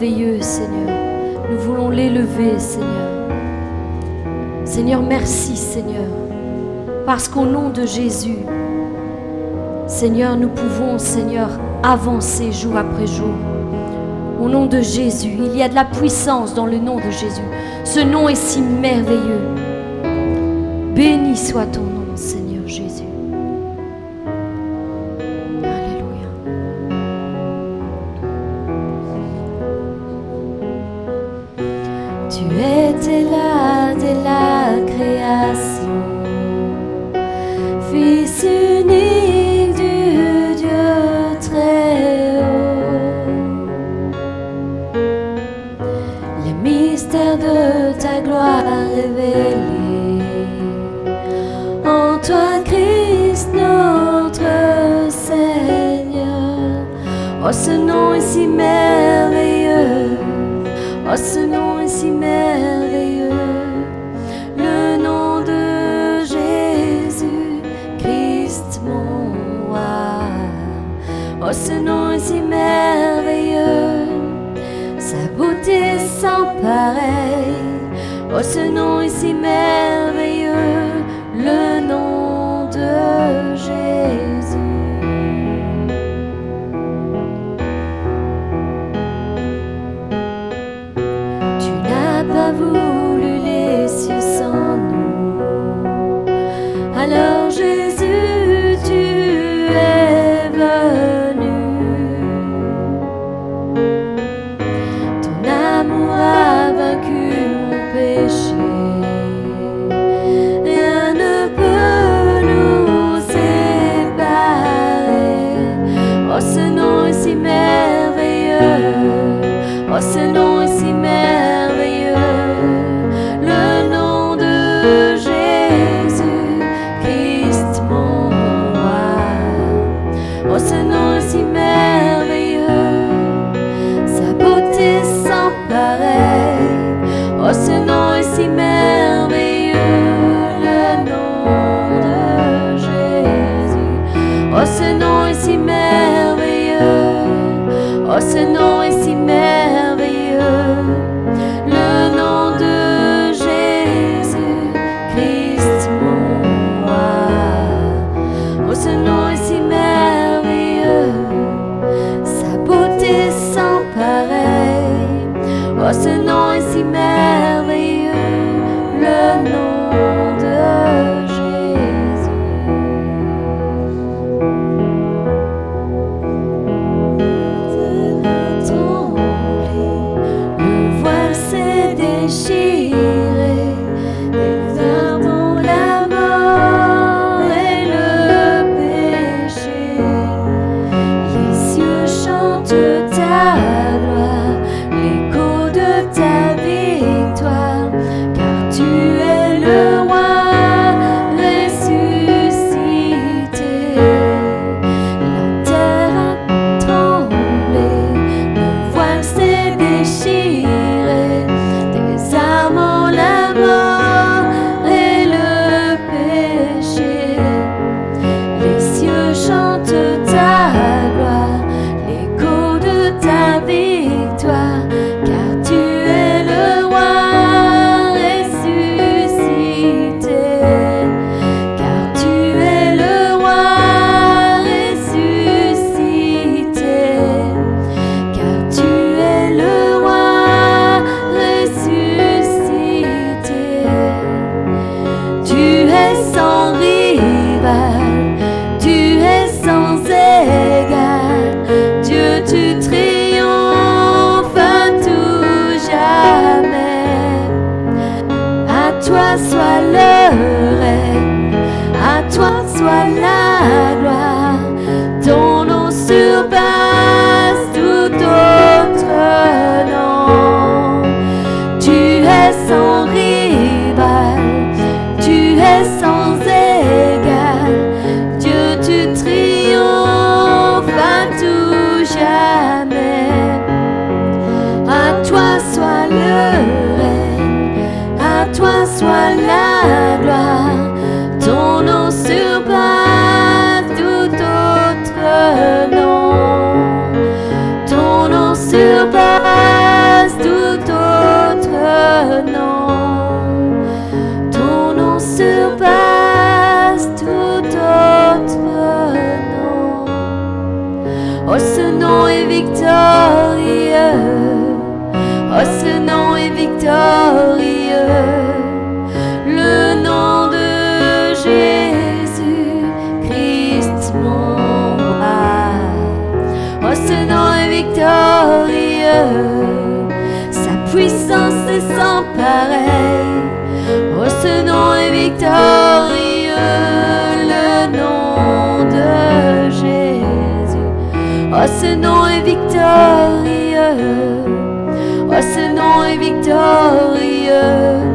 Seigneur. Nous voulons l'élever, Seigneur. Seigneur, merci, Seigneur. Parce qu'au nom de Jésus, Seigneur, nous pouvons, Seigneur, avancer jour après jour. Au nom de Jésus, il y a de la puissance dans le nom de Jésus. Ce nom est si merveilleux. Béni soit ton nom, Seigneur Jésus. Oh, ce nom est victorieux. Oh, ce nom est victorieux.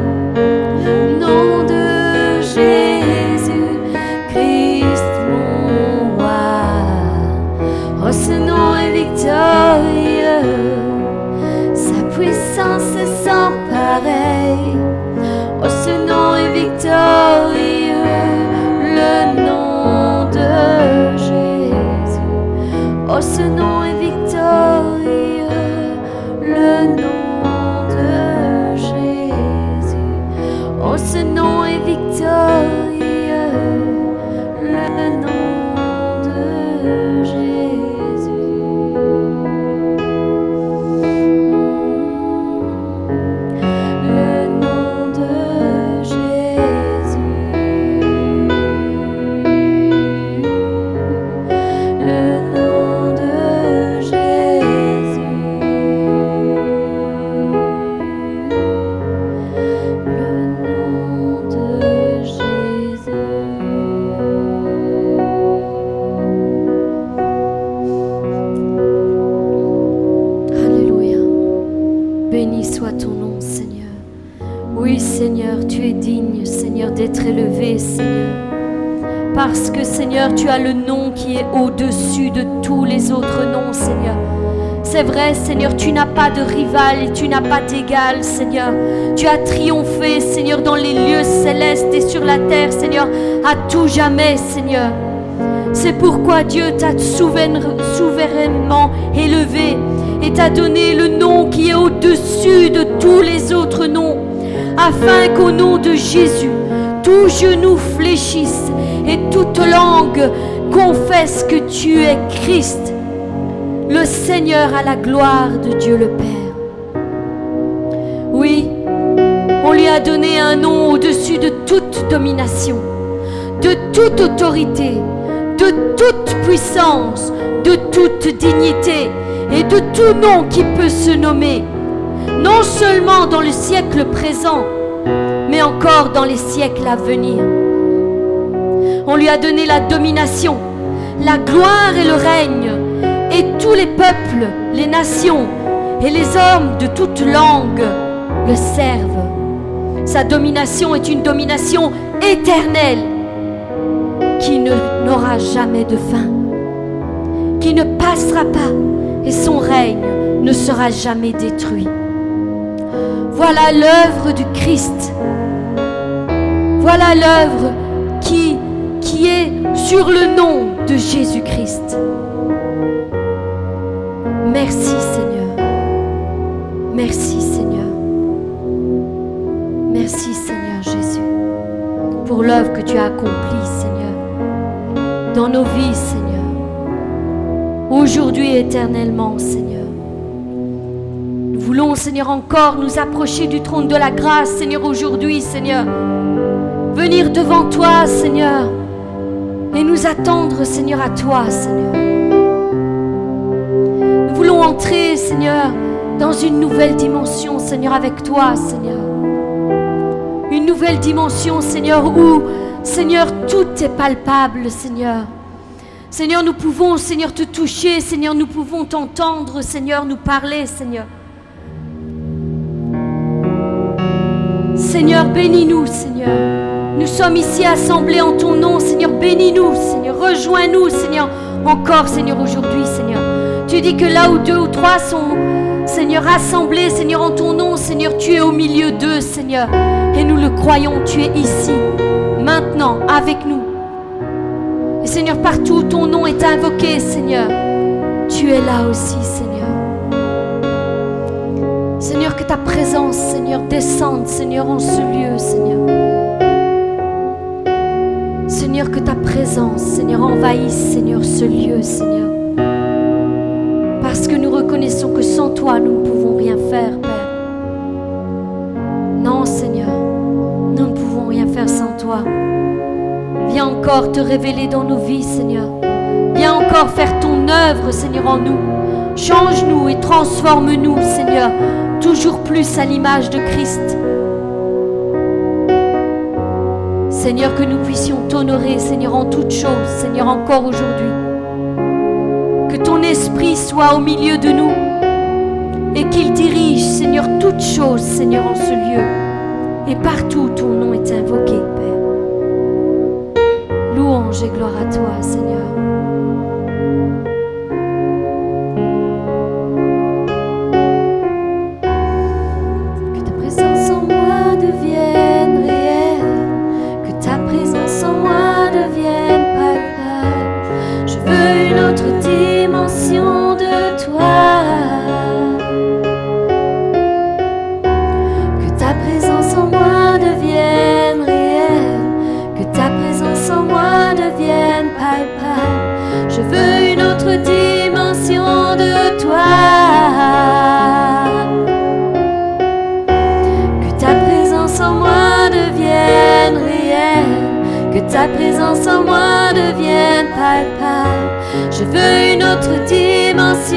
Parce que, Seigneur, tu as le nom qui est au-dessus de tous les autres noms, Seigneur. C'est vrai, Seigneur, tu n'as pas de rival et tu n'as pas d'égal, Seigneur. Tu as triomphé, Seigneur, dans les lieux célestes et sur la terre, Seigneur, à tout jamais, Seigneur. C'est pourquoi Dieu t'a souverainement élevé et t'a donné le nom qui est au-dessus de tous les autres noms, afin qu'au nom de Jésus, tout genou fléchisse et toute langue confesse que tu es Christ, le Seigneur à la gloire de Dieu le Père. Oui, on lui a donné un nom au-dessus de toute domination, de toute autorité, de toute puissance, de toute dignité et de tout nom qui peut se nommer, non seulement dans le siècle présent, mais encore dans les siècles à venir. On lui a donné la domination, la gloire et le règne, et tous les peuples, les nations et les hommes de toute langue le servent. Sa domination est une domination éternelle qui n'aura jamais de fin, qui ne passera pas et son règne ne sera jamais détruit. Voilà l'œuvre du Christ. Voilà l'œuvre qui, est sur le nom de Jésus-Christ. Merci Seigneur. Merci Seigneur. Merci Seigneur Jésus pour l'œuvre que tu as accomplie Seigneur dans nos vies Seigneur. Aujourd'hui et éternellement Seigneur. Nous voulons Seigneur encore nous approcher du trône de la grâce Seigneur aujourd'hui Seigneur. Venir devant toi Seigneur et nous attendre Seigneur à toi Seigneur. Nous voulons entrer, Seigneur, dans une nouvelle dimension, Seigneur, avec toi, Seigneur. Une nouvelle dimension, Seigneur, où, Seigneur, tout est palpable, Seigneur. Seigneur, nous pouvons, Seigneur, te toucher, Seigneur, nous pouvons t'entendre, Seigneur, nous parler, Seigneur. Seigneur, bénis-nous, Seigneur. Nous sommes ici assemblés en ton nom, Seigneur. Bénis-nous, Seigneur. Rejoins-nous, Seigneur. Encore, Seigneur, aujourd'hui, Seigneur. Tu dis que là où deux ou trois sont, Seigneur, rassemblés, Seigneur, en ton nom, Seigneur, tu es au milieu d'eux, Seigneur. Et nous le croyons, tu es ici, maintenant, avec nous. Et Seigneur, partout où ton nom est invoqué, Seigneur, tu es là aussi, Seigneur. Seigneur, que ta présence, Seigneur, descende, Seigneur, en ce lieu, Seigneur. Seigneur, que ta présence, Seigneur, envahisse, Seigneur, ce lieu, Seigneur. Parce que nous reconnaissons que sans toi, nous ne pouvons rien faire, Père. Non, Seigneur, nous ne pouvons rien faire sans toi. Viens encore te révéler dans nos vies, Seigneur. Viens encore faire ton œuvre, Seigneur, en nous. Change-nous et transforme-nous, Seigneur, toujours plus à l'image de Christ. Seigneur, que nous puissions t'honorer, Seigneur, en toutes choses, Seigneur, encore aujourd'hui. Que ton esprit soit au milieu de nous et qu'il dirige, Seigneur, toutes choses, Seigneur, en ce lieu. Et partout ton nom est invoqué, Père. Louange et gloire à toi, Seigneur.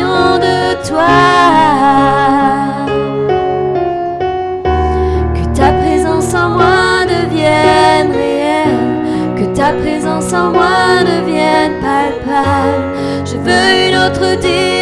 De toi. Que ta présence en moi devienne réelle. Que ta présence en moi devienne palpable. Je veux une autre dimension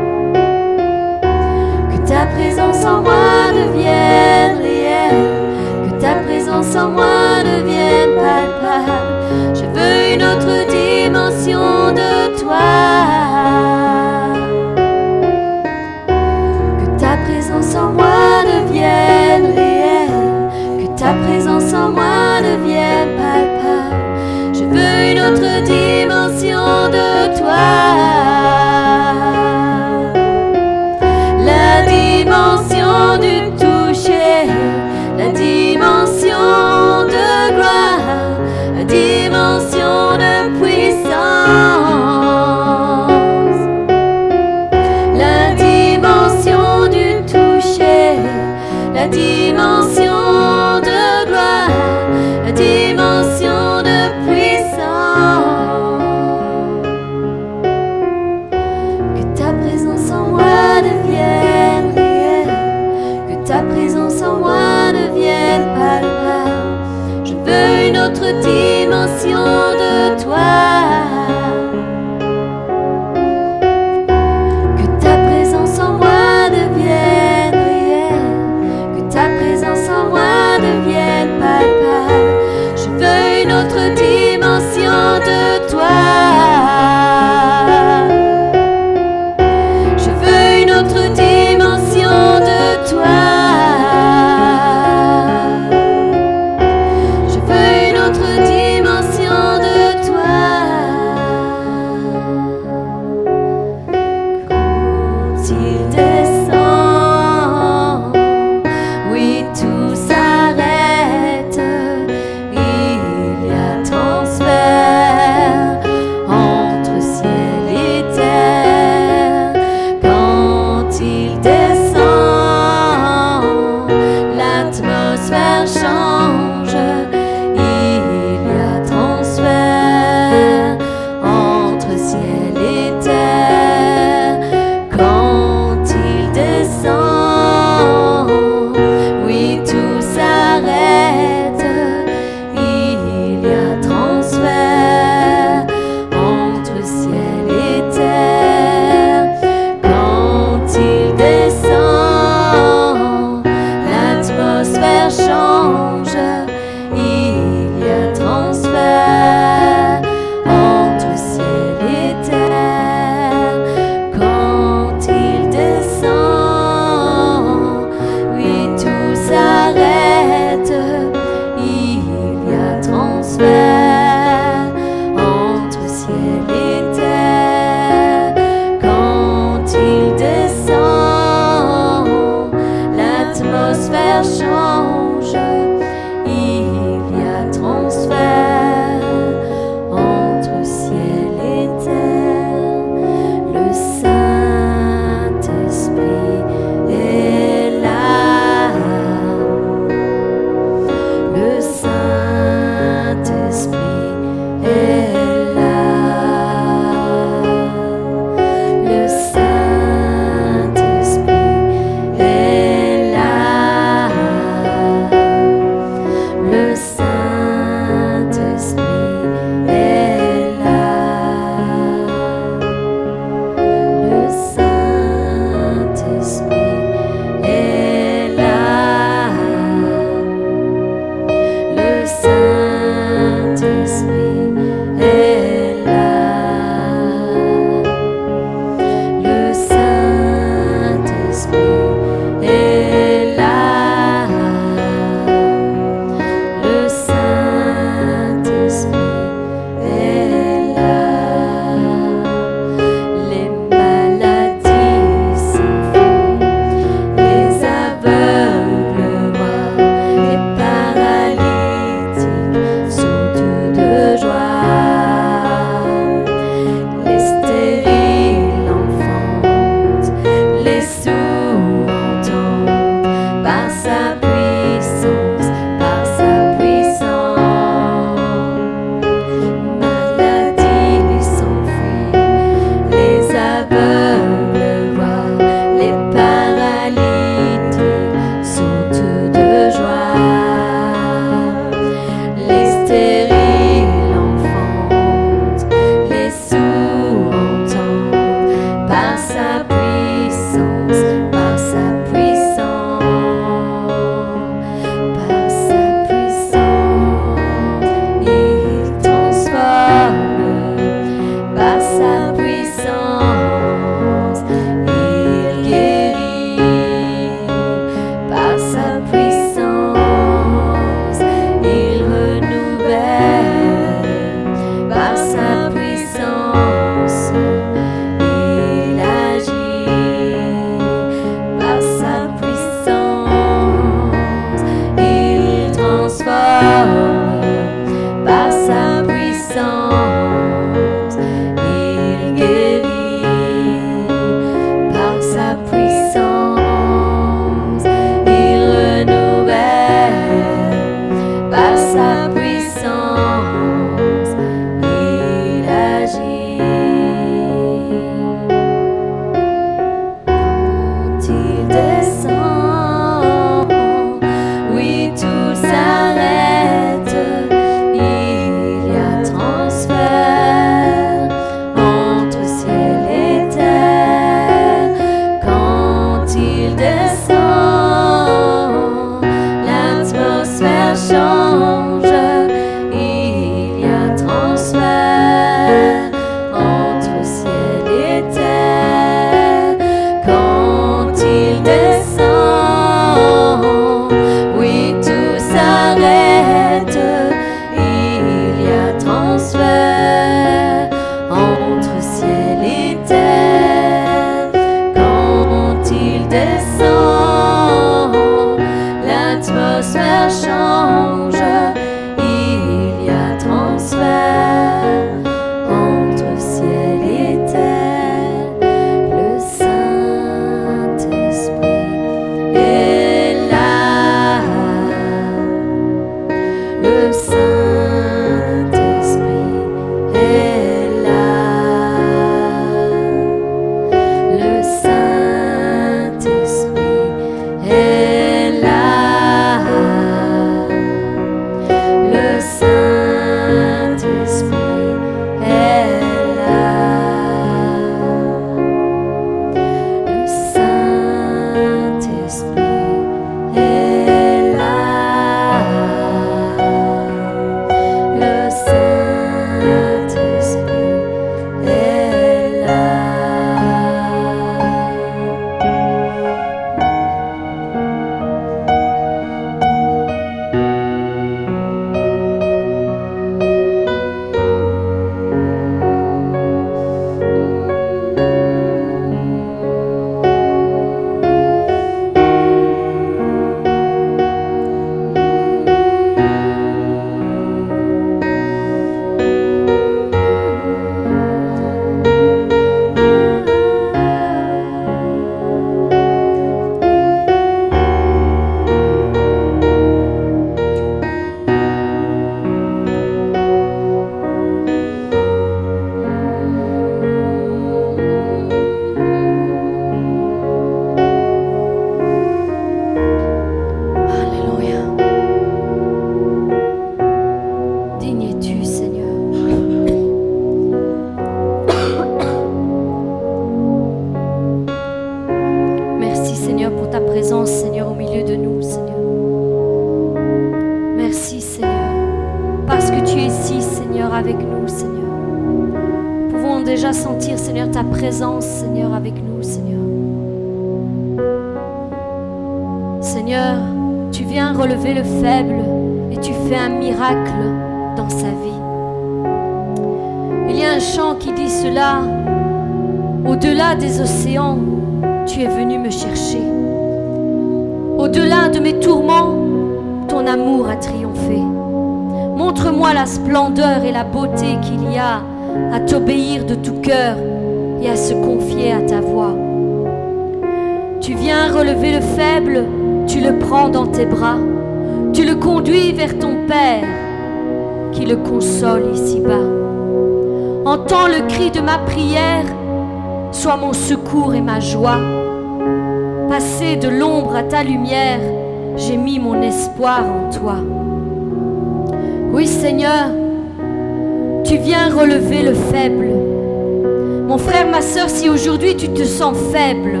si aujourd'hui tu te sens faible,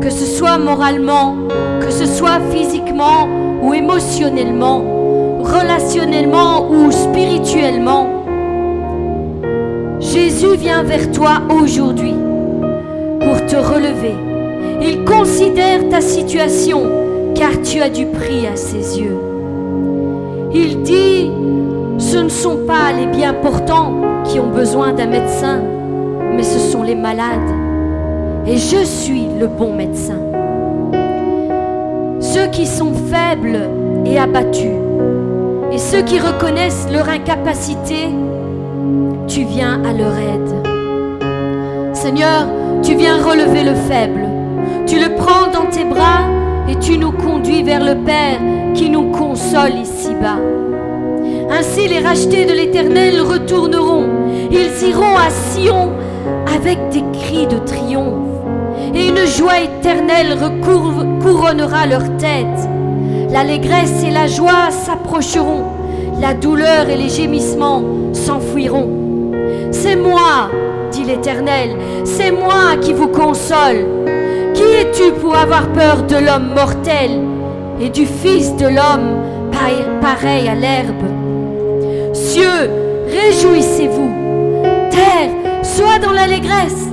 que ce soit moralement, que ce soit physiquement ou émotionnellement, relationnellement ou spirituellement, Jésus vient vers toi aujourd'hui pour te relever. Il considère ta situation car tu as du prix à ses yeux. Il dit, ce ne sont pas les bien portants qui ont besoin d'un médecin, Et je suis le bon médecin. Ceux qui sont faibles et abattus, et ceux qui reconnaissent leur incapacité, tu viens à leur aide. Seigneur, tu viens relever le faible. Tu le prends dans tes bras et tu nous conduis vers le Père qui nous console ici-bas. Ainsi les rachetés de l'Éternel retourneront. Ils iront à Sion de triomphe. Et une joie éternelle couronnera leur tête. L'allégresse et la joie s'approcheront. La douleur et les gémissements s'enfuiront. C'est moi, dit l'Éternel, c'est moi qui vous console. Qui es-tu pour avoir peur de l'homme mortel et du Fils de l'homme pareil à l'herbe? Cieux, réjouissez-vous. Terre, sois dans l'allégresse.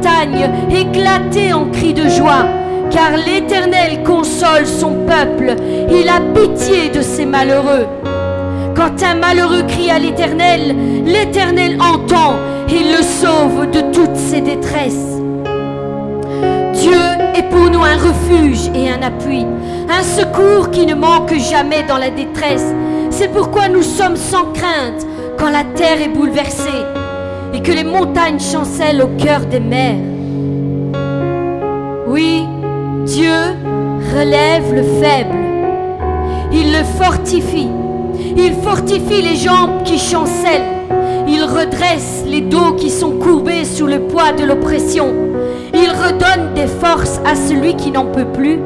Montagne, éclatez en cris de joie, car l'Éternel console son peuple. Il a pitié de ses malheureux. Quand un malheureux crie à l'Éternel, l'Éternel entend et le sauve de toutes ses détresses. Dieu est pour nous un refuge et un appui, un secours qui ne manque jamais dans la détresse. C'est pourquoi nous sommes sans crainte quand la terre est bouleversée que les montagnes chancellent au cœur des mers. Oui, Dieu relève le faible. Il le fortifie. Il fortifie les jambes qui chancellent. Il redresse les dos qui sont courbés sous le poids de l'oppression. Il redonne des forces à celui qui n'en peut plus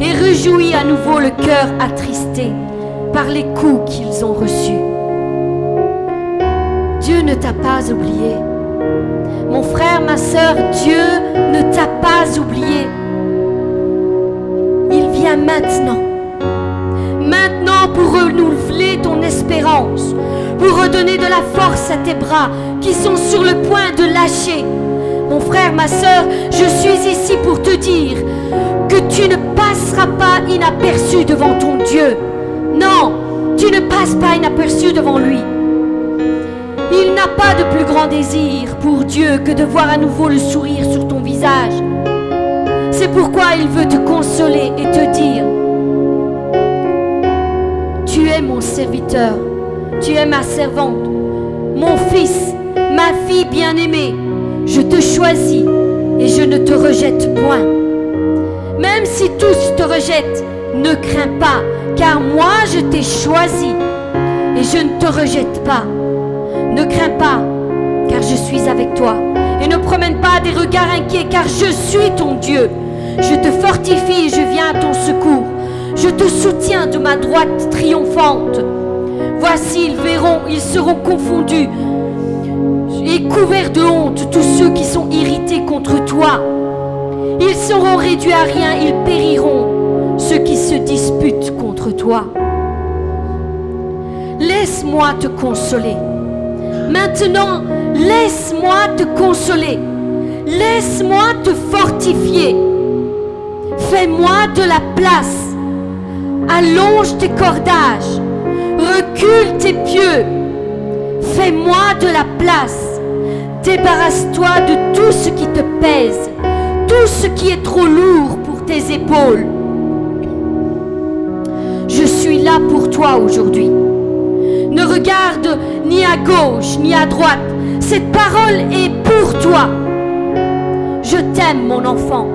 et réjouit à nouveau le cœur attristé par les coups qu'ils ont reçus. Dieu ne t'a pas oublié. Mon frère, ma soeur, Dieu ne t'a pas oublié. Il vient maintenant. Maintenant pour renouveler ton espérance, pour redonner de la force à tes bras qui sont sur le point de lâcher. Mon frère, ma soeur, je suis ici pour te dire que tu ne passeras pas inaperçu devant ton Dieu. Non, tu ne passes pas inaperçu devant lui. Il n'a pas de plus grand désir pour Dieu que de voir à nouveau le sourire sur ton visage. C'est pourquoi il veut te consoler et te dire, tu es mon serviteur, tu es ma servante, mon fils, ma fille bien-aimée, je te choisis et je ne te rejette point. Même si tous te rejettent, ne crains pas, car moi je t'ai choisi et je ne te rejette pas. Ne crains pas, car je suis avec toi. Et ne promène pas des regards inquiets, car je suis ton Dieu. Je te fortifie et je viens à ton secours. Je te soutiens de ma droite triomphante. Voici, ils verront, ils seront confondus et couverts de honte tous ceux qui sont irrités contre toi. Ils seront réduits à rien, ils périront. ceux qui se disputent contre toi. Laisse-moi te consoler. Maintenant, laisse-moi te consoler. Laisse-moi te fortifier. Fais-moi de la place. Allonge tes cordages. Recule tes pieux. Fais-moi de la place. Débarrasse-toi de tout ce qui te pèse, tout ce qui est trop lourd pour tes épaules. Je suis là pour toi aujourd'hui. Ne regarde ni à gauche ni à droite. Cette parole est pour toi. Je t'aime, mon enfant.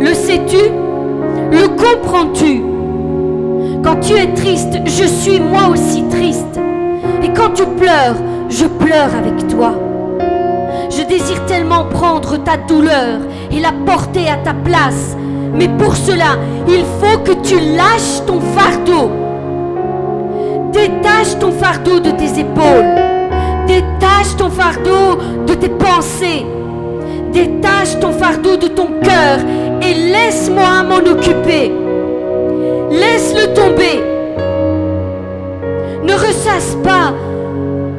Le sais-tu? Le comprends-tu? Quand tu es triste, je suis moi aussi triste. Et quand tu pleures, je pleure avec toi. Je désire tellement prendre ta douleur et la porter à ta place. Mais pour cela, il faut que tu lâches ton fardeau. Détache ton fardeau de tes épaules. Détache ton fardeau de tes pensées. Détache ton fardeau de ton cœur et laisse-moi m'en occuper. Laisse-le tomber. Ne ressasse pas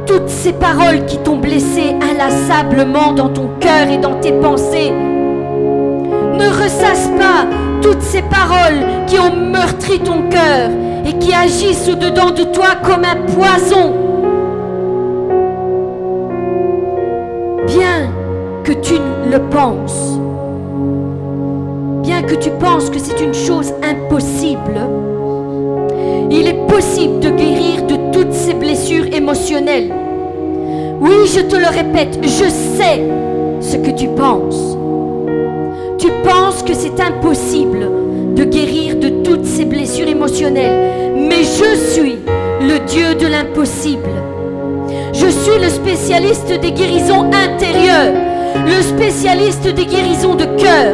toutes ces paroles qui t'ont blessé inlassablement dans ton cœur et dans tes pensées. Ne ressasse pas toutes ces paroles qui ont meurtri ton cœur et qui agissent au-dedans de toi comme un poison. Bien que tu le penses, bien que tu penses que c'est une chose impossible, il est possible de guérir de toutes ces blessures émotionnelles. Oui, je te le répète, je sais ce que tu penses. Tu penses que c'est impossible de guérir de toutes ces blessures émotionnelles, mais je suis le Dieu de l'impossible. Je suis le spécialiste des guérisons intérieures, le spécialiste des guérisons de cœur.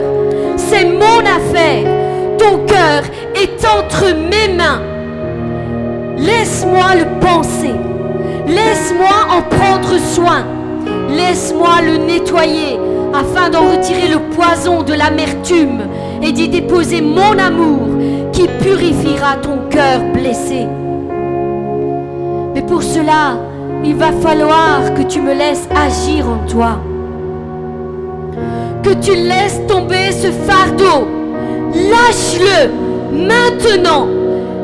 C'est mon affaire. Ton cœur est entre mes mains. Laisse-moi le penser. Laisse-moi en prendre soin. Laisse-moi le nettoyer afin d'en retirer le poison de l'amertume et d'y déposer mon amour qui purifiera ton cœur blessé. Mais pour cela, il va falloir que tu me laisses agir en toi. Que tu laisses tomber ce fardeau. Lâche-le maintenant.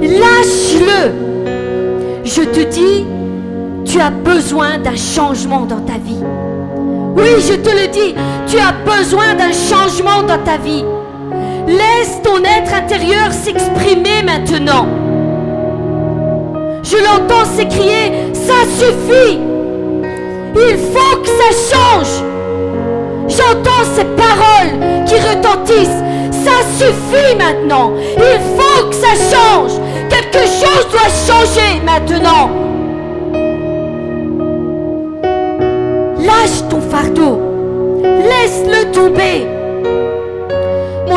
Lâche-le. Je te dis, tu as besoin d'un changement dans ta vie. Oui, je te le dis, tu as besoin d'un changement dans ta vie. Laisse ton être intérieur s'exprimer maintenant. Je l'entends s'écrier, ça suffit. Il faut que ça change. J'entends ces paroles qui retentissent. Ça suffit maintenant. Il faut que ça change. Quelque chose doit changer maintenant. Lâche ton fardeau. Laisse-le tomber.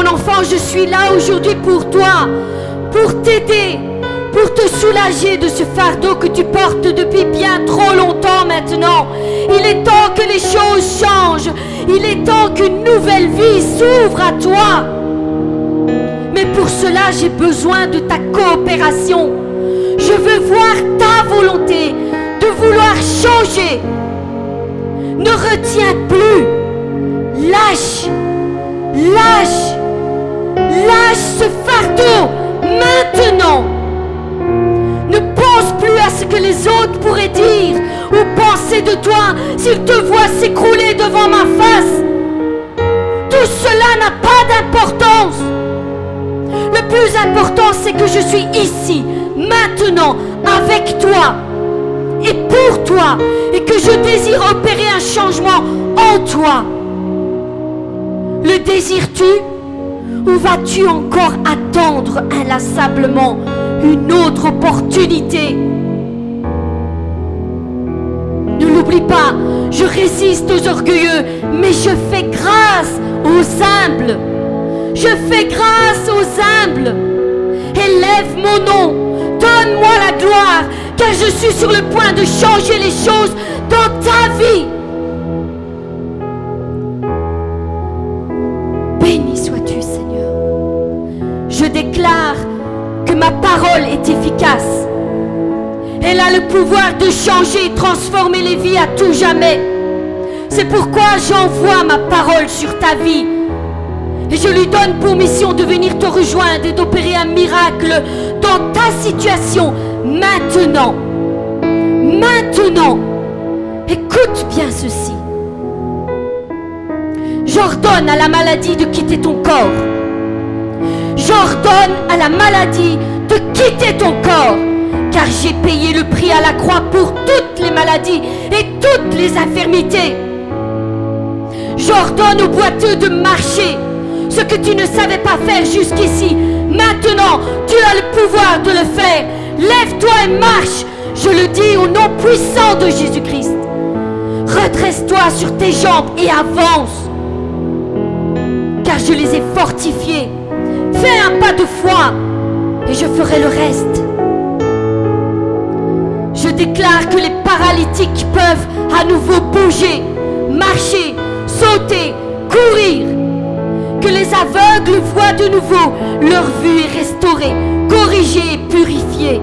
Enfant, je suis là aujourd'hui pour toi, pour t'aider, pour te soulager de ce fardeau que tu portes depuis bien trop longtemps maintenant. Il est temps que les choses changent. Il est temps qu'une nouvelle vie s'ouvre à toi. Mais pour cela, j'ai besoin de ta coopération. Je veux voir ta volonté de vouloir changer. Ne retiens plus. Lâche. Lâche. Lâche ce fardeau maintenant. Ne pense plus à ce que les autres pourraient dire ou penser de toi s'ils te voient s'écrouler devant ma face. Tout cela n'a pas d'importance. Le plus important, c'est que je suis ici, maintenant, avec toi et pour toi, et que je désire opérer un changement en toi. Le désires-tu? Ou vas-tu encore attendre inlassablement une autre opportunité? Ne l'oublie pas, je résiste aux orgueilleux, mais je fais grâce aux humbles. Je fais grâce aux humbles. Élève mon nom, donne-moi la gloire, car je suis sur le point de changer les choses dans ta vie. Parole est efficace. Elle a le pouvoir de changer, transformer les vies à tout jamais. C'est pourquoi j'envoie ma parole sur ta vie. Et je lui donne pour mission de venir te rejoindre et d'opérer un miracle dans ta situation maintenant. Maintenant. Écoute bien ceci. J'ordonne à la maladie de quitter ton corps. J'ordonne à la maladie quitter ton corps. Car j'ai payé le prix à la croix pour toutes les maladies et toutes les infirmités. J'ordonne aux boiteux de marcher. Ce que tu ne savais pas faire jusqu'ici. Maintenant, tu as le pouvoir de le faire. Lève-toi et marche. Je le dis au nom puissant de Jésus-Christ. Redresse-toi sur tes jambes et avance. Car je les ai fortifiés. Fais un pas de foi et je ferai le reste. Je déclare que les paralytiques peuvent à nouveau bouger, marcher, sauter, courir. Que les aveugles voient de nouveau leur vue est restaurée, corrigée et purifiée.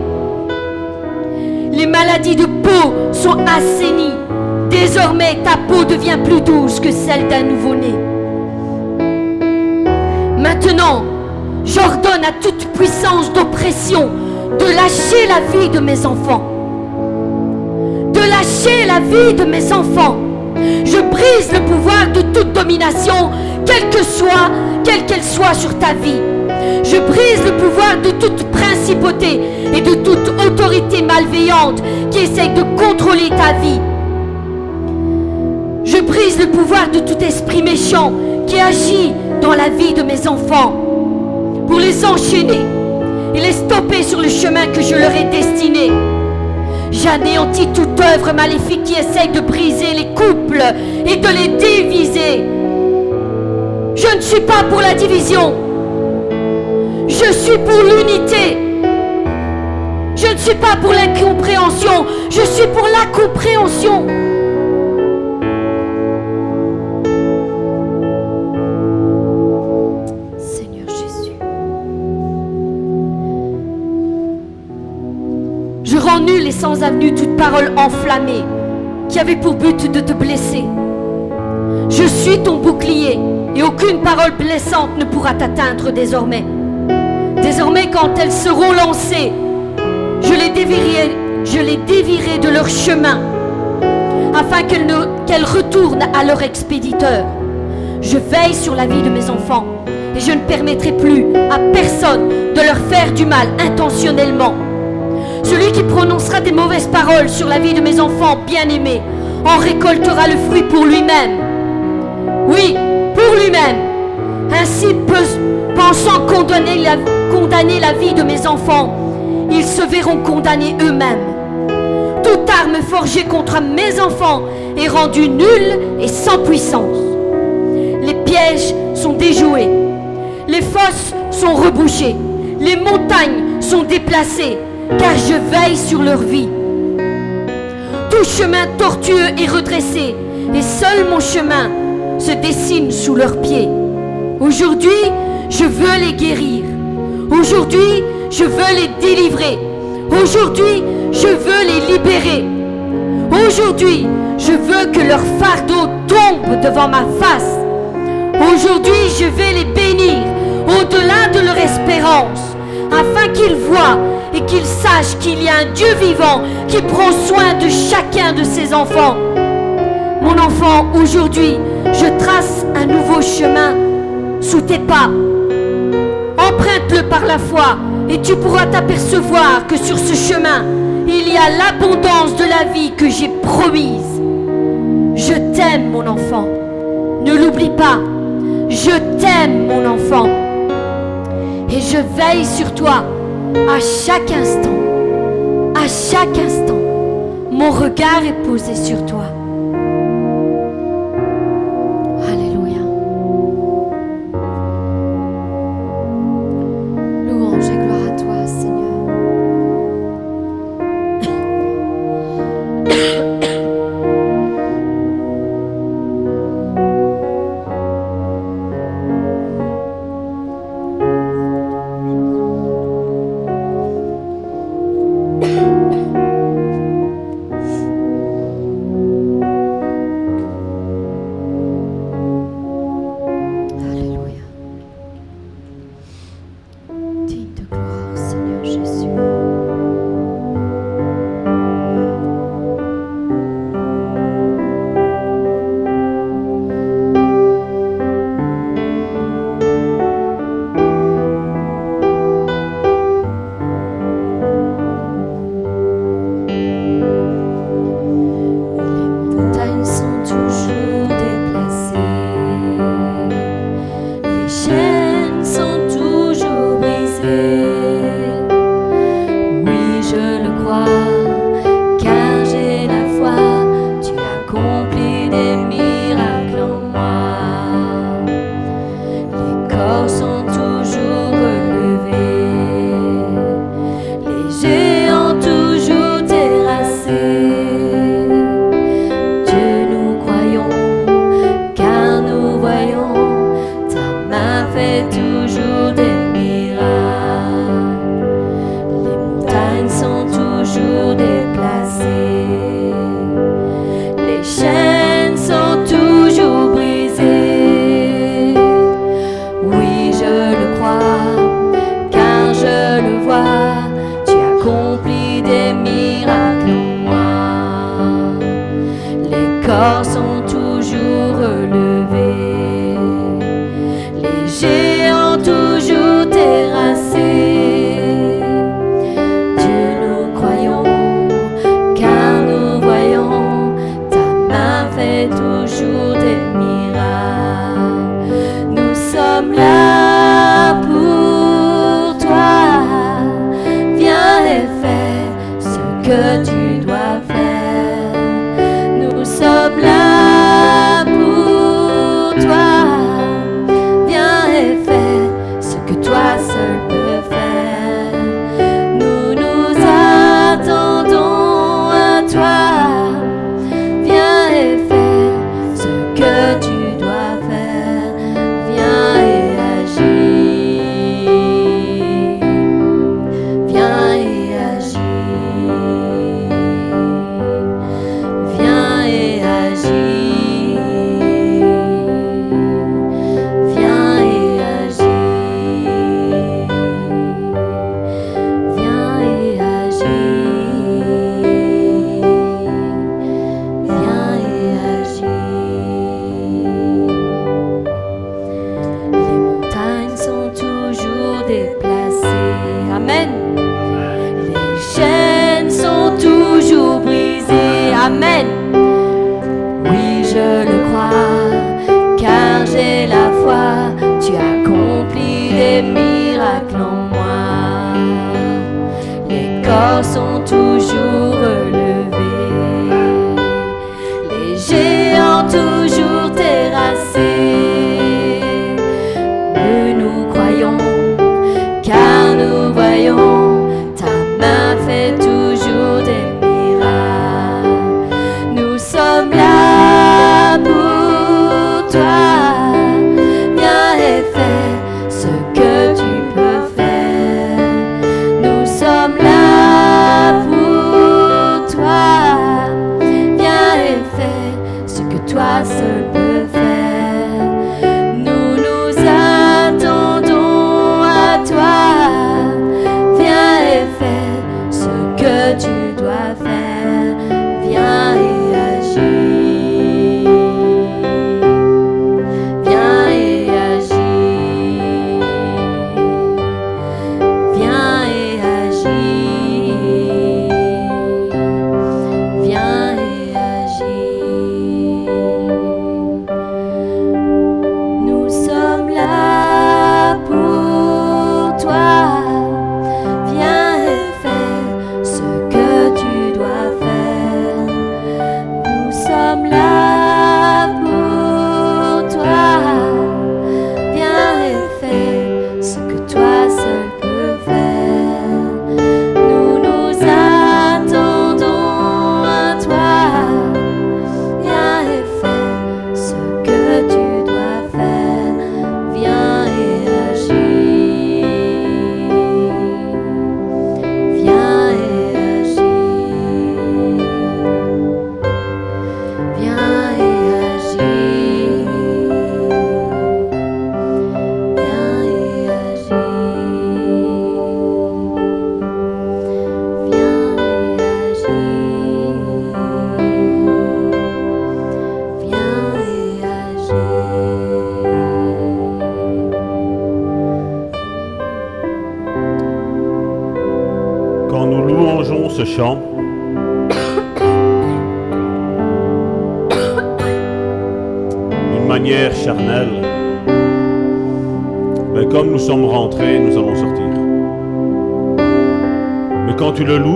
Les maladies de peau sont assainies. Désormais, ta peau devient plus douce que celle d'un nouveau-né. Maintenant, j'ordonne à toute puissance d'oppression de lâcher la vie de mes enfants. De lâcher la vie de mes enfants. Je brise le pouvoir de toute domination, quelle que soit, quelle qu'elle soit sur ta vie. Je brise le pouvoir de toute principauté et de toute autorité malveillante qui essaye de contrôler ta vie. Je brise le pouvoir de tout esprit méchant qui agit dans la vie de mes enfants pour les enchaîner et les stopper sur le chemin que je leur ai destiné. J'anéantis toute œuvre maléfique qui essaye de briser les couples et de les diviser. Je ne suis pas pour la division. Je suis pour l'unité. Je ne suis pas pour l'incompréhension. Je suis pour la compréhension. Avenue toute parole enflammée qui avait pour but de te blesser. Je suis ton bouclier et aucune parole blessante ne pourra t'atteindre désormais. Désormais, quand elles seront lancées, je les dévierai, je les dévierai de leur chemin, afin qu'elles retournent à leur expéditeur. Je veille sur la vie de mes enfants, et je ne permettrai plus à personne de leur faire du mal intentionnellement. Celui qui prononcera des mauvaises paroles sur la vie de mes enfants bien-aimés en récoltera le fruit pour lui-même. Oui, pour lui-même. Ainsi, pe- pensant condamner la, condamner la vie de mes enfants, ils se verront condamnés eux-mêmes. Toute arme forgée contre mes enfants est rendue nulle et sans puissance. Les pièges sont déjoués. Les fosses sont rebouchées. Les montagnes sont déplacées, car je veille sur leur vie. Tout chemin tortueux est redressé, et seul mon chemin se dessine sous leurs pieds. Aujourd'hui, je veux les guérir. Aujourd'hui, je veux les délivrer. Aujourd'hui, je veux les libérer. Aujourd'hui, je veux que leur fardeau tombe devant ma face. Aujourd'hui, je vais les bénir au-delà de leur espérance, afin qu'ils voient et qu'ils sachent qu'il y a un Dieu vivant qui prend soin de chacun de ses enfants. Mon enfant, aujourd'hui, je trace un nouveau chemin sous tes pas. Emprunte-le par la foi et tu pourras t'apercevoir que sur ce chemin, il y a l'abondance de la vie que j'ai promise. Je t'aime, mon enfant. Ne l'oublie pas. Je t'aime, mon enfant. Et je veille sur toi à chaque instant. À chaque instant. Mon regard est posé sur toi.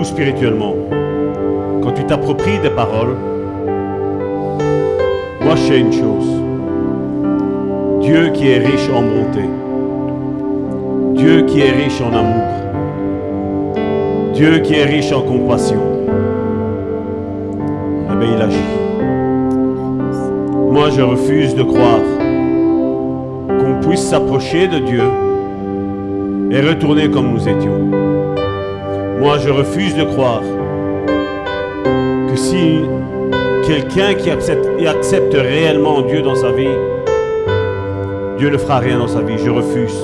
Spirituellement, quand tu t'appropries des paroles, moi je une chose. Dieu qui est riche en bonté, Dieu qui est riche en amour, Dieu qui est riche en compassion, eh bien, il agit. Moi, je refuse de croire qu'on puisse s'approcher de Dieu et retourner comme nous étions. Moi, je refuse de croire que si quelqu'un qui accepte, réellement Dieu dans sa vie, Dieu ne fera rien dans sa vie. Je refuse.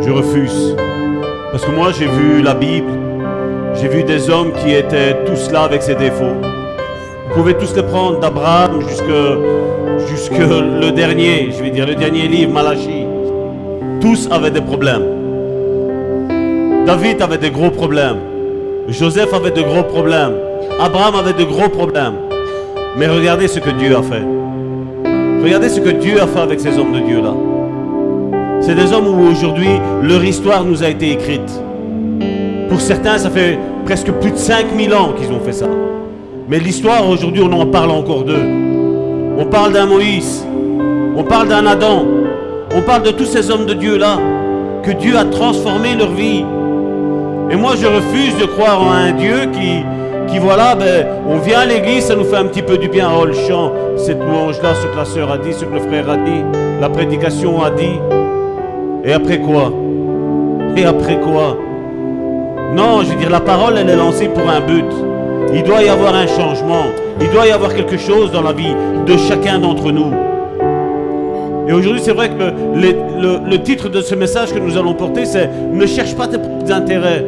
Je refuse. Parce que moi, j'ai vu la Bible. J'ai vu des hommes qui étaient tous là avec ses défauts. Vous pouvez tous les prendre d'Abraham jusque, jusque le dernier, je vais dire le dernier livre, Malachie. Tous avaient des problèmes. David avait des gros problèmes. Joseph avait de gros problèmes. Abraham avait de gros problèmes. Mais regardez ce que Dieu a fait. Regardez ce que Dieu a fait avec ces hommes de Dieu là. C'est des hommes où aujourd'hui leur histoire nous a été écrite. Pour certains, ça fait presque plus de 5000 ans qu'ils ont fait ça. Mais l'histoire aujourd'hui, on en parle encore d'eux. On parle d'un Moïse. On parle d'un Adam. On parle de tous ces hommes de Dieu là. Que Dieu a transformé leur vie. Et moi, je refuse de croire en un Dieu qui, qui voilà, ben, on vient à l'église, ça nous fait un petit peu du bien. Oh, le chant, cette louange-là, ce que la sœur a dit, ce que le frère a dit, la prédication a dit. Et après quoi? Et après quoi? Non, je veux dire, la parole, elle est lancée pour un but. Il doit y avoir un changement. Il doit y avoir quelque chose dans la vie de chacun d'entre nous. Et aujourd'hui, c'est vrai que le, le- le titre de ce message que nous allons porter, c'est Ne cherche pas tes propres intérêts.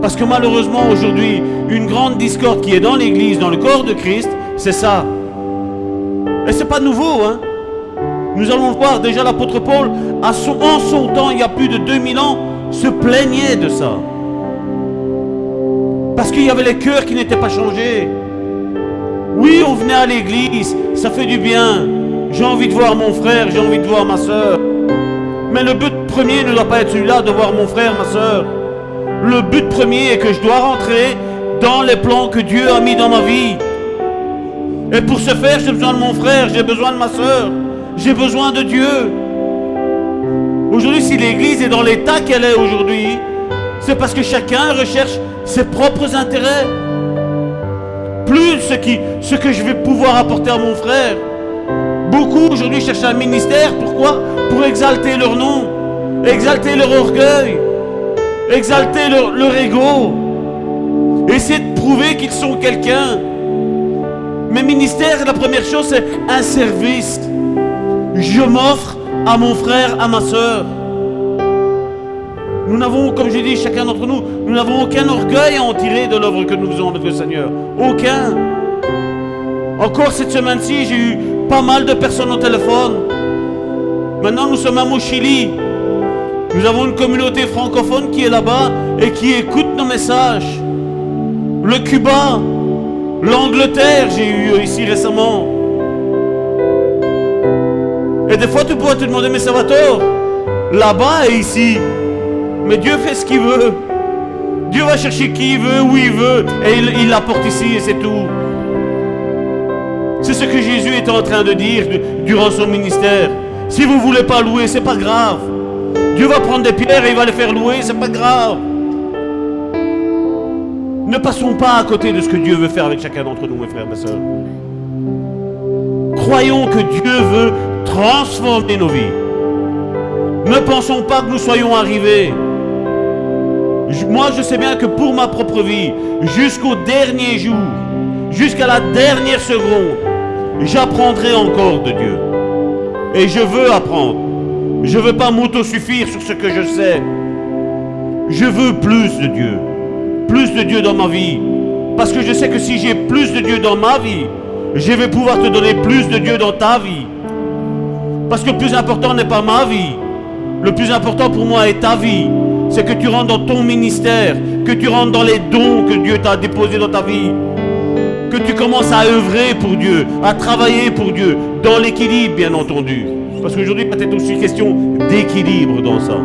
Parce que malheureusement, aujourd'hui, une grande discorde qui est dans l'Église, dans le corps de Christ, c'est ça. Et c'est pas nouveau, hein. Nous allons voir déjà l'apôtre Paul, à son, en son temps, il y a plus de 2000 ans, se plaignait de ça. Parce qu'il y avait les cœurs qui n'étaient pas changés. Oui, on venait à l'église, ça fait du bien. J'ai envie de voir mon frère, j'ai envie de voir ma soeur. Mais le but premier ne doit pas être celui-là de voir mon frère, ma soeur. Le but premier est que je dois rentrer dans les plans que Dieu a mis dans ma vie. Et pour ce faire, j'ai besoin de mon frère, j'ai besoin de ma soeur, j'ai besoin de Dieu. Aujourd'hui, si l'Église est dans l'état qu'elle est aujourd'hui, c'est parce que chacun recherche ses propres intérêts. Plus ce, que je vais pouvoir apporter à mon frère. Beaucoup aujourd'hui cherchent un ministère. Pourquoi? Pour exalter leur nom, exalter leur orgueil, exalter leur, ego. Essayer de prouver qu'ils sont quelqu'un. Mais ministère, la première chose, c'est un service. Je m'offre à mon frère, à ma soeur. Nous n'avons, comme j'ai dit, chacun d'entre nous, nous n'avons aucun orgueil à en tirer de l'œuvre que nous faisons avec le Seigneur. Aucun. Encore cette semaine-ci, j'ai eu pas mal de personnes au téléphone. Maintenant, nous sommes à Mochili. Nous avons une communauté francophone qui est là-bas et qui écoute nos messages. Le Cuba, l'Angleterre, j'ai eu ici récemment. Et des fois, tu pourrais te demander, mais Salvatore, là-bas et ici, mais Dieu fait ce qu'il veut. Dieu va chercher qui il veut, où il veut, et il l'apporte ici, et c'est tout. C'est ce que Jésus est en train de dire durant son ministère. Si vous ne voulez pas louer, c'est pas grave. Dieu va prendre des pierres et il va les faire louer, c'est pas grave. Ne passons pas à côté de ce que Dieu veut faire avec chacun d'entre nous, mes frères, mes soeurs. Croyons que Dieu veut transformer nos vies. Ne pensons pas que nous soyons arrivés. Moi, je sais bien que pour ma propre vie, jusqu'au dernier jour, jusqu'à la dernière seconde, j'apprendrai encore de Dieu. Et je veux apprendre. Je ne veux pas m'auto-suffire sur ce que je sais. Je veux plus de Dieu. Plus de Dieu dans ma vie. Parce que je sais que si j'ai plus de Dieu dans ma vie, je vais pouvoir te donner plus de Dieu dans ta vie. Parce que le plus important n'est pas ma vie. Le plus important pour moi est ta vie. C'est que tu rentres dans ton ministère, que tu rentres dans les dons que Dieu t'a déposés dans ta vie. Que tu commences à œuvrer pour Dieu, à travailler pour Dieu, dans l'équilibre bien entendu. Parce qu'aujourd'hui, peut-être aussi question d'équilibre dans ça.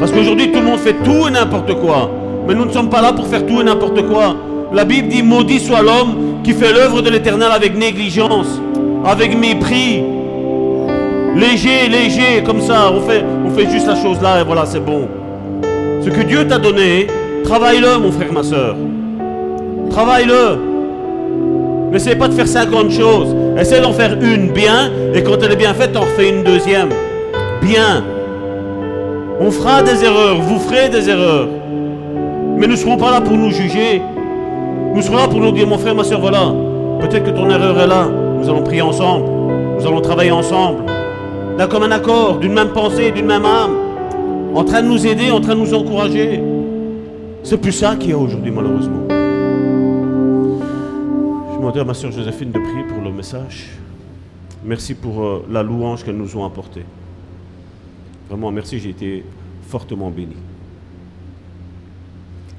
Parce qu'aujourd'hui, tout le monde fait tout et n'importe quoi. Mais nous ne sommes pas là pour faire tout et n'importe quoi. La Bible dit, maudit soit l'homme qui fait l'œuvre de l'éternel avec négligence, avec mépris, Léger, léger, comme ça, on fait, on fait juste la chose là et voilà, c'est bon. Ce que Dieu t'a donné, travaille-le, mon frère, ma soeur. Travaille-le. N'essaie pas de faire 50 choses. Essaie d'en faire une bien, et quand elle est bien faite, t'en refais une deuxième. Bien. On fera des erreurs, vous ferez des erreurs. Mais nous ne serons pas là pour nous juger. Nous serons là pour nous dire, mon frère, ma soeur, voilà, peut-être que ton erreur est là. Nous allons prier ensemble. Nous allons travailler ensemble d'un commun accord, d'une même pensée, d'une même âme, en train de nous aider, en train de nous encourager. C'est plus ça qu'il y a aujourd'hui, malheureusement. Je demandais à ma soeur Joséphine de prier pour le message. Merci pour euh, la louange qu'elles nous ont apportée. Vraiment, merci, j'ai été fortement béni.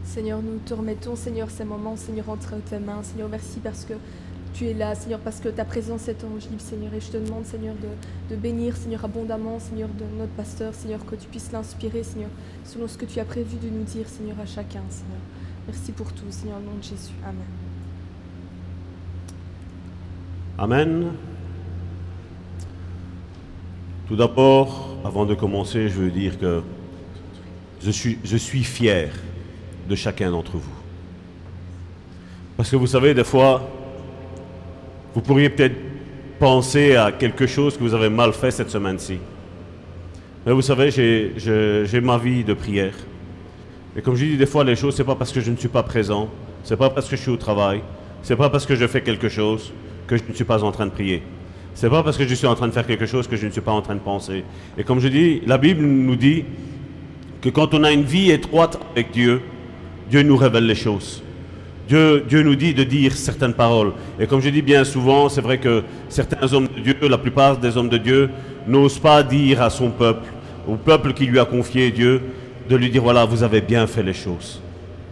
Seigneur, nous te remettons, Seigneur, ces moments, Seigneur, entre tes mains. Seigneur, merci parce que tu es là, Seigneur, parce que ta présence est tangible, Seigneur. Et je te demande, Seigneur, de, bénir, Seigneur, abondamment, Seigneur, de notre pasteur, Seigneur, que tu puisses l'inspirer, Seigneur, selon ce que tu as prévu de nous dire, Seigneur, à chacun, Seigneur. Merci pour tout, Seigneur, au nom de Jésus. Amen. Amen. Tout d'abord, avant de commencer, je veux dire que je suis, fier de chacun d'entre vous. Parce que vous savez, des fois, vous pourriez peut-être penser à quelque chose que vous avez mal fait cette semaine-ci. Mais vous savez, j'ai ma vie de prière. Et comme je dis des fois, les choses, c'est pas parce que je ne suis pas présent, c'est pas parce que je suis au travail, c'est pas parce que je fais quelque chose que je ne suis pas en train de prier. C'est pas parce que je suis en train de faire quelque chose que je ne suis pas en train de penser. Et comme je dis, la Bible nous dit que quand on a une vie étroite avec Dieu, Dieu nous révèle les choses. Dieu, nous dit de dire certaines paroles. Et comme je dis bien souvent, c'est vrai que certains hommes de Dieu, la plupart des hommes de Dieu, n'osent pas dire à son peuple, au peuple qui lui a confié Dieu, de lui dire, voilà, vous avez bien fait les choses.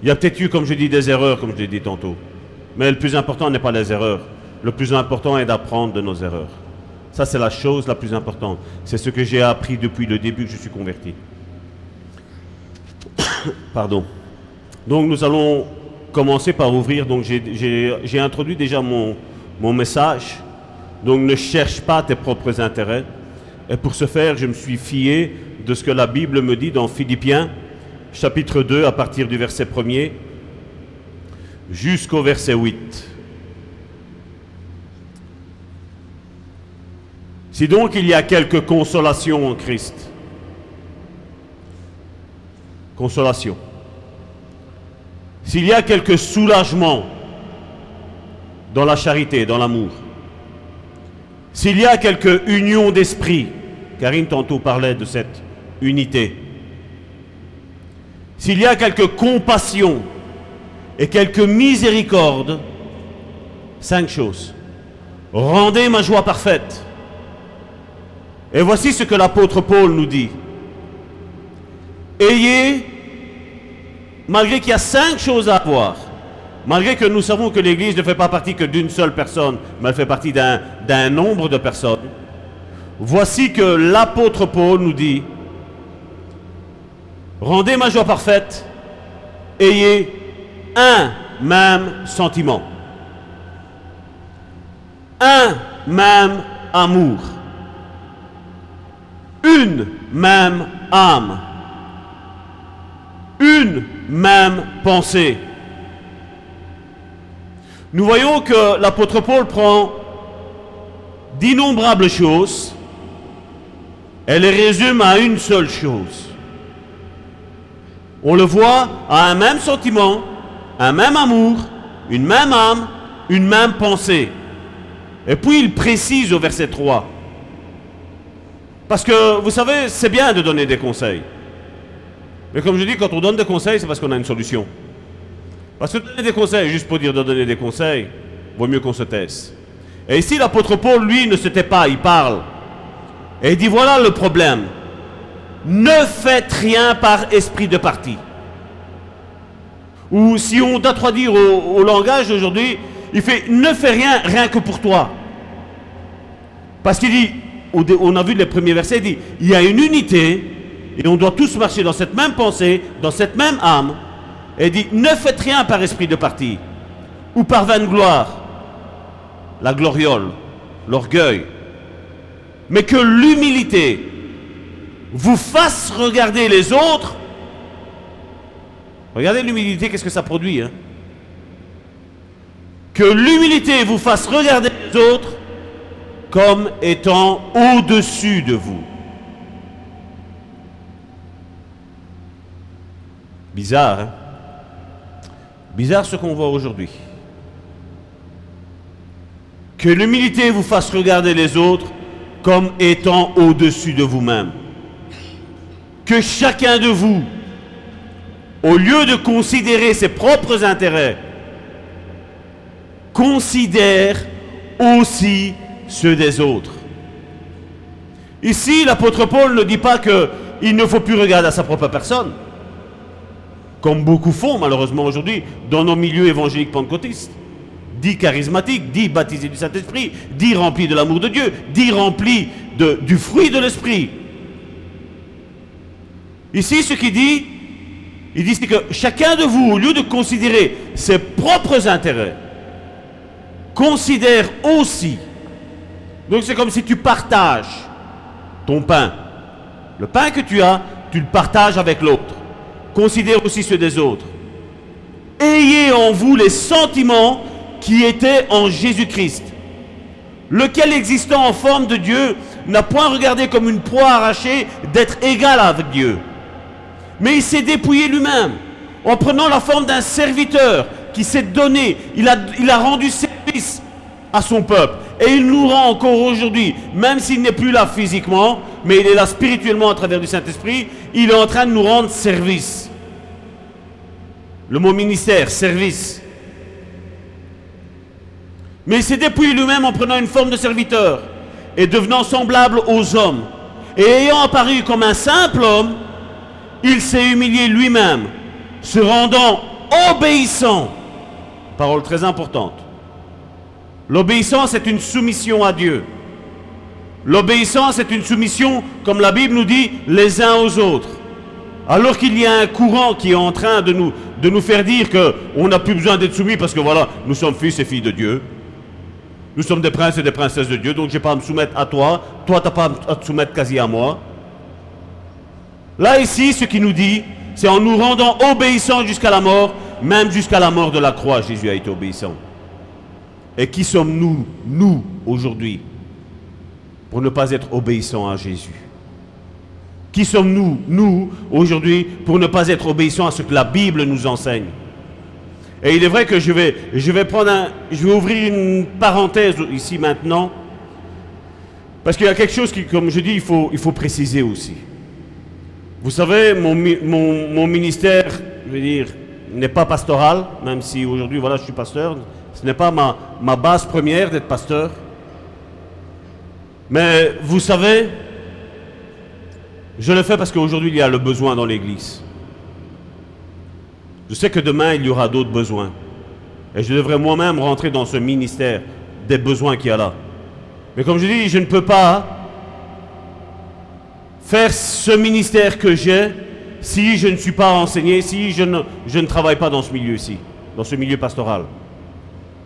Il y a peut-être eu, comme je dis, des erreurs, comme je l'ai dit tantôt. Mais le plus important n'est pas les erreurs. Le plus important est d'apprendre de nos erreurs. Ça, c'est la chose la plus importante. C'est ce que j'ai appris depuis le début que je suis converti. Pardon. Donc nous allons commencer par ouvrir. Donc j'ai- introduit déjà mon, mon message. Donc ne cherche pas tes propres intérêts. Et pour ce faire, je me suis fié de ce que la Bible me dit dans Philippiens, chapitre 2, à partir du verset 1er, jusqu'au verset 8. Si donc il y a quelque consolation en Christ, consolation. S'il y a quelque soulagement dans la charité, dans l'amour, s'il y a quelque union d'esprit, Karine tantôt parlait de cette unité, s'il y a quelque compassion et quelque miséricorde, cinq choses. Rendez ma joie parfaite. Et voici ce que l'apôtre Paul nous dit. Ayez, malgré qu'il y a cinq choses à avoir, malgré que nous savons que l'Église ne fait pas partie que d'une seule personne, mais elle fait partie d'un nombre de personnes, voici que l'apôtre Paul nous dit, rendez ma joie parfaite, ayez un même sentiment, un même amour, une même âme, une même pensée. Nous voyons que l'apôtre Paul prend d'innombrables choses et les résume à une seule chose. On le voit à un même sentiment, un même amour, une même âme, une même pensée. Et puis il précise au verset 3. Parce que, vous savez, c'est bien de donner des conseils. Mais comme je dis, quand on donne des conseils, c'est parce qu'on a une solution. Parce que donner des conseils, juste pour dire de donner des conseils, vaut mieux qu'on se taise. Et ici, l'apôtre Paul, lui, ne se tait pas, il parle. Et il dit, voilà le problème. Ne faites rien par esprit de parti. Ou si on doit traduire au, au langage aujourd'hui, il fait, ne fais rien, rien que pour toi. Parce qu'il dit, on a vu les premiers versets, il dit, il y a une unité, et on doit tous marcher dans cette même pensée, dans cette même âme. Et il dit, ne faites rien par esprit de parti, ou par vaine gloire, la gloriole, l'orgueil, mais que l'humilité vous fasse regarder les autres. Regardez l'humilité, qu'est-ce que ça produit. hein? Que l'humilité vous fasse regarder les autres comme étant au-dessus de vous. Bizarre, hein? Bizarre ce qu'on voit aujourd'hui. Que l'humilité vous fasse regarder les autres comme étant au-dessus de vous-même. Que chacun de vous, au lieu de considérer ses propres intérêts, considère aussi ceux des autres. Ici, l'apôtre Paul ne dit pas qu'il ne faut plus regarder à sa propre personne, comme beaucoup font malheureusement aujourd'hui dans nos milieux évangéliques pentecôtistes. Dit charismatique, dit baptisé du Saint-Esprit, dit rempli de l'amour de Dieu, dit rempli du fruit de l'Esprit. Ici, ce qu'il dit, il dit que chacun de vous, au lieu de considérer ses propres intérêts, considère aussi. Donc c'est comme si tu partages ton pain. Le pain que tu as, tu le partages avec l'autre. Considère aussi ceux des autres. Ayez en vous les sentiments qui étaient en Jésus-Christ, lequel existant en forme de Dieu n'a point regardé comme une proie arrachée d'être égal avec Dieu. Mais il s'est dépouillé lui-même en prenant la forme d'un serviteur qui s'est donné, il a, il a rendu service à son peuple. Et il nous rend encore aujourd'hui, même s'il n'est plus là physiquement, mais il est là spirituellement à travers du Saint-Esprit, il est en train de nous rendre service. Le mot ministère, service. Mais il s'est dépouillé lui-même en prenant une forme de serviteur et devenant semblable aux hommes. Et ayant apparu comme un simple homme, il s'est humilié lui-même, se rendant obéissant. Parole très importante. L'obéissance est une soumission à Dieu. L'obéissance est une soumission, comme la Bible nous dit, les uns aux autres. alors qu'il y a un courant qui est en train de nous, faire dire qu'on n'a plus besoin d'être soumis parce que voilà, nous sommes fils et filles de Dieu. Nous sommes des princes et des princesses de Dieu, donc je n'ai pas à me soumettre à toi. Toi, tu n'as pas à te soumettre quasi à moi. Là, ici, ce qu'il nous dit, c'est en nous rendant obéissants jusqu'à la mort, même jusqu'à la mort de la croix, Jésus a été obéissant. Et qui sommes-nous, nous, aujourd'hui, pour ne pas être obéissants à Jésus? Qui sommes-nous, nous, aujourd'hui, pour ne pas être obéissants à ce que la Bible nous enseigne? Et il est vrai que je vais, prendre un, je vais ouvrir une parenthèse ici maintenant, parce qu'il y a quelque chose qui, comme je dis, il faut, il faut préciser aussi. Vous savez, mon, ministère, je veux dire, n'est pas pastoral, même si aujourd'hui, voilà, je suis pasteur. Ce n'est pas ma, base première d'être pasteur. Mais vous savez, je le fais parce qu'aujourd'hui, il y a le besoin dans l'Église. Je sais que demain, il y aura d'autres besoins. Et je devrais moi-même rentrer dans ce ministère des besoins qu'il y a là. Mais comme je dis, je ne peux pas faire ce ministère que j'ai si je ne suis pas enseigné, si je ne, je ne travaille pas dans ce milieu-ci, dans ce milieu pastoral.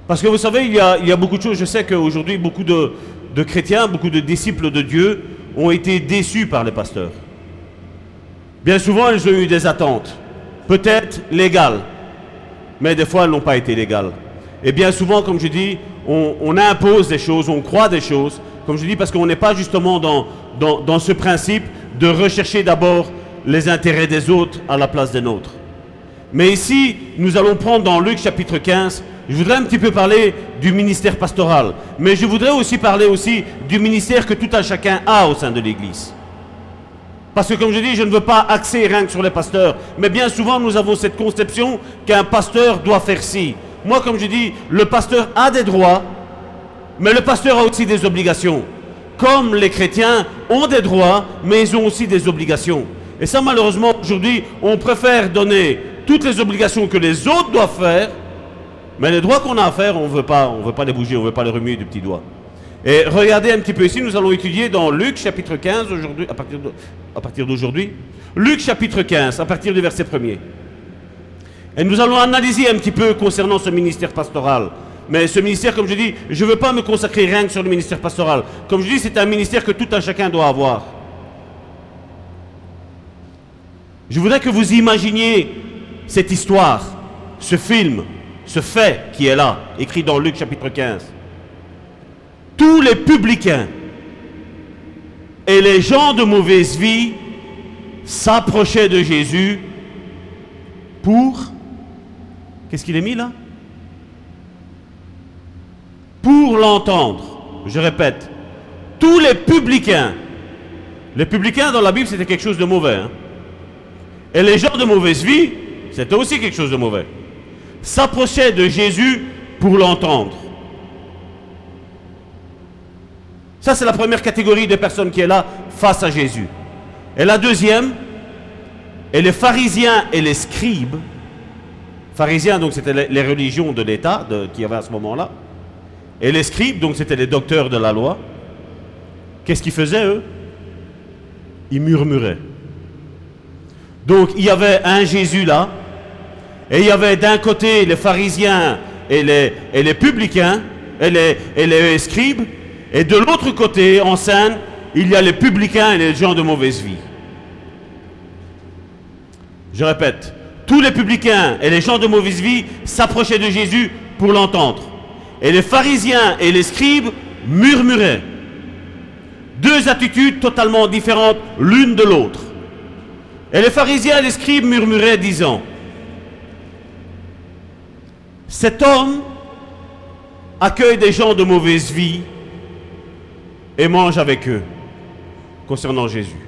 Parce que vous savez, il y a, beaucoup de choses. Je sais qu'aujourd'hui, beaucoup de, chrétiens, beaucoup de disciples de Dieu ont été déçus par les pasteurs. Bien souvent, ils ont eu des attentes, peut-être légales, mais des fois, elles n'ont pas été légales. Et bien souvent, comme je dis, on, on impose des choses, on croit des choses, comme je dis, parce qu'on n'est pas justement dans, dans, dans ce principe de rechercher d'abord les intérêts des autres à la place des nôtres. Mais ici, nous allons prendre dans Luc chapitre 15, je voudrais un petit peu parler du ministère pastoral, mais je voudrais aussi parler aussi du ministère que tout un chacun a au sein de l'Église. Parce que comme je dis, je ne veux pas axer rien que sur les pasteurs, mais bien souvent nous avons cette conception qu'un pasteur doit faire ci. Moi, comme je dis, le pasteur a des droits, mais le pasteur a aussi des obligations comme les chrétiens ont des droits, mais ils ont aussi des obligations. Et ça, malheureusement, aujourd'hui, on préfère donner toutes les obligations que les autres doivent faire, mais les droits qu'on a à faire, on ne veut pas les bouger, on ne veut pas les remuer du petit doigt. Et regardez un petit peu ici, nous allons étudier dans Luc chapitre 15 aujourd'hui, à partir d'aujourd'hui. Luc chapitre 15, à partir du verset 1er. Et nous allons analyser un petit peu concernant ce ministère pastoral. Mais ce ministère, comme je dis, je ne veux pas me consacrer rien que sur le ministère pastoral. Comme je dis, c'est un ministère que tout un chacun doit avoir. Je voudrais que vous imaginiez cette histoire, ce film, ce fait qui est là, écrit dans Luc chapitre 15. Tous les publicains et les gens de mauvaise vie s'approchaient de Jésus pour... Qu'est-ce qu'il est mis là? Pour l'entendre. Je répète, tous les publicains, les publicains dans la Bible c'était quelque chose de mauvais. Hein. Et les gens de mauvaise vie, c'était aussi quelque chose de mauvais. S'approchaient de Jésus pour l'entendre. Ça, c'est la première catégorie de personnes qui est là face à Jésus. Et la deuxième, et les pharisiens et les scribes, pharisiens, donc c'était les religions de l'État qui avait à ce moment-là, et les scribes, donc c'était les docteurs de la loi, qu'est-ce qu'ils faisaient eux? Ils murmuraient. Donc il y avait un Jésus là, et il y avait d'un côté les pharisiens et les, et publicains, et les, et les scribes, et de l'autre côté, en scène, il y a les publicains et les gens de mauvaise vie. Je répète, tous les publicains et les gens de mauvaise vie s'approchaient de Jésus pour l'entendre. Et les pharisiens et les scribes murmuraient. Deux attitudes totalement différentes l'une de l'autre. Et les pharisiens et les scribes murmuraient disant, cet homme accueille des gens de mauvaise vie et mange avec eux, concernant Jésus.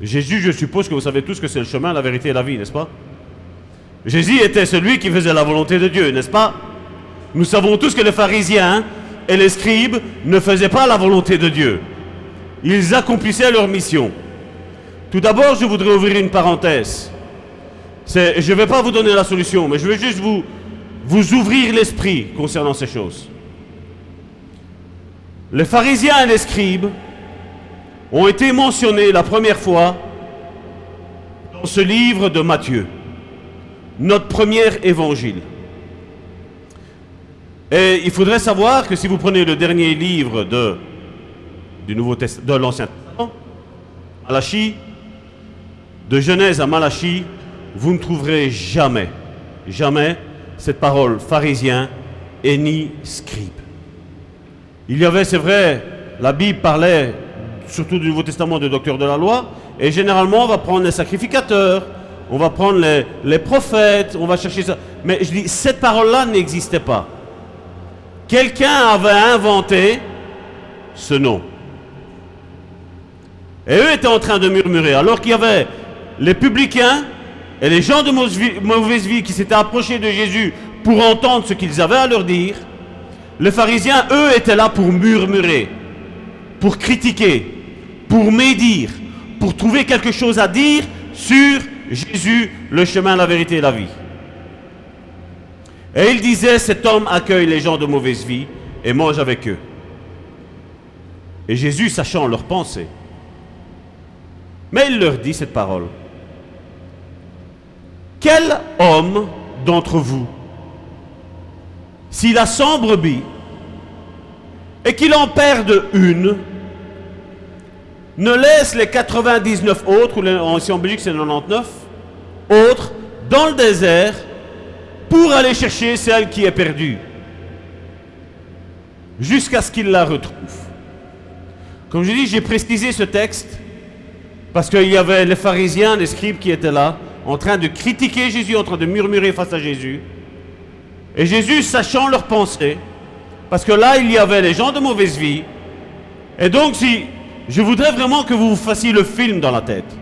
Jésus, je suppose que vous savez tous que c'est le chemin, la vérité et la vie, n'est-ce pas? Jésus était celui qui faisait la volonté de Dieu, n'est-ce pas? Nous savons tous que les pharisiens et les scribes ne faisaient pas la volonté de Dieu. Ils accomplissaient leur mission. Tout d'abord, je voudrais ouvrir une parenthèse. Je ne vais pas vous donner la solution, mais je vais juste vous, ouvrir l'esprit concernant ces choses. Les pharisiens et les scribes ont été mentionnés la première fois dans ce livre de Matthieu, notre premier évangile. Et il faudrait savoir que si vous prenez le dernier livre de, du Nouveau de l'Ancien Testament, Malachie, de Genèse à Malachie, vous ne trouverez jamais, jamais cette parole pharisien et ni scribe. Il y avait, c'est vrai, la Bible parlait surtout du Nouveau Testament de docteurs de la loi, et généralement on va prendre les sacrificateurs, on va prendre les, les prophètes, on va chercher ça. Mais je dis, cette parole-là n'existait pas. Quelqu'un avait inventé ce nom. Et eux étaient en train de murmurer, alors qu'il y avait les publicains et les gens de mauvaise vie- qui s'étaient approchés de Jésus pour entendre ce qu'ils avaient à leur dire. Les pharisiens, eux, étaient là pour murmurer, pour critiquer, pour médire, pour trouver quelque chose à dire sur Jésus, le chemin, la vérité et la vie. Et il disait, cet homme accueille les gens de mauvaise vie et mange avec eux. Et Jésus, sachant leurs pensées, mais il leur dit cette parole. Quel homme d'entre vous, s'il a 100 brebis et qu'il en perde une, ne laisse les 99 autres, ou ici en Belgique c'est 99, autres, dans le désert pour aller chercher celle qui est perdue, jusqu'à ce qu'il la retrouve. Comme je dis, j'ai précisé ce texte parce qu'il y avait les pharisiens, les scribes qui étaient là, en train de critiquer Jésus, en train de murmurer face à Jésus. Et Jésus, sachant leurs pensées, parce que là, il y avait les gens de mauvaise vie. Et donc, si je voudrais vraiment que vous vous fassiez le film dans la tête.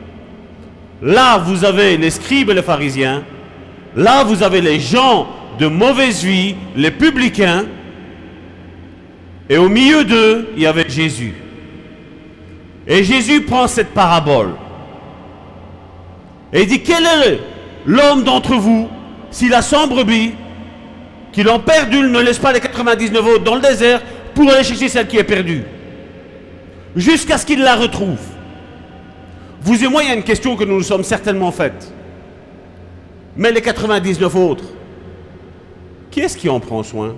Là, vous avez les scribes et les pharisiens. Là, vous avez les gens de mauvaise vie, les publicains. Et au milieu d'eux, il y avait Jésus. Et Jésus prend cette parabole. Et il dit, quel est l'homme d'entre vous, s'il a 100 brebis, qu'il en perd une, ne laisse pas les 99 autres dans le désert pour aller chercher celle qui est perdue. Jusqu'à ce qu'il la retrouve. Vous et moi, il y a une question que nous nous sommes certainement faites. Mais les 99 autres, qui est-ce qui en prend soin?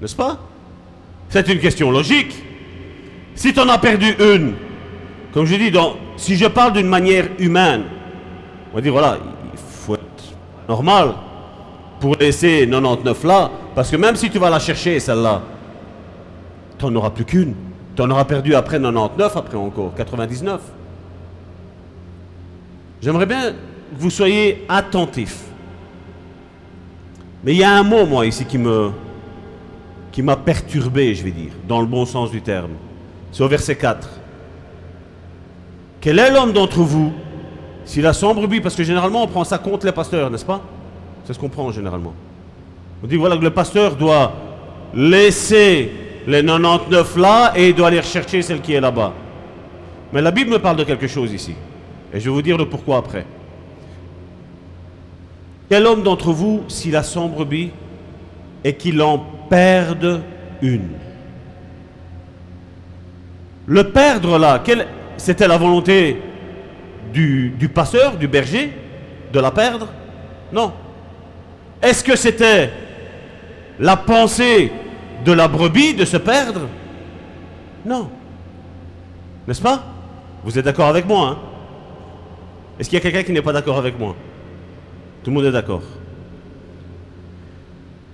N'est-ce pas? C'est une question logique. Si tu en as perdu une, comme je dis, si je parle d'une manière humaine, on va dire voilà, il faut être normal pour laisser 99 là, parce que même si tu vas la chercher, celle-là, tu n'en auras plus qu'une. Tu en auras perdu après 99, après encore 99. J'aimerais bien que vous soyez attentifs. Mais il y a un mot, moi, ici, qui me qui m'a perturbé, je vais dire, dans le bon sens du terme. C'est au verset 4. Quel est l'homme d'entre vous, s'il a 100 brebis, parce que généralement on prend ça contre les pasteurs, n'est-ce pas? C'est ce qu'on prend généralement. On dit voilà que le pasteur doit laisser les 99 là et il doit aller rechercher celle qui est là-bas. Mais la Bible me parle de quelque chose ici. Et je vais vous dire le pourquoi après. Quel homme d'entre vous, s'il a 100 brebis et qu'il en perde une? Le perdre là, quelle- c'était la volonté du, pasteur, du berger, de la perdre? Non. Est-ce que c'était la pensée de la brebis de se perdre? Non. N'est-ce pas? Vous êtes d'accord avec moi hein? Est-ce qu'il y a quelqu'un qui n'est pas d'accord avec moi? Tout le monde est d'accord.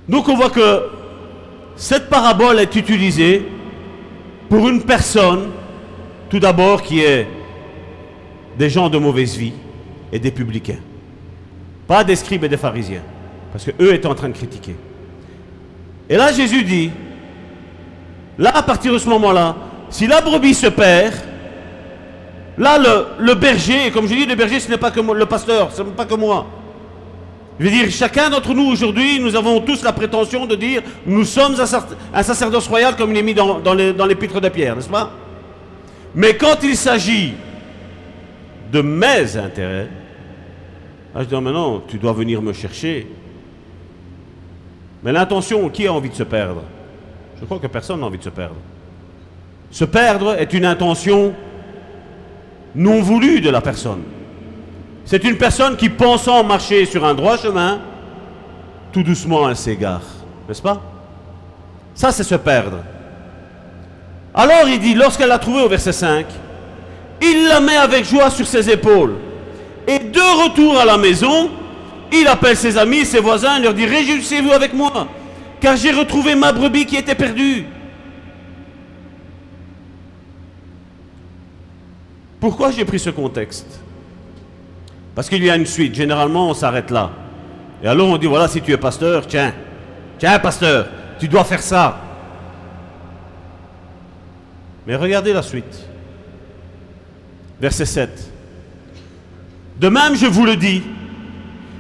Donc on voit que cette parabole est utilisée pour une personne, tout d'abord, qui est des gens de mauvaise vie et des publicains. Pas des scribes et des pharisiens. Parce qu'eux étaient en train de critiquer. Et là, Jésus dit, là, à partir de ce moment-là, si la brebis se perd, là, le, berger, comme je dis, le berger, ce n'est pas que le pasteur, ce n'est pas que moi. Je veux dire, chacun d'entre nous aujourd'hui, nous avons tous la prétention de dire nous sommes un, sac- un sacerdoce royal comme il est mis dans l'épître de Pierre, n'est-ce pas? Mais quand il s'agit de mes intérêts, là je dis, mais non, tu dois venir me chercher. Mais l'intention, qui a envie de se perdre? Je crois que personne n'a envie de se perdre. Se perdre est une intention non voulu de la personne. C'est une personne qui, pensant marcher sur un droit chemin, tout doucement elle s'égare. N'est-ce pas? Ça, c'est se perdre. Alors il dit, lorsqu'elle l'a trouvé au verset 5, il la met avec joie sur ses épaules. Et de retour à la maison, il appelle ses amis, ses voisins, et leur dit, réjouissez-vous avec moi, car j'ai retrouvé ma brebis qui était perdue. Pourquoi j'ai pris ce contexte? Parce qu'il y a une suite. Généralement, on s'arrête là. Et alors on dit, voilà, si tu es pasteur, tiens, tiens, pasteur, tu dois faire ça. Mais regardez la suite. Verset 7. De même, je vous le dis,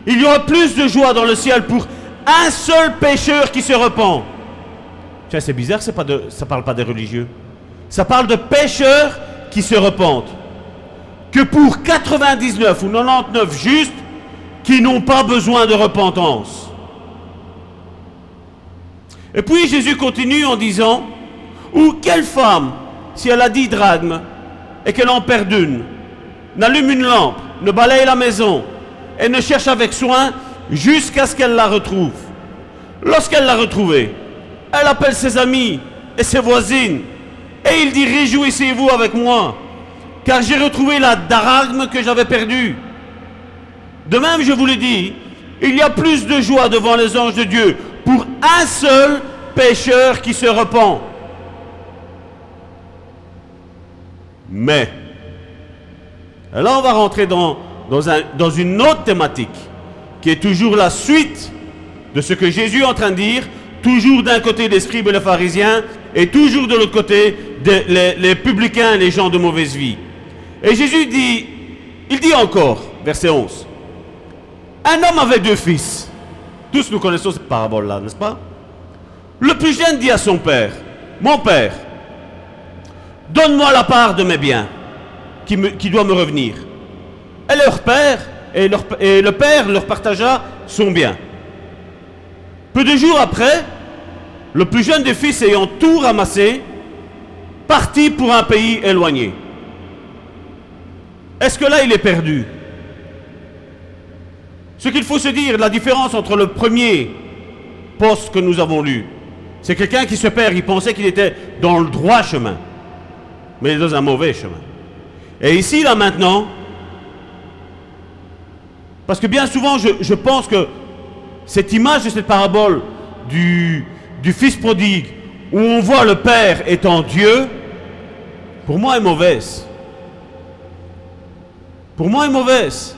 il y aura plus de joie dans le ciel pour un seul pécheur qui se repent. Tiens, c'est bizarre, ça ne parle pas des religieux. Ça parle de pécheurs qui se repentent. Que pour 99 ou 99 justes qui n'ont pas besoin de repentance. Et puis Jésus continue en disant, ou quelle femme, si elle a dix drachmes et qu'elle en perd une, n'allume une lampe, ne balaye la maison et ne cherche avec soin jusqu'à ce qu'elle la retrouve. Lorsqu'elle l'a retrouvée, elle appelle ses amis et ses voisines et il dit Réjouissez-vous avec moi, car j'ai retrouvé la drachme que j'avais perdue. De même, je vous le dis, il y a plus de joie devant les anges de Dieu pour un seul pécheur qui se repent. Mais, là on va rentrer dans, dans, un, dans une autre thématique, qui est toujours la suite de ce que Jésus est en train de dire, toujours d'un côté des scribes et les pharisiens, et toujours de l'autre côté les, les publicains et les gens de mauvaise vie. Et Jésus dit, il dit encore, verset 11, un homme avait deux fils. Tous nous connaissons cette parabole-là, n'est-ce pas? Le plus jeune dit à son père, mon père, donne-moi la part de mes biens qui, doit me revenir. Et leur père, et, leur, et le père leur partagea son bien. Peu de jours après, le plus jeune des fils ayant tout ramassé, partit pour un pays éloigné. Est-ce que là il est perdu? Ce qu'il faut se dire, la différence entre le premier poste que nous avons lu, c'est quelqu'un qui se perd, il pensait qu'il était dans le droit chemin, mais dans un mauvais chemin. Et ici, là maintenant, parce que bien souvent, je, pense que cette image de cette parabole du, fils prodigue, où on voit le Père étant Dieu, pour moi est mauvaise. Pour moi est mauvaise.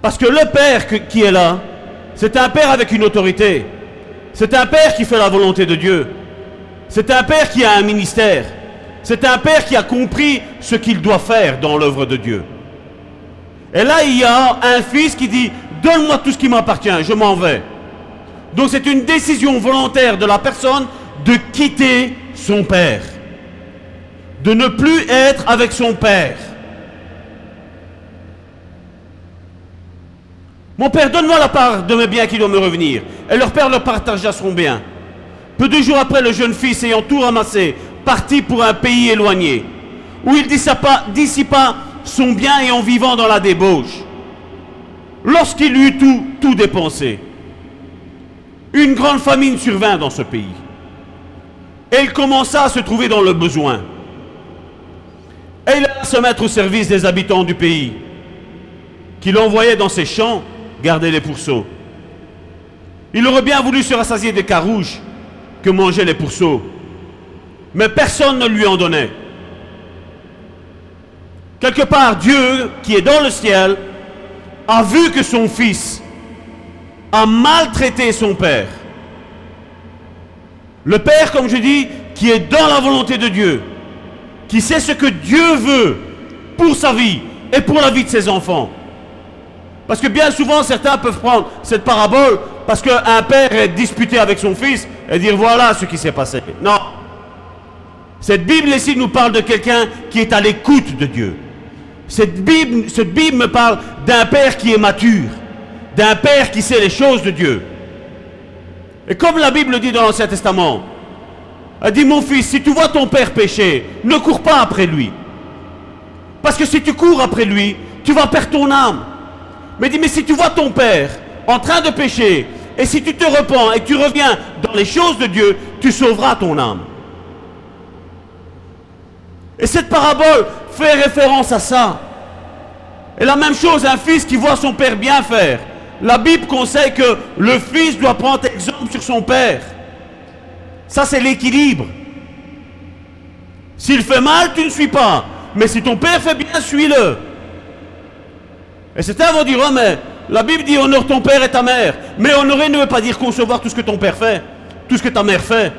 Parce que le Père qui est là, c'est un Père avec une autorité. C'est un Père qui fait la volonté de Dieu. C'est un Père qui a un ministère. C'est un Père qui a compris ce qu'il doit faire dans l'œuvre de Dieu. Et là, il y a un fils qui dit, donne-moi tout ce qui m'appartient, je m'en vais. Donc c'est une décision volontaire de la personne de quitter son père. De ne plus être avec son père. Mon père, donne-moi la part de mes biens qui doit me revenir. Et leur père leur partagea son bien. Peu de jours après, le jeune fils, ayant tout ramassé, partit pour un pays éloigné, où il dissipa, dissipa son bien et en vivant dans la débauche. Lorsqu'il eut tout, tout dépensé, une grande famine survint dans ce pays. Et il commença à se trouver dans le besoin. Et il alla se mettre au service des habitants du pays, qu'il envoyait dans ses champs garder les pourceaux. Il aurait bien voulu se rassasier des carouges que mangeaient les pourceaux, mais personne ne lui en donnait. Quelque part, Dieu, qui est dans le ciel, a vu que son fils a maltraité son père. Le père, comme je dis, qui est dans la volonté de Dieu, qui sait ce que Dieu veut pour sa vie et pour la vie de ses enfants. Parce que bien souvent, certains peuvent prendre cette parabole parce qu'un père est disputé avec son fils et dire voilà ce qui s'est passé. Non. Cette Bible ici nous parle de quelqu'un qui est à l'écoute de Dieu. Cette Bible, me parle d'un père qui est mature, d'un père qui sait les choses de Dieu. Et comme la Bible dit dans l'Ancien Testament, elle dit mon fils, si tu vois ton père pécher, ne cours pas après lui. Parce que si tu cours après lui, tu vas perdre ton âme. Mais dis, mais si tu vois ton père en train de pécher, et si tu te repens et que tu reviens dans les choses de Dieu, tu sauveras ton âme. Et cette parabole fait référence à ça. Et la même chose, un fils qui voit son père bien faire. La Bible conseille que le fils doit prendre exemple sur son père. Ça, c'est l'équilibre. S'il fait mal, tu ne suis pas. Mais si ton père fait bien, suis-le. Et certains vont dire, oh mais la Bible dit honore ton père et ta mère. Mais honorer ne veut pas dire concevoir tout ce que ton père fait, tout ce que ta mère fait.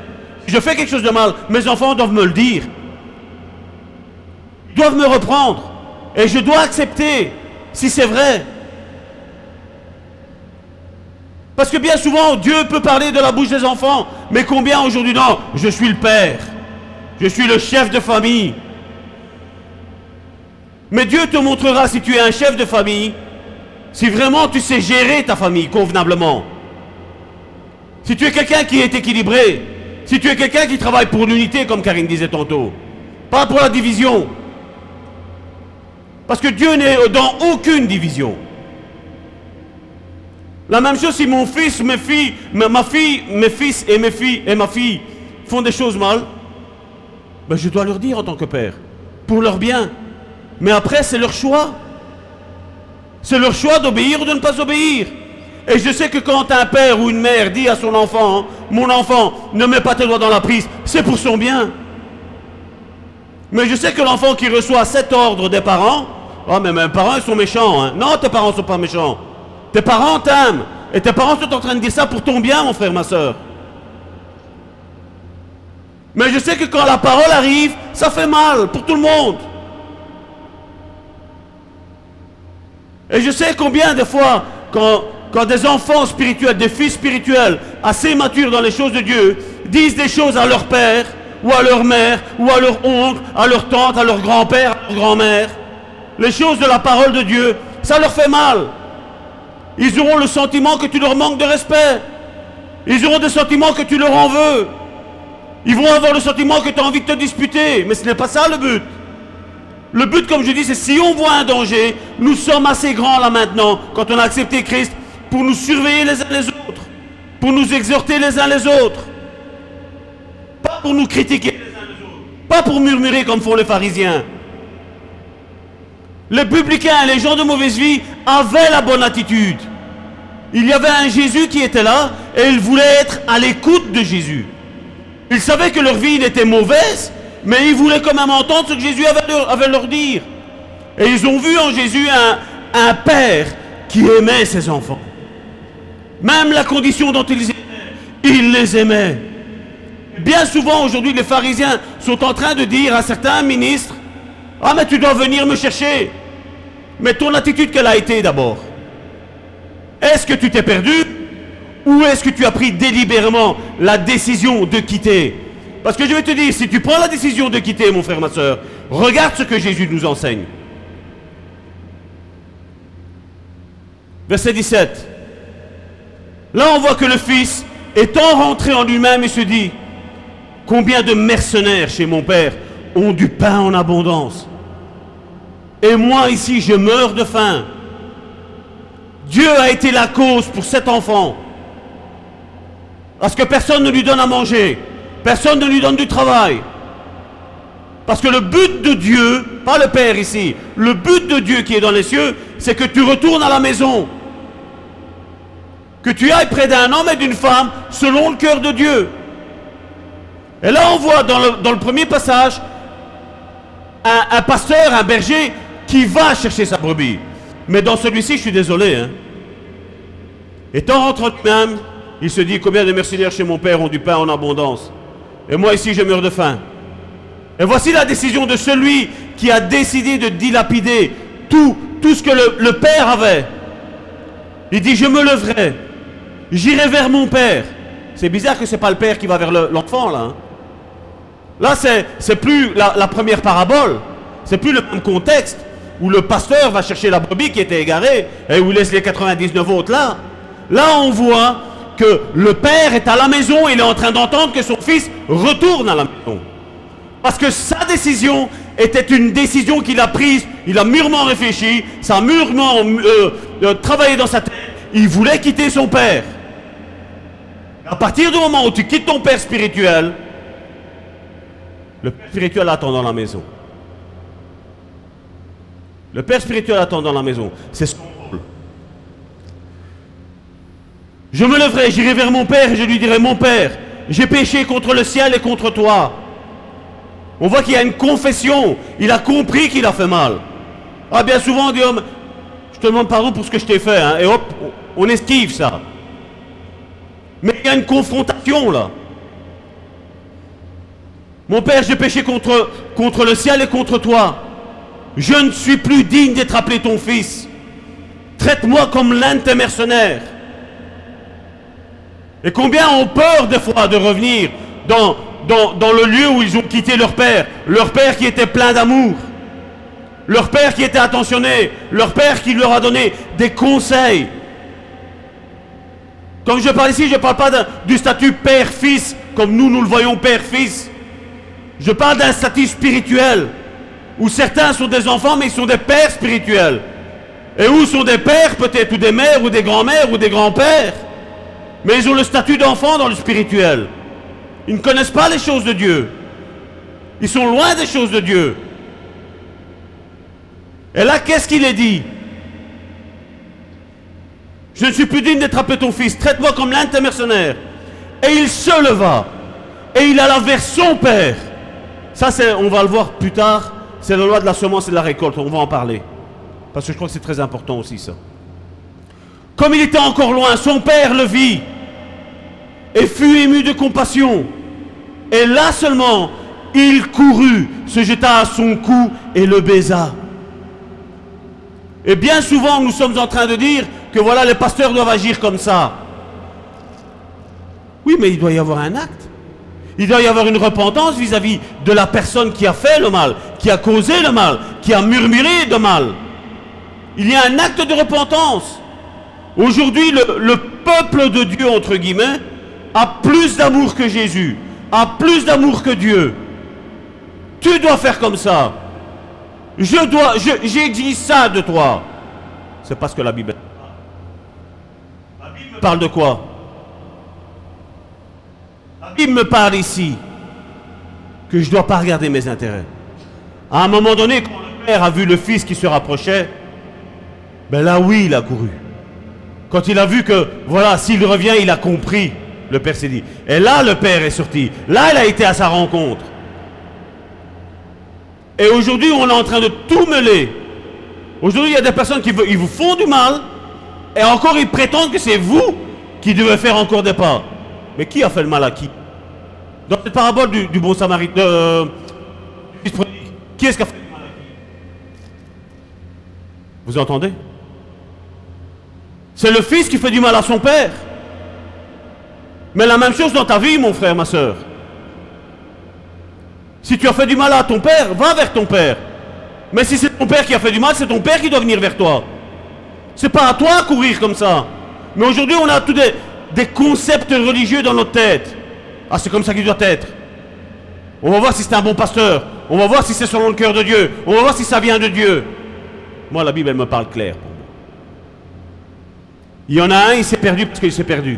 Si je fais quelque chose de mal, mes enfants doivent me le dire. Doivent me reprendre. Et je dois accepter si c'est vrai. Parce que bien souvent, Dieu peut parler de la bouche des enfants. Mais combien aujourd'hui, non, je suis le père. Je suis le chef de famille. Mais Dieu te montrera si tu es un chef de famille, si vraiment tu sais gérer ta famille convenablement. Si tu es quelqu'un qui est équilibré, si tu es quelqu'un qui travaille pour l'unité, comme Karine disait tantôt, pas pour la division. Parce que Dieu n'est dans aucune division. La même chose si mon fils, mes filles, ma fille, mes fils et mes filles et ma fille font des choses mal, ben je dois leur dire en tant que père, pour leur bien. Mais après, c'est leur choix. C'est leur choix d'obéir ou de ne pas obéir. Et je sais que quand un père ou une mère dit à son enfant, mon enfant, ne mets pas tes doigts dans la prise, c'est pour son bien. Mais je sais que l'enfant qui reçoit cet ordre des parents, oh mais mes parents ils sont méchants. Hein. Non, tes parents ne sont pas méchants. Tes parents t'aiment. Et tes parents sont en train de dire ça pour ton bien, mon frère, ma soeur. Mais je sais que quand la parole arrive, ça fait mal pour tout le monde. Et je sais combien de fois, quand, quand des enfants spirituels, des fils spirituels, assez matures dans les choses de Dieu, disent des choses à leur père, ou à leur mère, ou à leur oncle, à leur tante, à leur grand-père, à leur grand-mère, les choses de la parole de Dieu, ça leur fait mal. Ils auront le sentiment que tu leur manques de respect. Ils auront des sentiments que tu leur en veux. Ils vont avoir le sentiment que tu as envie de te disputer. Mais ce n'est pas ça le but. Le but, comme je dis, c'est si on voit un danger, nous sommes assez grands là maintenant, quand on a accepté Christ, pour nous surveiller les uns les autres, pour nous exhorter les uns les autres. Pas pour nous critiquer les uns les autres. Pas pour murmurer comme font les pharisiens. Les publicains, les gens de mauvaise vie avaient la bonne attitude. Il y avait un Jésus qui était là et ils voulaient être à l'écoute de Jésus. Ils savaient que leur vie était mauvaise, mais ils voulaient quand même entendre ce que Jésus avait leur, leur dire. Et ils ont vu en Jésus un, un père qui aimait ses enfants. Même la condition dont ils étaient, il les aimait. Bien souvent aujourd'hui, les pharisiens sont en train de dire à certains ministres, ah mais tu dois venir me chercher. Mais ton attitude, quelle a été d'abord Est-ce que tu t'es perdu Ou est-ce que tu as pris délibérément la décision de quitter? Parce que je vais te dire, si tu prends la décision de quitter, mon frère, ma soeur, regarde ce que Jésus nous enseigne. Verset 17. Là, on voit que le Fils, étant rentré en lui-même, il se dit, combien de mercenaires chez mon Père ont du pain en abondance? Et moi ici, je meurs de faim. Dieu a été la cause pour cet enfant. Parce que personne ne lui donne à manger. Personne ne lui donne du travail. Parce que le but de Dieu, pas le Père ici, le but de Dieu qui est dans les cieux, c'est que tu retournes à la maison. Que tu ailles près d'un homme et d'une femme selon le cœur de Dieu. Et là, on voit dans le, premier passage un pasteur, un berger, qui va chercher sa brebis. Mais dans celui-ci, je suis désolé. Hein. Étant rentré même, il se dit combien de mercenaires chez mon père ont du pain en abondance. Et moi ici, je meurs de faim. Et voici la décision de celui qui a décidé de dilapider tout, tout ce que le, père avait. Il dit, je me leverai, j'irai vers mon père. C'est bizarre que ce n'est pas le père qui va vers l'enfant, là. Hein. Là, c'est plus la, la première parabole. C'est plus le même contexte où le pasteur va chercher la brebis qui était égarée et où laisse les 99 autres là. Là, on voit que le père est à la maison il est en train d'entendre que son fils retourne à la maison. Parce que sa décision était une décision qu'il a prise, il a mûrement réfléchi, ça a mûrement euh, euh, travaillé dans sa tête. Il voulait quitter son père. À partir du moment où tu quittes ton père spirituel, le père spirituel attend dans la maison. Le père spirituel attend dans la maison. C'est son rôle. Je me leverai, j'irai vers mon père et je lui dirai Mon père, j'ai péché contre le ciel et contre toi. On voit qu'il y a une confession. Il a compris qu'il a fait mal. Ah, bien souvent, on dit oh, Je te demande pardon pour ce que je t'ai fait. Hein, et hop, on esquive ça. Mais il y a une confrontation là. Mon père, j'ai péché contre le ciel et contre toi. Je ne suis plus digne d'être appelé ton fils. Traite-moi comme l'un de tes mercenaires. Et combien ont peur des fois de revenir dans, dans, dans, le lieu où ils ont quitté leur père, leur père qui était plein d'amour, leur père qui était attentionné, leur père qui leur a donné des conseils. Comme je parle ici, je ne parle pas du statut père-fils, comme nous, nous le voyons père-fils. Je parle d'un statut spirituel, où certains sont des enfants, mais ils sont des pères spirituels. Et où sont des pères, peut-être, ou des mères, ou des grands-mères, ou des grands-pères? Mais ils ont le statut d'enfant dans le spirituel. Ils ne connaissent pas les choses de Dieu. Ils sont loin des choses de Dieu. Et là, qu'est-ce qu'il est dit? Je ne suis plus digne d'être appelé ton fils. Traite-moi comme l'un de tes mercenaires. Et il se leva. Et il alla vers son père. Ça, c'est, on va le voir plus tard. C'est la loi de la semence et de la récolte. On va en parler. Parce que je crois que c'est très important aussi, ça. Comme il était encore loin, son père le vit et fut ému de compassion. Et là seulement, il courut, se jeta à son cou et le baisa. Et bien souvent, nous sommes en train de dire que voilà, les pasteurs doivent agir comme ça. Oui, mais il doit y avoir un acte. Il doit y avoir une repentance vis-à-vis de la personne qui a fait le mal, qui a causé le mal, qui a murmuré de mal. Il y a un acte de repentance. Aujourd'hui, le, le peuple de Dieu, entre guillemets, a plus d'amour que Jésus, a plus d'amour que Dieu. Tu dois faire comme ça. Je dois, j'exige ça de toi. C'est parce que la Bible. Parle de quoi? La Bible me parle ici que je ne dois pas regarder mes intérêts. À un moment donné, quand le père a vu le fils qui se rapprochait, ben là oui, il a couru. Quand il a vu que, voilà, s'il revient, il a compris. Le père s'est dit. Et là, le père est sorti. Là, il a été à sa rencontre. Et aujourd'hui, on est en train de tout mêler. Aujourd'hui, il y a des personnes qui vous font du mal. Et encore, ils prétendent que c'est vous qui devez faire encore des pas. Mais qui a fait le mal à qui? Dans cette parabole du, bon samaritain, euh, qui est-ce qui a fait le mal à qui Vous entendez? C'est le fils qui fait du mal à son père. Mais la même chose dans ta vie, mon frère, ma soeur. Si tu as fait du mal à ton père, va vers ton père. Mais si c'est ton père qui a fait du mal, c'est ton père qui doit venir vers toi. C'est pas à toi de courir comme ça. Mais aujourd'hui, on a tous des, des, concepts religieux dans notre tête. Ah, c'est comme ça qu'il doit être. On va voir si c'est un bon pasteur. On va voir si c'est selon le cœur de Dieu. On va voir si ça vient de Dieu. Moi, la Bible, elle me parle clair. Il y en a un, il s'est perdu parce qu'il s'est perdu.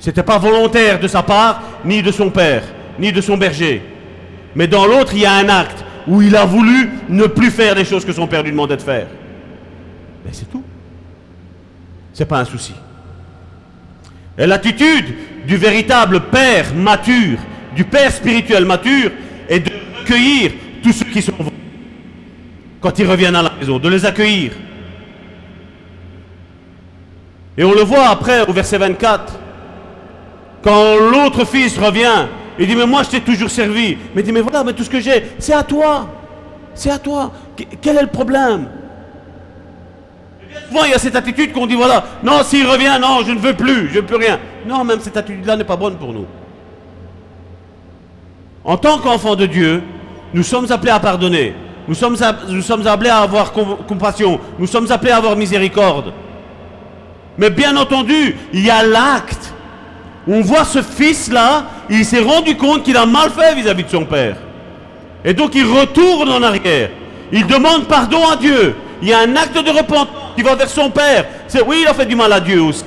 Ce n'était pas volontaire de sa part, ni de son père, ni de son berger. Mais dans l'autre, il y a un acte où il a voulu ne plus faire les choses que son père lui demandait de faire. Mais c'est tout. Ce n'est pas un souci. Et l'attitude du véritable père mature, du père spirituel mature, est de recueillir tous ceux qui sont quand ils reviennent à la maison, de les accueillir. Et on le voit après au verset 24. Quand l'autre fils revient, il dit, mais moi je t'ai toujours servi. Mais il dit, mais voilà, mais tout ce que j'ai, c'est à toi. C'est à toi. Quel est le problème? Souvent, il y a cette attitude qu'on dit, voilà, non, s'il revient, non, je ne veux plus, je ne peux rien. Non, même cette attitude-là n'est pas bonne pour nous. En tant qu'enfants de Dieu, nous sommes appelés à pardonner. Nous sommes, appelés à avoir compassion. Nous sommes appelés à avoir miséricorde. Mais bien entendu, il y a l'acte on voit ce fils-là il s'est rendu compte qu'il a mal fait vis-à-vis de son père. Et donc il retourne en arrière. Il demande pardon à Dieu. Il y a un acte de repentance qui va vers son père. C'est oui, il a fait du mal à Dieu aussi.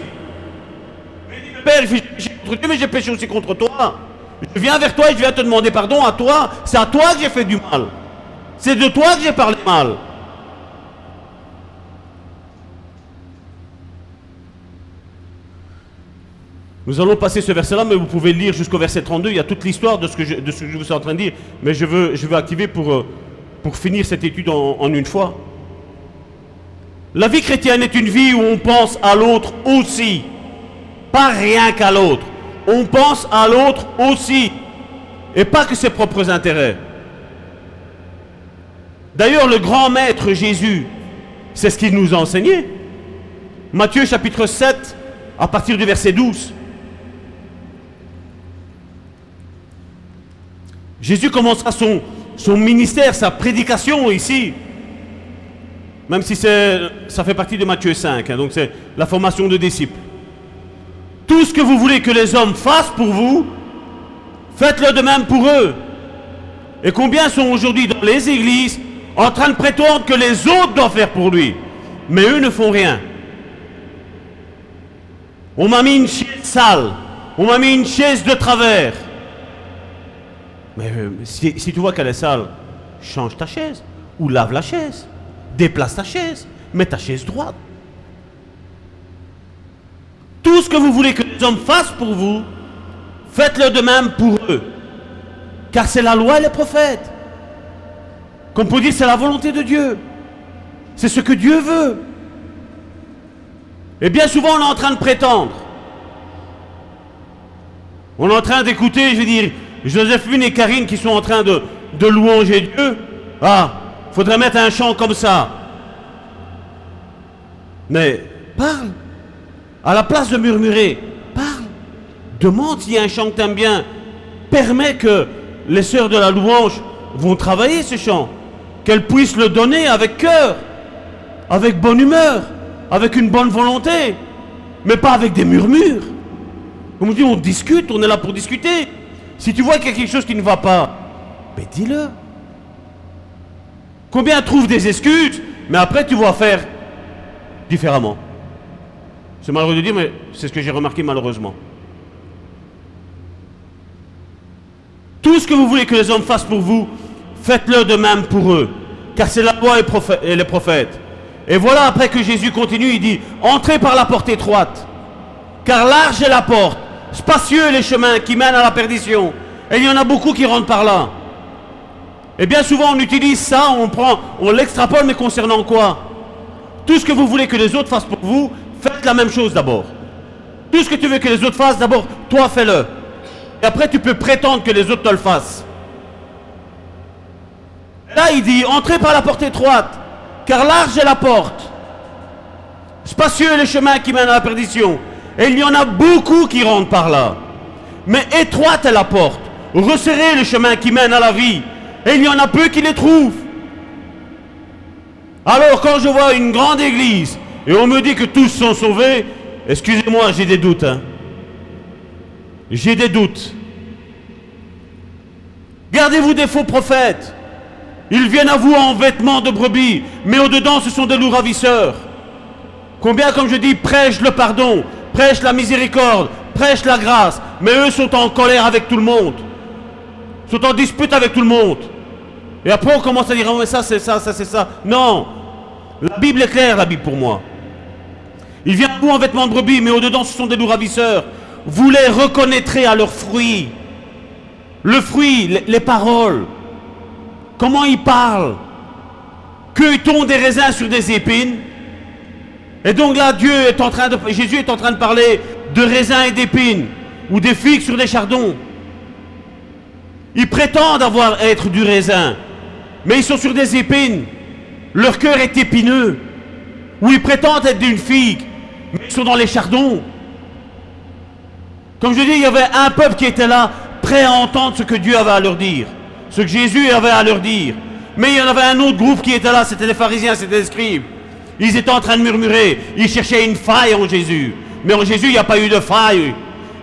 Père, j'ai péché contre Dieu, mais j'ai péché aussi contre toi. Je viens vers toi et je viens te demander pardon à toi. C'est à toi que j'ai fait du mal. C'est de toi que j'ai parlé mal. Nous allons passer ce verset-là, mais vous pouvez lire jusqu'au verset 32. Il y a toute l'histoire de, ce que je, vous suis en train de dire. Mais je veux, activer pour, euh, pour finir cette étude en une fois. La vie chrétienne est une vie où on pense à l'autre aussi. Pas rien qu'à l'autre. On pense à l'autre aussi. Et pas que ses propres intérêts. D'ailleurs, le grand maître Jésus, c'est ce qu'il nous a enseigné. Matthieu chapitre 7, à partir du verset 12. Jésus commencera son, son ministère, sa prédication ici. Même si ça fait partie de Matthieu 5, hein, donc c'est la formation de disciples. Tout ce que vous voulez que les hommes fassent pour vous, faites-le de même pour eux. Et combien sont aujourd'hui dans les églises en train de prétendre que les autres doivent faire pour lui, mais eux ne font rien. On m'a mis une chaise sale, on m'a mis une chaise de travers. Mais euh, si, si tu vois qu'elle est sale, change ta chaise ou lave la chaise. Déplace ta chaise, mets ta chaise droite. Tout ce que vous voulez que hommes fassent pour vous, faites-le de même pour eux. Car c'est la loi et les prophètes. Comme pour dire, c'est la volonté de Dieu. C'est ce que Dieu veut. Et bien souvent, on est en train de prétendre. On est en train d'écouter, je veux dire, Joséphine et Karine qui sont en train de, de louanger Dieu. Ah, faudrait mettre un chant comme ça. Mais parle. À la place de murmurer. Demande s'il y a un chant que tu aimes bien. Permets que les sœurs de la louange vont travailler ce chant. Qu'elles puissent le donner avec cœur, avec bonne humeur, avec une bonne volonté, mais pas avec des murmures. Comme on dit, on discute, on est là pour discuter. Si tu vois qu'il y a quelque chose qui ne va pas, ben dis-le. Combien trouvent des excuses, mais après tu vas faire différemment. C'est malheureux de dire, mais c'est ce que j'ai remarqué malheureusement. Tout ce que vous voulez que les hommes fassent pour vous, faites-le de même pour eux. Car c'est la loi et les prophètes. Et voilà, après que Jésus continue, il dit, entrez par la porte étroite. Car large est la porte, spacieux les chemins qui mènent à la perdition. Et il y en a beaucoup qui rentrent par là. Et bien souvent, on utilise ça, on prend, on l'extrapole, mais concernant quoi? Tout ce que vous voulez que les autres fassent pour vous, faites la même chose d'abord. Tout ce que tu veux que les autres fassent, d'abord, toi fais-le. Et après, tu peux prétendre que les autres te le fassent. Là, il dit, entrez par la porte étroite, car large est la porte. Spacieux est le chemin qui mène à la perdition. Et il y en a beaucoup qui rentrent par là. Mais étroite est la porte. Resserrez le chemin qui mène à la vie. Et il y en a peu qui les trouvent. Alors quand je vois une grande église et on me dit que tous sont sauvés, excusez-moi, j'ai des doutes. Hein. J'ai des doutes. Gardez-vous des faux prophètes. Ils viennent à vous en vêtements de brebis, mais au-dedans ce sont des loups ravisseurs. Combien, comme je dis, prêchent le pardon, prêchent la miséricorde, prêchent la grâce, mais eux sont en colère avec tout le monde, sont en dispute avec tout le monde. Et après on commence à dire, mais ça c'est ça, ça c'est ça. Non, la Bible est claire, la Bible pour moi. Ils viennent à vous en vêtements de brebis, mais au-dedans ce sont des loups ravisseurs. Vous les reconnaîtrez à leurs fruits. Le fruit, les, les paroles. Comment ils parlent Cueille-t-on des raisins sur des épines Et donc là, Dieu est en train de, Jésus est en train de parler de raisins et d'épines, ou des figues sur des chardons. Ils prétendent avoir être du raisin, mais ils sont sur des épines. Leur cœur est épineux. Ou ils prétendent être d'une figue, mais ils sont dans les chardons. Comme je dis, il y avait un peuple qui était là, prêt à entendre ce que Dieu avait à leur dire, ce que Jésus avait à leur dire. Mais il y en avait un autre groupe qui était là, c'était les pharisiens, c'était les scribes. Ils étaient en train de murmurer, ils cherchaient une faille en Jésus. Mais en Jésus, il n'y a pas eu de faille.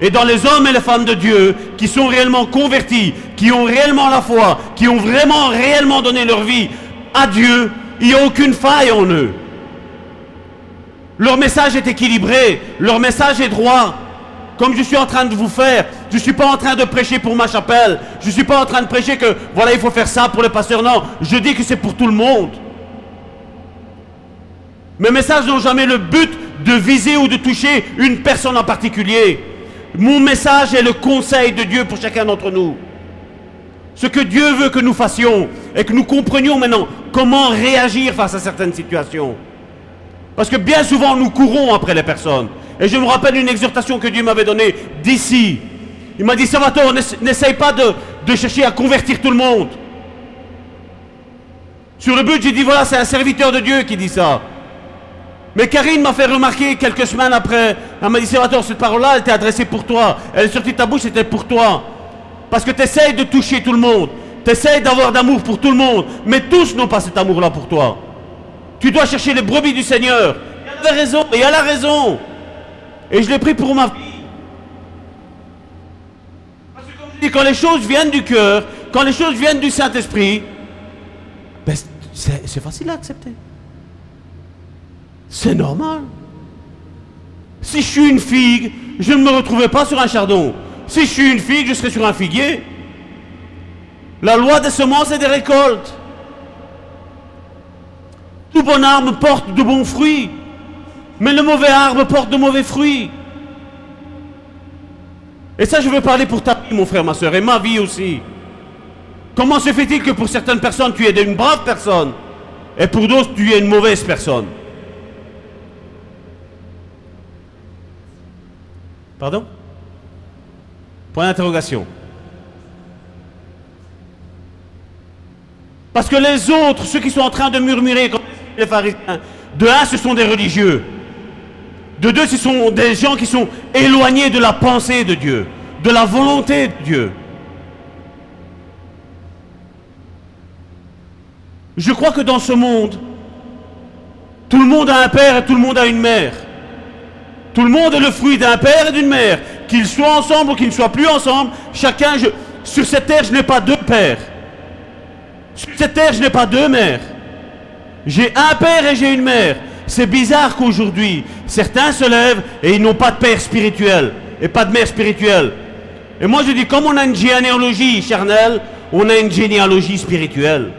et dans les hommes et les femmes de Dieu qui sont réellement convertis, qui ont réellement la foi, qui ont vraiment réellement donné leur vie à Dieu, il n'y a aucune faille en eux. Leur message est équilibré, leur message est droit. Comme je suis en train de vous faire, je ne suis pas en train de prêcher pour ma chapelle. Je ne suis pas en train de prêcher que voilà, il faut faire ça pour le pasteur. Non, je dis que c'est pour tout le monde. Mes messages n'ont jamais le but de viser ou de toucher une personne en particulier. Mon message est le conseil de Dieu pour chacun d'entre nous. Ce que Dieu veut que nous fassions et que nous comprenions maintenant comment réagir face à certaines situations. Parce que bien souvent nous courons après les personnes. Et je me rappelle une exhortation que Dieu m'avait donnée d'ici. Il m'a dit, Salvatore, n'essaye pas de, chercher à convertir tout le monde. Sur le but, j'ai dit, voilà, c'est un serviteur de Dieu qui dit ça. Mais Karine m'a fait remarquer quelques semaines après, elle m'a dit, Salvatore, cette parole-là, elle était adressée pour toi. Elle est sortie de ta bouche, c'était pour toi. Parce que tu essayes de toucher tout le monde. Tu essayes d'avoir d'amour pour tout le monde. Mais tous n'ont pas cet amour-là pour toi. Tu dois chercher les brebis du Seigneur. Il avait raison, et elle a raison. Et je l'ai pris pour ma vie. Parce que comme je dis, quand les choses viennent du cœur, quand les choses viennent du Saint-Esprit, ben, c'est facile à accepter. C'est normal. Si je suis une figue, je ne me retrouverai pas sur un chardon. Si je suis une figue, je serai sur un figuier. La loi des semences et des récoltes. Tout bon arbre porte de bons fruits, mais le mauvais arbre porte de mauvais fruits. Et ça, je veux parler pour ta vie, mon frère, ma soeur, et ma vie aussi. Comment se fait-il que pour certaines personnes, tu es une brave personne, et pour d'autres, tu es une mauvaise personne? Pardon? Point d'interrogation. Parce que les autres, ceux qui sont en train de murmurer comme les pharisiens, de un, ce sont des religieux. De deux, ce sont des gens qui sont éloignés de la pensée de Dieu, de la volonté de Dieu. Je crois que dans ce monde, tout le monde a un père et tout le monde a une mère. Tout le monde est le fruit d'un père et d'une mère. Qu'ils soient ensemble ou qu'ils ne soient plus ensemble, chacun, sur cette terre, je n'ai pas deux pères. Sur cette terre, je n'ai pas deux mères. J'ai un père et j'ai une mère. C'est bizarre qu'aujourd'hui, certains se lèvent et ils n'ont pas de père spirituel et pas de mère spirituelle. Et moi je dis, comme on a une généalogie charnelle, on a une généalogie spirituelle.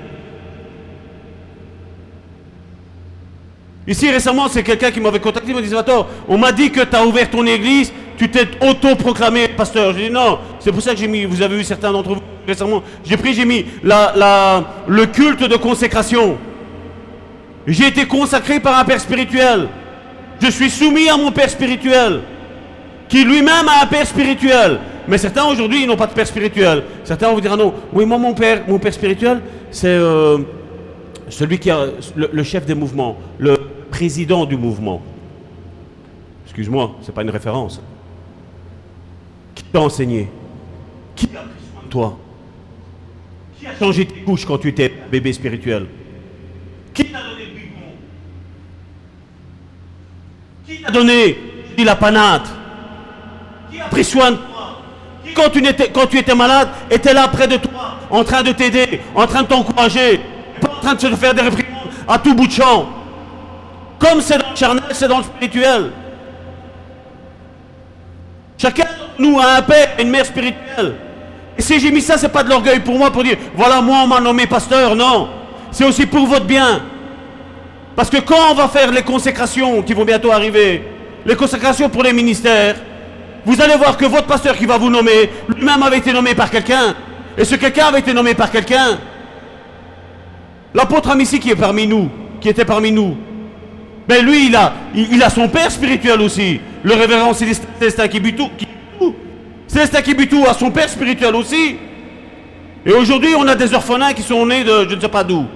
Ici récemment, c'est quelqu'un qui m'avait contacté, il m'a dit, on m'a dit que tu as ouvert ton église, tu t'es auto-proclamé pasteur. J'ai dit non, c'est pour ça que j'ai mis, vous avez vu certains d'entre vous récemment, j'ai pris, j'ai mis la, la, le culte de consécration. J'ai été consacré par un père spirituel. Je suis soumis à mon père spirituel, qui lui-même a un père spirituel. Mais certains aujourd'hui, ils n'ont pas de père spirituel. Certains vont vous dire, ah non, oui, moi, mon père, mon père spirituel, c'est euh, celui qui a le, chef des mouvements, le président du mouvement. Excuse-moi, c'est pas une référence. Qui t'a enseigné? Qui a pris soin de toi? Qui a changé tes couches quand tu étais bébé spirituel? Qui t'a donné le biberon Qui t'a donné la panade Qui a pris soin de toi? Quand tu, étais, quand tu étais malade, était là près de toi, en train de t'aider, en train de t'encourager, pas en train de se faire des réprimandes à tout bout de champ comme c'est dans le charnel, c'est dans le spirituel. Chacun de nous a un père et une mère spirituelle. Et si j'ai mis ça, c'est pas de l'orgueil pour moi pour dire, voilà, moi on m'a nommé pasteur, non. C'est aussi pour votre bien. Parce que quand on va faire les consécrations qui vont bientôt arriver, les consécrations pour les ministères, vous allez voir que votre pasteur qui va vous nommer, lui-même avait été nommé par quelqu'un. Et ce quelqu'un avait été nommé par quelqu'un. L'apôtre Amici qui est parmi nous, qui était parmi nous, mais lui, il a, il, a son père spirituel aussi. Le révérend Célestin Kibutou. Célestin Kibutou a son père spirituel aussi. Et aujourd'hui, on a des orphelins qui sont nés de je ne sais pas d'où.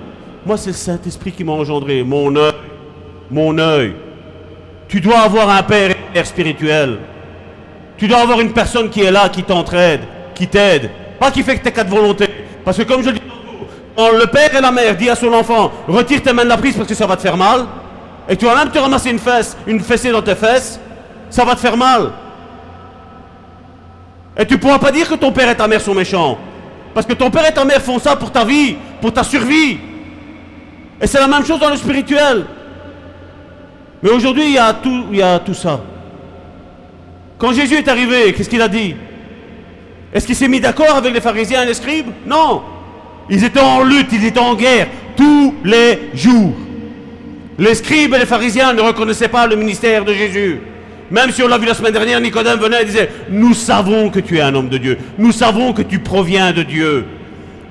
Moi, c'est le Saint-Esprit qui m'a engendré. Mon œil. Mon œil. Tu dois avoir un père père spirituel. Tu dois avoir une personne qui est là, qui t'entraide, qui t'aide. Pas qui fait que tes quatre volontés. Parce que comme je le dis, quand le père et la mère disent à son enfant, retire tes mains de la prise parce que ça va te faire mal, et tu vas même te ramasser une fesse, une fessée dans tes fesses, ça va te faire mal. Et tu ne pourras pas dire que ton père et ta mère sont méchants. Parce que ton père et ta mère font ça pour ta vie, pour ta survie. Et c'est la même chose dans le spirituel. Mais aujourd'hui, il y, a tout, il y a tout ça. Quand Jésus est arrivé, qu'est-ce qu'il a dit? Est-ce qu'il s'est mis d'accord avec les pharisiens et les scribes? Non. Ils étaient en lutte, ils étaient en guerre tous les jours. Les scribes et les pharisiens ne reconnaissaient pas le ministère de Jésus. Même si on l'a vu la semaine dernière, Nicodème venait et disait, nous savons que tu es un homme de Dieu, nous savons que tu proviens de Dieu.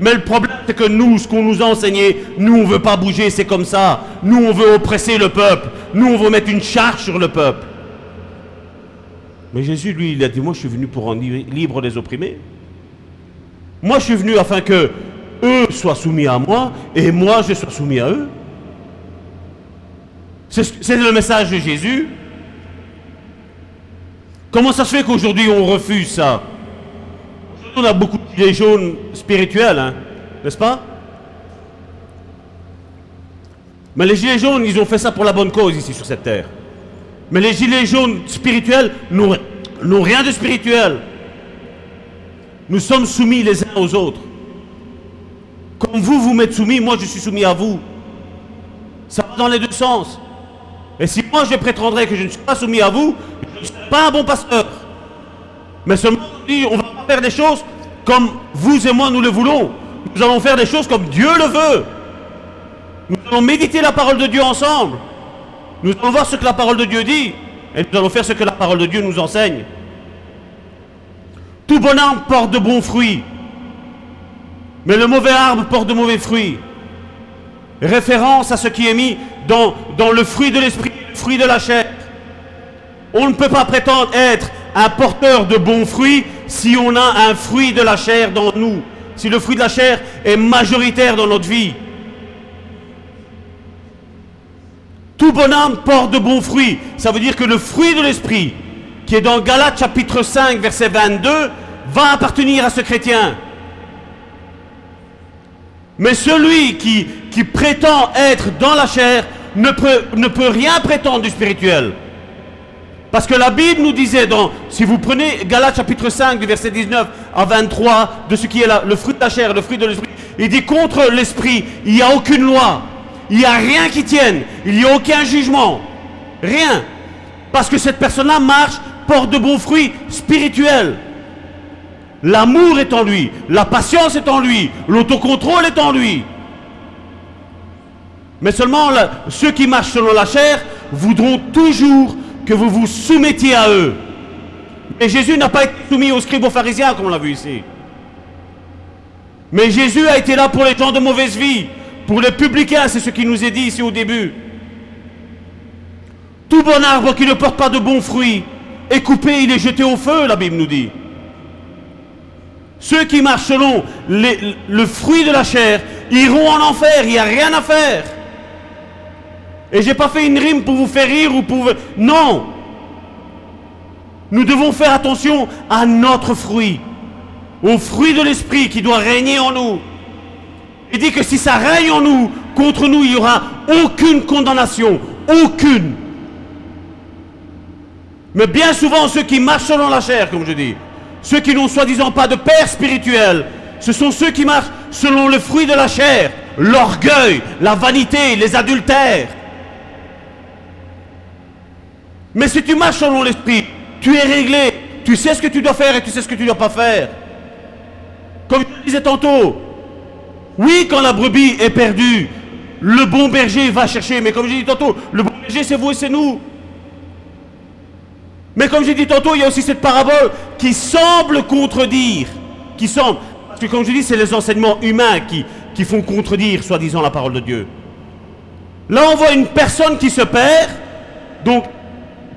Mais le problème, c'est que nous, ce qu'on nous a enseigné, nous, on ne veut pas bouger, c'est comme ça. Nous, on veut oppresser le peuple. Nous, on veut mettre une charge sur le peuple. Mais Jésus, lui, il a dit, moi, je suis venu pour rendre libre les opprimés. Moi, je suis venu afin que eux soient soumis à moi et moi, je sois soumis à eux. C'est le message de Jésus. Comment ça se fait qu'aujourd'hui on refuse ça? On a beaucoup de gilets jaunes spirituels, hein, n'est-ce pas? Mais les gilets jaunes, ils ont fait ça pour la bonne cause ici sur cette terre. Mais les gilets jaunes spirituels n'ont rien de spirituel. Nous sommes soumis les uns aux autres. Comme vous, vous m'êtes soumis, moi je suis soumis à vous. Ça va dans les deux sens. Et si moi je prétendrais que je ne suis pas soumis à vous, je ne suis pas un bon pasteur. Mais on va faire des choses comme vous et moi nous le voulons. Nous allons faire des choses comme Dieu le veut. Nous allons méditer la parole de Dieu ensemble. Nous allons voir ce que la parole de Dieu dit. Et nous allons faire ce que la parole de Dieu nous enseigne. Tout bon arbre porte de bons fruits. Mais le mauvais arbre porte de mauvais fruits. Référence à ce qui est mis dans, dans le fruit de l'esprit, le fruit de la chair. On ne peut pas prétendre être un porteur de bons fruits si on a un fruit de la chair dans nous, si le fruit de la chair est majoritaire dans notre vie. Tout bonhomme porte de bons fruits. Ça veut dire que le fruit de l'esprit, qui est dans Galates chapitre 5, verset 22, va appartenir à ce chrétien. Mais celui qui, qui prétend être dans la chair ne peut, ne peut rien prétendre du spirituel. Parce que la Bible nous disait, dans, si vous prenez Galates chapitre 5, du verset 19 à 23, de ce qui est le fruit de la chair, le fruit de l'esprit, il dit contre l'esprit, il n'y a aucune loi, il n'y a rien qui tienne, il n'y a aucun jugement, rien. Parce que cette personne-là marche, porte de bons fruits spirituels. L'amour est en lui, la patience est en lui, l'autocontrôle est en lui. Mais seulement ceux qui marchent selon la chair voudront toujours que vous vous soumettiez à eux. Et Jésus n'a pas été soumis aux scribes aux pharisiens, comme on l'a vu ici. Mais Jésus a été là pour les gens de mauvaise vie, pour les publicains, c'est ce qui nous est dit ici au début. Tout bon arbre qui ne porte pas de bons fruits est coupé, il est jeté au feu, la Bible nous dit. Ceux qui marchent selon le fruit de la chair iront en enfer, il n'y a rien à faire. Et j'ai pas fait une rime pour vous faire rire ou pour... Non Nous devons faire attention à notre fruit, au fruit de l'esprit qui doit régner en nous. Il dit que si ça règne en nous, contre nous, il n'y aura aucune condamnation, aucune. Mais bien souvent, ceux qui marchent selon la chair, comme je dis, ceux qui n'ont soi-disant pas de père spirituel, ce sont ceux qui marchent selon le fruit de la chair, l'orgueil, la vanité, les adultères. Mais si tu marches selon l'esprit, tu es réglé, tu sais ce que tu dois faire et tu sais ce que tu ne dois pas faire. Comme je disais tantôt, oui, quand la brebis est perdue, le bon berger va chercher. Mais comme j'ai dit tantôt, le bon berger, c'est vous et c'est nous. Mais comme j'ai dit tantôt, il y a aussi cette parabole qui semble contredire. Qui semble. Parce que comme je dis, c'est les enseignements humains qui, qui font contredire, soi-disant, la parole de Dieu. Là, on voit une personne qui se perd. Donc,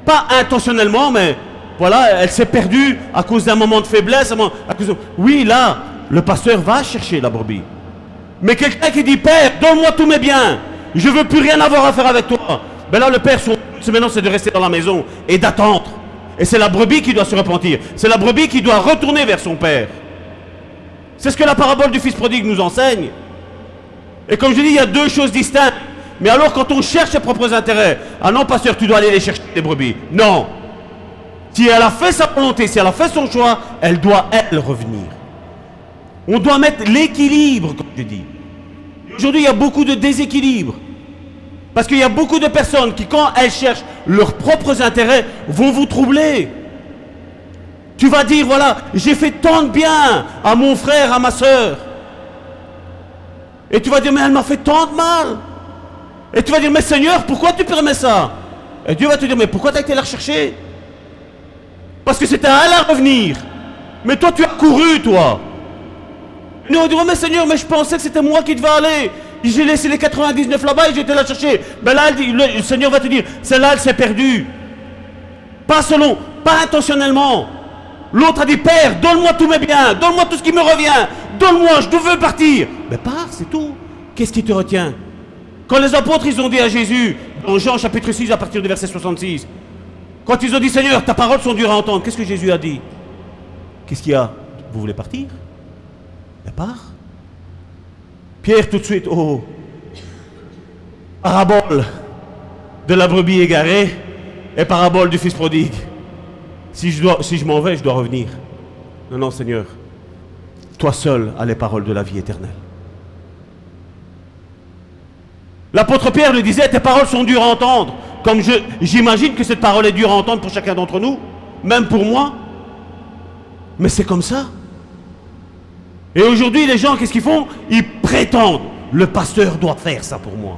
pas intentionnellement, mais voilà, elle s'est perdue à cause d'un moment de faiblesse. Oui, là, le pasteur va chercher la brebis. Mais quelqu'un qui dit, Père, donne-moi tous mes biens, je veux plus rien avoir à faire avec toi. Ben là, le Père, son maintenant, c'est de rester dans la maison et d'attendre. Et c'est la brebis qui doit se repentir. C'est la brebis qui doit retourner vers son Père. C'est ce que la parabole du Fils prodigue nous enseigne. Et comme je dis, il y a deux choses distinctes. Mais alors quand on cherche ses propres intérêts, ah non pasteur, tu dois aller les chercher les brebis. Non. Si elle a fait sa volonté, si elle a fait son choix, elle doit, elle, revenir. On doit mettre l'équilibre, comme je dis. Aujourd'hui, il y a beaucoup de déséquilibre. Parce qu'il y a beaucoup de personnes qui, quand elles cherchent leurs propres intérêts, vont vous troubler. Tu vas dire, voilà, j'ai fait tant de bien à mon frère, à ma soeur. Et tu vas dire, mais elle m'a fait tant de mal. Et tu vas dire, mais Seigneur, pourquoi tu permets ça? Et Dieu va te dire, mais pourquoi tu as été la rechercher? Parce que c'était à à revenir. Mais toi, tu as couru, toi. Nous, on dit, mais Seigneur, mais je pensais que c'était moi qui devais aller. J'ai laissé les 99 là-bas et j'étais la chercher. Ben là, le, Seigneur va te dire, celle-là, elle s'est perdue. Pas selon, pas intentionnellement. L'autre a dit, Père, donne-moi tous mes biens, donne-moi tout ce qui me revient, donne-moi, je veux partir. Mais pars, c'est tout. Qu'est-ce qui te retient? Quand les apôtres, ils ont dit à Jésus, dans Jean chapitre 6, à partir du verset 66, quand ils ont dit, Seigneur, ta parole sont dures à entendre, qu'est-ce que Jésus a dit? Qu'est-ce qu'il y a? Vous voulez partir? Mais pars. Pierre tout de suite, oh, parabole de la brebis égarée et parabole du fils prodigue. Si je m'en vais, je dois revenir. Non, non, Seigneur. Toi seul as les paroles de la vie éternelle. L'apôtre Pierre lui disait, tes paroles sont dures à entendre. Comme j'imagine que cette parole est dure à entendre pour chacun d'entre nous, même pour moi. Mais c'est comme ça. Et aujourd'hui, les gens, qu'est-ce qu'ils font? Ils prétendent, le pasteur doit faire ça pour moi.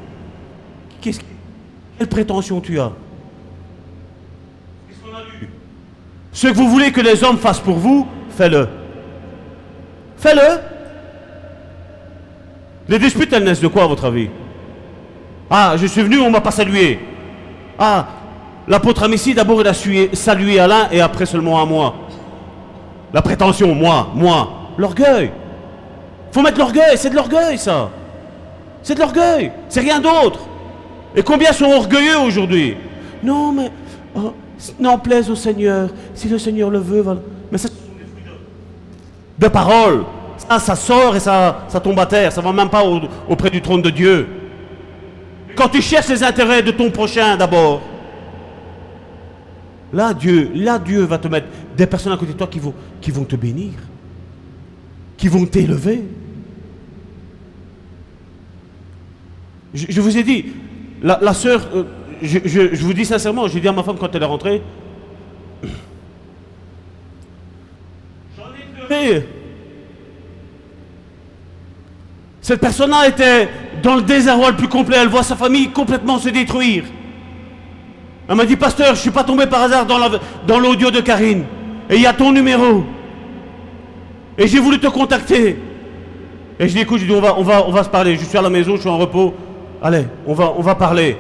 Quelle prétention tu as? Ce que vous voulez que les hommes fassent pour vous, fais-le. Fais-le. Les disputes, elles naissent de quoi, à votre avis? Ah, je suis venu, on ne m'a pas salué. Ah, l'apôtre Amici, d'abord, il a salué Alain et après seulement à moi. La prétention, moi, moi. L'orgueil. faut mettre l'orgueil, c'est de l'orgueil, ça. C'est de l'orgueil, c'est rien d'autre. Et combien sont orgueilleux aujourd'hui? Non, mais. Oh, n'en plaise au Seigneur. Si le Seigneur le veut, voilà. Mais ça, de parole. Ça, ça sort et ça, ça tombe à terre. Ça va même pas auprès du trône de Dieu. Quand tu cherches les intérêts de ton prochain d'abord, là Dieu, là Dieu va te mettre des personnes à côté de toi qui vont, qui vont te bénir, qui vont t'élever. Je, vous ai dit, la, sœur, euh, je, vous dis sincèrement, j'ai dit à ma femme quand elle est rentrée, j'en ai pleuré. Cette personne-là était dans le désarroi le plus complet. Elle voit sa famille complètement se détruire. Elle m'a dit, pasteur, je ne suis pas tombé par hasard dans l'audio de Karine. Et il y a ton numéro. Et j'ai voulu te contacter. Et je dis, écoute, je dis, on va, se parler. Je suis à la maison, je suis en repos. Allez, on va, parler.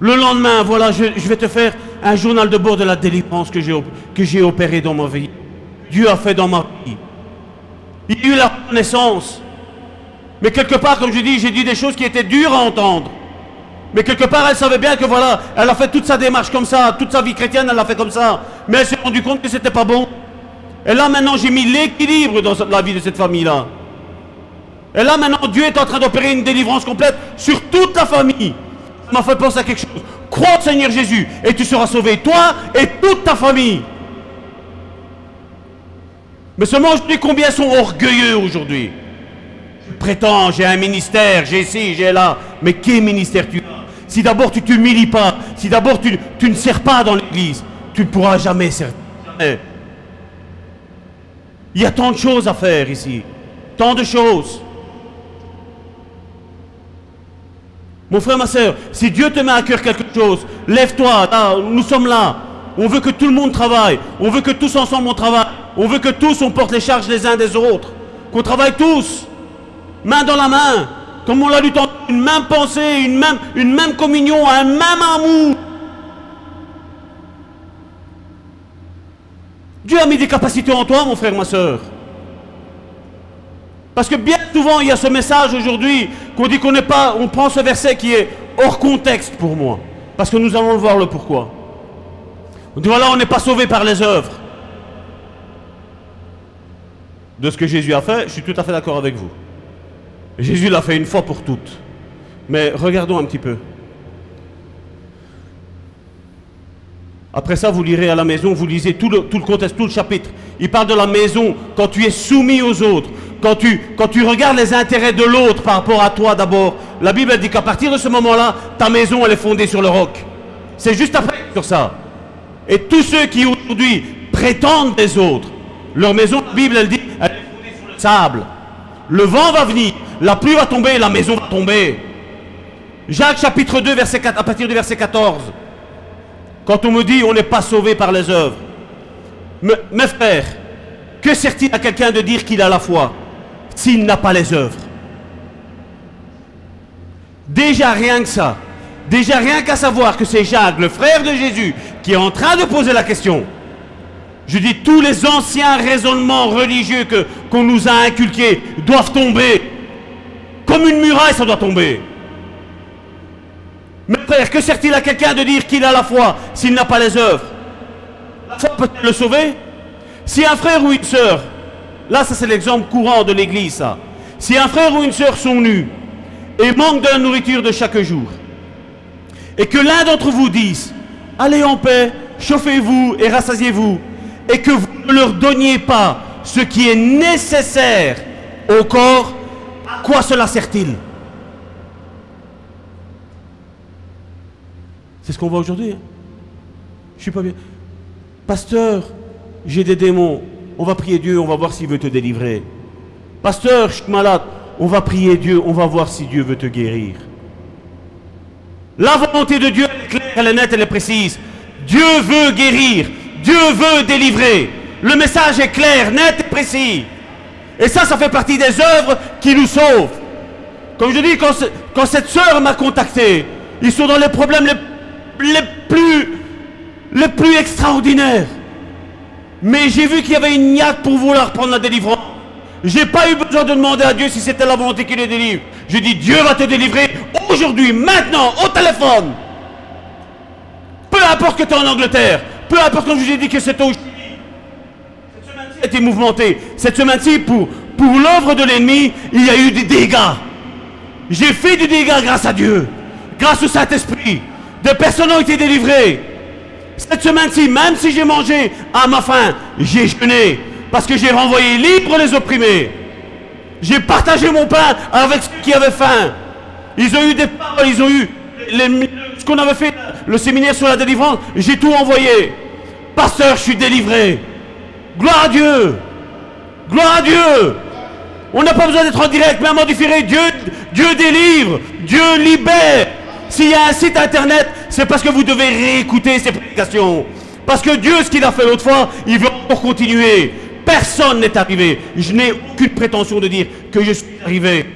Le lendemain, voilà, je, vais te faire un journal de bord de la délivrance que j'ai opéré dans ma vie. Dieu a fait dans ma vie. Il y a eu la reconnaissance. Mais quelque part, comme je dis, j'ai dit des choses qui étaient dures à entendre. Mais quelque part, elle savait bien que voilà, elle a fait toute sa démarche comme ça, toute sa vie chrétienne, elle l'a fait comme ça. Mais elle s'est rendue compte que c'était pas bon. Et là, maintenant, j'ai mis l'équilibre dans la vie de cette famille-là. Et là, maintenant, Dieu est en train d'opérer une délivrance complète sur toute la famille m'a fait penser à quelque chose. Crois au Seigneur Jésus et tu seras sauvé, toi et toute ta famille. Mais seulement je dis combien sont orgueilleux aujourd'hui. Prétends, j'ai un ministère, j'ai ici, j'ai là. Mais quel ministère tu as? Si d'abord tu ne t'humilies pas, si d'abord tu, tu, ne sers pas dans l'église, tu ne pourras jamais servir. Il y a tant de choses à faire ici. Tant de choses. Mon frère, ma soeur, si Dieu te met à cœur quelque chose, lève-toi, nous sommes là. On veut que tout le monde travaille. On veut que tous ensemble on travaille. On veut que tous on porte les charges les uns des autres. Qu'on travaille tous, main dans la main. Comme on l'a lu tantôt, une même pensée, une même, une même communion, un même amour. Dieu a mis des capacités en toi, mon frère, ma soeur. Parce que bien souvent, il y a ce message aujourd'hui qu'on dit qu'on n'est pas, on prend ce verset qui est hors contexte pour moi. Parce que nous allons voir le pourquoi. On dit voilà, on n'est pas sauvé par les œuvres. De ce que Jésus a fait, je suis tout à fait d'accord avec vous. Jésus l'a fait une fois pour toutes. Mais regardons un petit peu. Après ça, vous lirez à la maison, vous lisez tout le, tout le contexte, tout le chapitre. Il parle de la maison quand tu es soumis aux autres, quand tu, regardes les intérêts de l'autre par rapport à toi d'abord. La Bible dit qu'à partir de ce moment-là, ta maison, elle est fondée sur le roc. C'est juste après sur ça. Et tous ceux qui aujourd'hui prétendent des autres, leur maison, la Bible, elle dit, elle est fondée sur le sable. Le vent va venir, la pluie va tomber, la maison va tomber. Jacques chapitre 2, verset 4, à partir du verset 14. Quand on me dit on n'est pas sauvé par les œuvres. Me- mes frères, que sert-il à quelqu'un de dire qu'il a la foi s'il n'a pas les œuvres? Déjà rien que ça. Déjà rien qu'à savoir que c'est Jacques, le frère de Jésus, qui est en train de poser la question. Je dis tous les anciens raisonnements religieux qu'on nous a inculqués doivent tomber. Comme une muraille, ça doit tomber. Mais frère, que sert-il à quelqu'un de dire qu'il a la foi s'il n'a pas les œuvres? La foi peut-elle le sauver? Si un frère ou une sœur, là ça c'est l'exemple courant de l'église si un frère ou une sœur sont nus et manquent de la nourriture de chaque jour, et que l'un d'entre vous dise, allez en paix, chauffez-vous et rassasiez-vous, et que vous ne leur donniez pas ce qui est nécessaire au corps, à quoi cela sert-il? C'est ce qu'on voit aujourd'hui. hein. Je suis pas bien. Pasteur, j'ai des démons. On va prier Dieu, on va voir s'il veut te délivrer. Pasteur, je suis malade. On va prier Dieu, on va voir si Dieu veut te guérir. La volonté de Dieu est claire, elle est nette, elle est précise. Dieu veut guérir. Dieu veut délivrer. Le message est clair, net et précis. Et ça, ça fait partie des œuvres qui nous sauvent. Comme je dis, quand, ce- quand cette sœur m'a contacté, ils sont dans les problèmes les, plus, extraordinaires. Mais j'ai vu qu'il y avait une niaque pour vouloir prendre la délivrance. J'ai pas eu besoin de demander à Dieu si c'était la volonté qu'il les délivre. Je dis Dieu va te délivrer aujourd'hui, maintenant, au téléphone. Peu importe que tu es en Angleterre, peu importe quand je vous ai dit que. Cette semaine-ci a été mouvementée. Cette semaine-ci, pour, pour l'œuvre de l'ennemi, il y a eu des dégâts. J'ai fait du dégât grâce à Dieu, grâce au Saint-Esprit. Des personnes ont été délivrées. Cette semaine-ci, même si j'ai mangé à ma faim, j'ai jeûné parce que j'ai renvoyé libre les opprimés. J'ai partagé mon pain avec ceux qui avaient faim. Ils ont eu des paroles, ils ont eu ce qu'on avait fait, le séminaire sur la délivrance. J'ai tout envoyé. Pasteur, je suis délivré. Gloire à Dieu. Gloire à Dieu. On n'a pas besoin d'être en direct, même en différé. Dieu, Dieu délivre, Dieu libère. S'il y a un site internet, c'est parce que vous devez réécouter ces prédications. Parce que Dieu, ce qu'il a fait l'autre fois, il veut encore continuer. Personne n'est arrivé. Je n'ai aucune prétention de dire que je suis arrivé.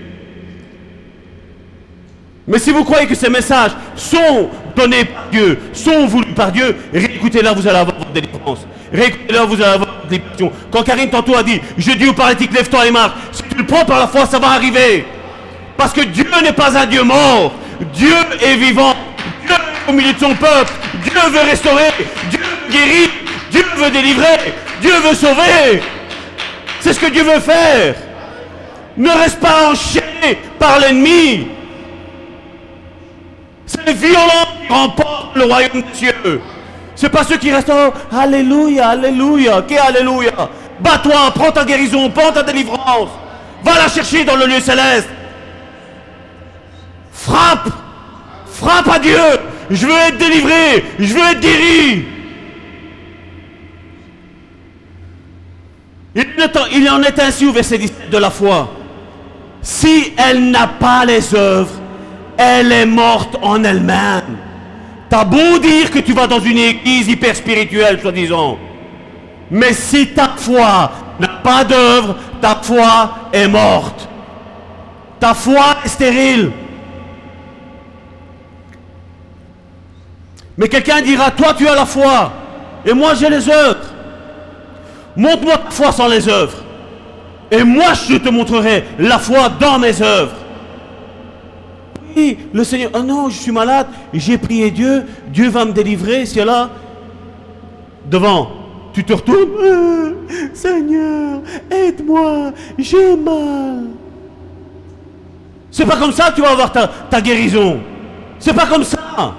Mais si vous croyez que ces messages sont donnés par Dieu, sont voulus par Dieu, réécoutez-la, vous allez avoir votre délivrance. Réécoutez-la, vous allez avoir votre libération. Quand Karine tantôt a dit, je dis au paralytique, lève-toi et marche. Si tu le prends par la foi, ça va arriver. Parce que Dieu n'est pas un Dieu mort. Dieu est vivant. Dieu est au milieu de son peuple. Dieu veut restaurer. Dieu veut. Dieu veut délivrer. Dieu veut sauver. C'est ce que Dieu veut faire. Ne reste pas enchaîné par l'ennemi. C'est qui remportent le royaume des cieux. C'est pas ceux qui restent oh, Alléluia, Alléluia, qu'est Alléluia? Bats-toi, prends ta guérison, prends ta délivrance. Va la chercher dans le lieu céleste. Frappe, frappe à Dieu. Je veux être délivré, je veux être guéri. Il en est- ainsi au verset 17 de la foi. Si elle n'a pas les œuvres, elle est morte en elle-même. T'as beau dire que tu vas dans une église hyper spirituelle, soi-disant. Mais si ta foi n'a pas d'œuvre, ta foi est morte. Ta foi est stérile. Mais quelqu'un dira, toi tu as la foi, et moi j'ai les œuvres. Montre-moi ta foi sans les œuvres. Et moi je te montrerai la foi dans mes œuvres. Le Seigneur, oh non, je suis malade, j'ai prié Dieu, Dieu va me délivrer, c'est là. Devant, tu te retournes, Euh, Seigneur, aide-moi, j'ai mal. C'est pas comme ça que tu vas avoir ta, ta guérison. C'est pas comme ça.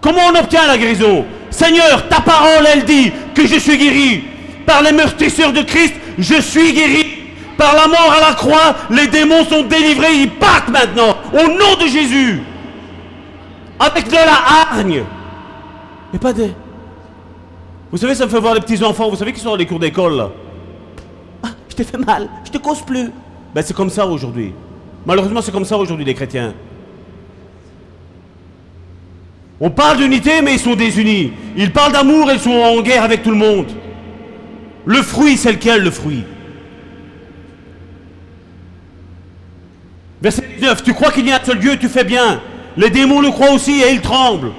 Comment on obtient la guérison? Seigneur, ta parole, elle dit que je suis guéri. Par les meurtrisseurs de Christ, je suis guéri. Par la mort à la croix, les démons sont délivrés, ils partent maintenant. Au nom de Jésus. Avec de la hargne. Et pas des... Vous savez, ça me fait voir les petits enfants, vous savez qui sont dans les cours d'école là. Ah, je t'ai fait mal, je te cause plus. Ben c'est comme ça aujourd'hui. Malheureusement, c'est comme ça aujourd'hui les chrétiens. On parle d'unité, mais ils sont désunis. Ils parlent d'amour, ils sont en guerre avec tout le monde. Le fruit, c'est lequel le fruit Verset 19, tu crois qu'il y a un seul Dieu, tu fais bien. Les démons le croient aussi et ils tremblent.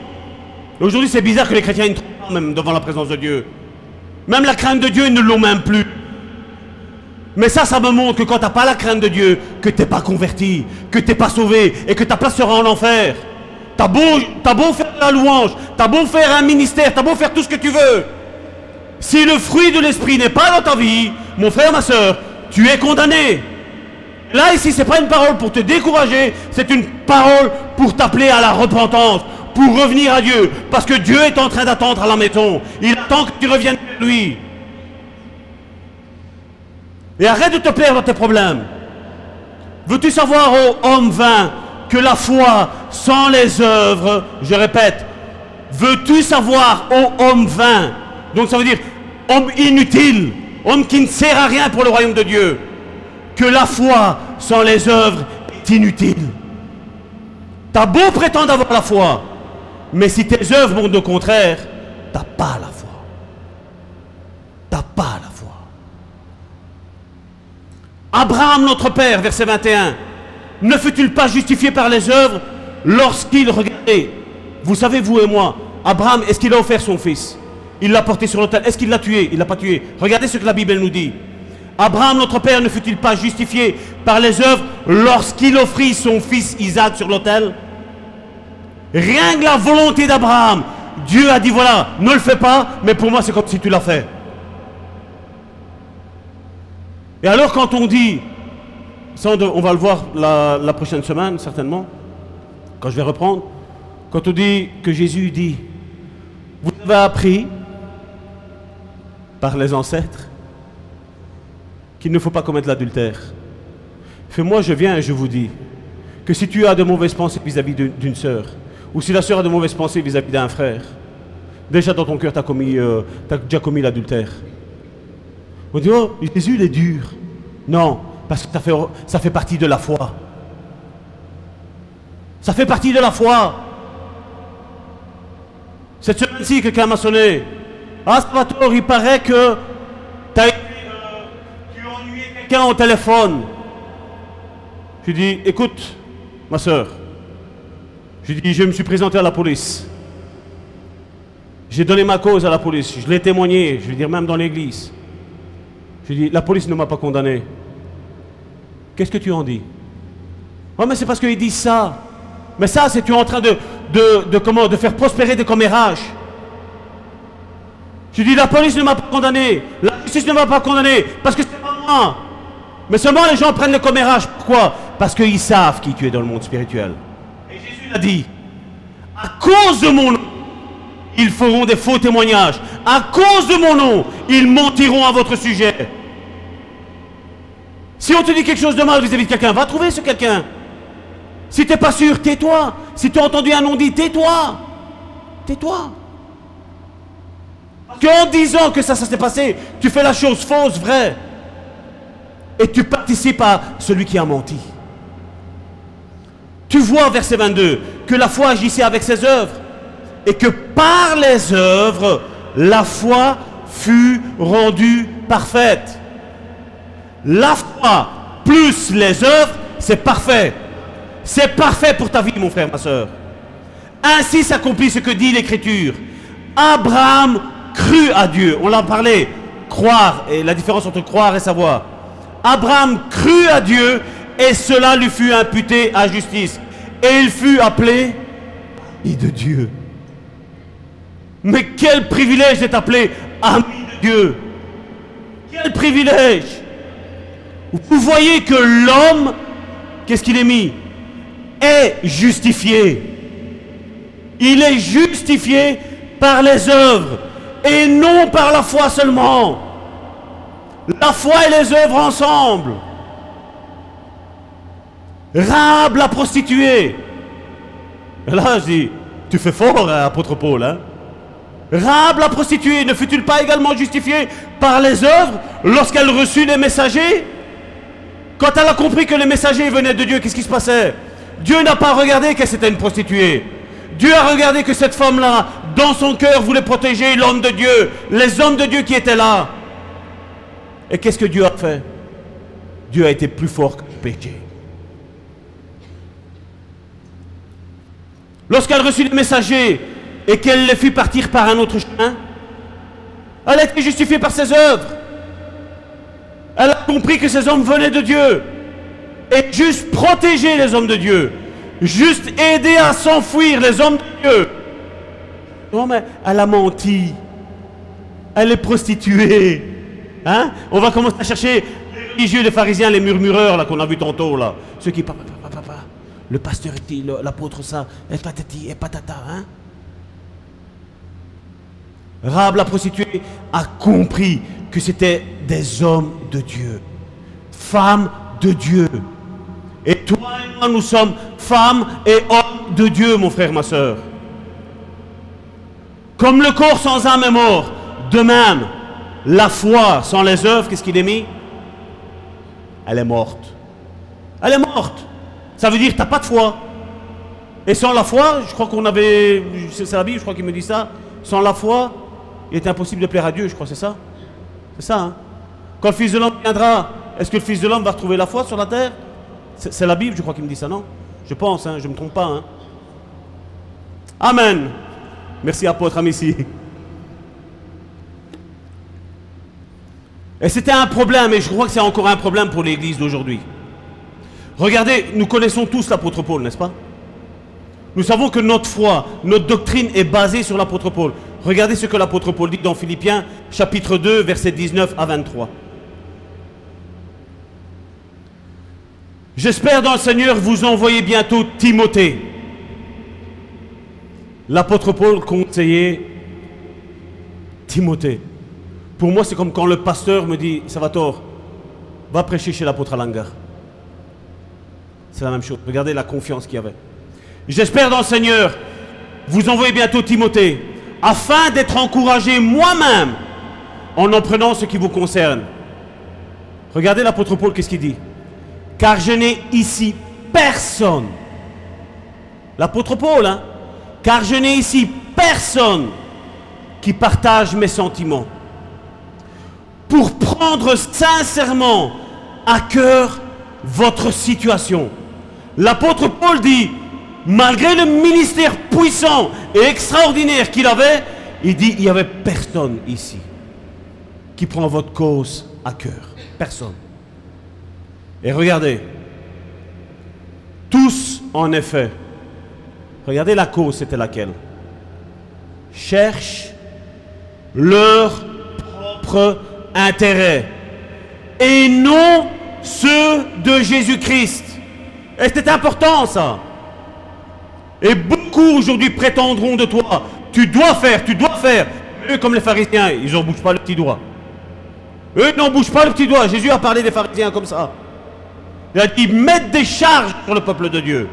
Aujourd'hui, c'est bizarre que les chrétiens ne tremblent même devant la présence de Dieu. Même la crainte de Dieu, ils ne l'ont même plus. Mais ça, ça me montre que quand tu n'as pas la crainte de Dieu, que tu n'es pas converti, que tu n'es pas sauvé et que ta place sera en enfer. T'as beau, as beau faire la louange, t'as beau faire un ministère, t'as beau faire tout ce que tu veux. Si le fruit de l'esprit n'est pas dans ta vie, mon frère, ma soeur, tu es condamné. Là, ici, ce n'est pas une parole pour te décourager, c'est une parole pour t'appeler à la repentance, pour revenir à Dieu. Parce que Dieu est en train d'attendre à la maison. Il attend que tu reviennes vers lui. Et arrête de te perdre dans tes problèmes. Veux-tu savoir, ô homme vain, que la foi sans les œuvres, je répète, veux-tu savoir, ô homme vain, donc ça veut dire homme inutile, homme qui ne sert à rien pour le royaume de Dieu, que la foi sans les œuvres est inutile. T'as beau prétendre avoir la foi, mais si tes œuvres montrent le contraire, t'as pas la foi. T'as pas la foi. Abraham, notre père, verset 21, ne fut-il pas justifié par les œuvres lorsqu'il regardait? Vous savez, vous et moi, Abraham, est-ce qu'il a offert son fils? Il l'a porté sur l'autel. Est-ce qu'il l'a tué? Il l'a pas tué. Regardez ce que la Bible nous dit. Abraham, notre père, ne fut-il pas justifié par les œuvres lorsqu'il offrit son fils Isaac sur l'autel? Rien que la volonté d'Abraham. Dieu a dit voilà, ne le fais pas, mais pour moi c'est comme si tu l'as fait. Et alors quand on dit, ça on, va le voir la, la prochaine semaine certainement, quand je vais reprendre, quand on dit que Jésus dit, vous avez appris par les ancêtres qu'il ne faut pas commettre l'adultère. Fais-moi, je viens et je vous dis que si tu as de mauvaises pensées vis-à-vis d'une sœur, ou si la sœur a de mauvaises pensées vis-à-vis d'un frère, déjà dans ton cœur, tu as, euh, déjà commis l'adultère. On dit, oh, Jésus, il est dur. Non, parce que ça fait, ça fait partie de la foi. Ça fait partie de la foi. Cette semaine-ci, quelqu'un m'a sonné. Ah, Salvatore, il paraît que tu as, euh, tu as ennuyé quelqu'un au téléphone. Je dis, écoute, ma soeur, je dis, je me suis présenté à la police. J'ai donné ma cause à la police. Je l'ai témoigné, je veux dire, même dans l'église. Je dis, la police ne m'a pas condamné. Qu'est-ce que tu en dis? Oh, mais c'est parce qu'ils disent ça. Mais ça, c'est tu es en train de, de faire prospérer des commérages. Je dis, la police ne m'a pas condamné. La justice ne m'a pas condamné. Parce que c'est pas moi. Mais seulement les gens prennent le commérage. Pourquoi? Parce qu'ils savent qui tu es dans le monde spirituel. Et Jésus l'a dit. À cause de mon nom, ils feront des faux témoignages. À cause de mon nom, ils mentiront à votre sujet. Si on te dit quelque chose de mal vis-à-vis de quelqu'un, va trouver ce quelqu'un. Si tu n'es pas sûr, tais-toi. Si tu as entendu un nom dit, tais-toi. Tais-toi. Qu'en disant que ça, ça s'est passé, tu fais la chose fausse, vraie. Et tu participes à celui qui a menti. Tu vois, verset 22, que la foi agissait avec ses œuvres. Et que par les œuvres, la foi fut rendue parfaite. La foi plus les œuvres, c'est parfait. C'est parfait pour ta vie, mon frère, ma soeur. Ainsi s'accomplit ce que dit l'Écriture. Abraham crut à Dieu. On l'a parlé. Croire, et la différence entre croire et savoir. Abraham crut à Dieu et cela lui fut imputé à justice. Et il fut appelé ami de Dieu. Mais quel privilège d'être appelé ami de Dieu. Quel privilège. Vous voyez que l'homme, qu'est-ce qu'il est mis? Est justifié. Il est justifié par les œuvres et non par la foi seulement. La foi et les œuvres ensemble. Rab la prostituée. Là, tu fais fort, hein, apôtre Paul. Hein? Rab la prostituée, ne fut-il pas également justifiée par les œuvres lorsqu'elle reçut les messagers? Quand elle a compris que les messagers venaient de Dieu, qu'est-ce qui se passait? Dieu n'a pas regardé que c'était une prostituée. Dieu a regardé que cette femme-là, dans son cœur, voulait protéger l'homme de Dieu, les hommes de Dieu qui étaient là. Et qu'est-ce que Dieu a fait? Dieu a été plus fort que le péché. Lorsqu'elle reçut les messagers et qu'elle les fit partir par un autre chemin, elle a été justifiée par ses œuvres. Elle a compris que ces hommes venaient de Dieu. Et juste protéger les hommes de Dieu. Juste aider à s'enfuir les hommes de Dieu. Non, mais elle a menti. Elle est prostituée. Hein? On va commencer à chercher les religieux, les pharisiens, les murmureurs là qu'on a vu tantôt là. Ceux qui le pasteur est l'apôtre ça, et patati, et patata, hein? Rab la prostituée a compris que c'était des hommes de Dieu, femmes de Dieu. Et toi et moi, nous sommes femmes et hommes de Dieu, mon frère, ma soeur. Comme le corps sans âme est mort, de même, la foi sans les œuvres, qu'est-ce qu'il est mis? Elle est morte. Elle est morte. Ça veut dire que tu n'as pas de foi. Et sans la foi, je crois qu'on avait. C'est la Bible, je crois qu'il me dit ça. Sans la foi, il est impossible de plaire à Dieu, je crois, c'est ça? C'est ça, hein? Quand le Fils de l'homme viendra, est-ce que le Fils de l'homme va retrouver la foi sur la terre? C'est la Bible, je crois, qui me dit ça, non? Je pense, hein, je ne me trompe pas. Hein? Amen. Merci, apôtre Amici. Et c'était un problème, et je crois que c'est encore un problème pour l'Église d'aujourd'hui. Regardez, nous connaissons tous l'apôtre Paul, n'est-ce pas? Nous savons que notre foi, notre doctrine est basée sur l'apôtre Paul. Regardez ce que l'apôtre Paul dit dans Philippiens chapitre 2, versets 19 à 23. J'espère dans le Seigneur vous envoyer bientôt Timothée. L'apôtre Paul conseillait Timothée. Pour moi, c'est comme quand le pasteur me dit Salvatore, va prêcher chez l'apôtre Alangar. C'est la même chose. Regardez la confiance qu'il y avait. J'espère dans le Seigneur vous envoyer bientôt Timothée afin d'être encouragé moi-même en en prenant ce qui vous concerne. Regardez l'apôtre Paul, qu'est-ce qu'il dit? Car je n'ai ici personne. L'apôtre Paul, hein? Car je n'ai ici personne qui partage mes sentiments. Pour prendre sincèrement à cœur votre situation. L'apôtre Paul dit, malgré le ministère puissant et extraordinaire qu'il avait, il dit, il n'y avait personne ici qui prend votre cause à cœur. Personne. Et regardez, tous en effet, regardez la cause, c'était laquelle? Cherchent leur propre intérêt et non ceux de Jésus-Christ. Et c'est important ça. Et beaucoup aujourd'hui prétendront de toi, tu dois faire, tu dois faire. Eux, comme les pharisiens, ils n'en bougent pas le petit doigt. Eux n'en bougent pas le petit doigt. Jésus a parlé des pharisiens comme ça. Il a dit, mettre des charges sur le peuple de Dieu.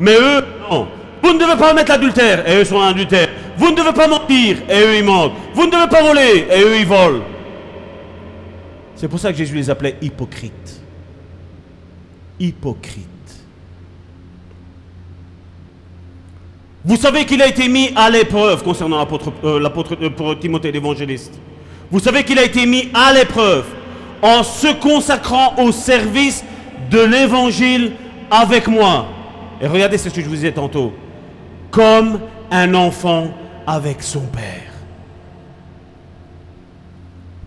Mais eux, non. Vous ne devez pas mettre l'adultère, et eux sont adultères. Vous ne devez pas mentir, et eux ils mentent. Vous ne devez pas voler, et eux ils volent. C'est pour ça que Jésus les appelait hypocrites. Hypocrites. Vous savez qu'il a été mis à l'épreuve concernant l'apôtre euh, euh, Timothée l'évangéliste. Vous savez qu'il a été mis à l'épreuve en se consacrant au service de l'évangile avec moi. Et regardez ce que je vous disais tantôt. Comme un enfant avec son père.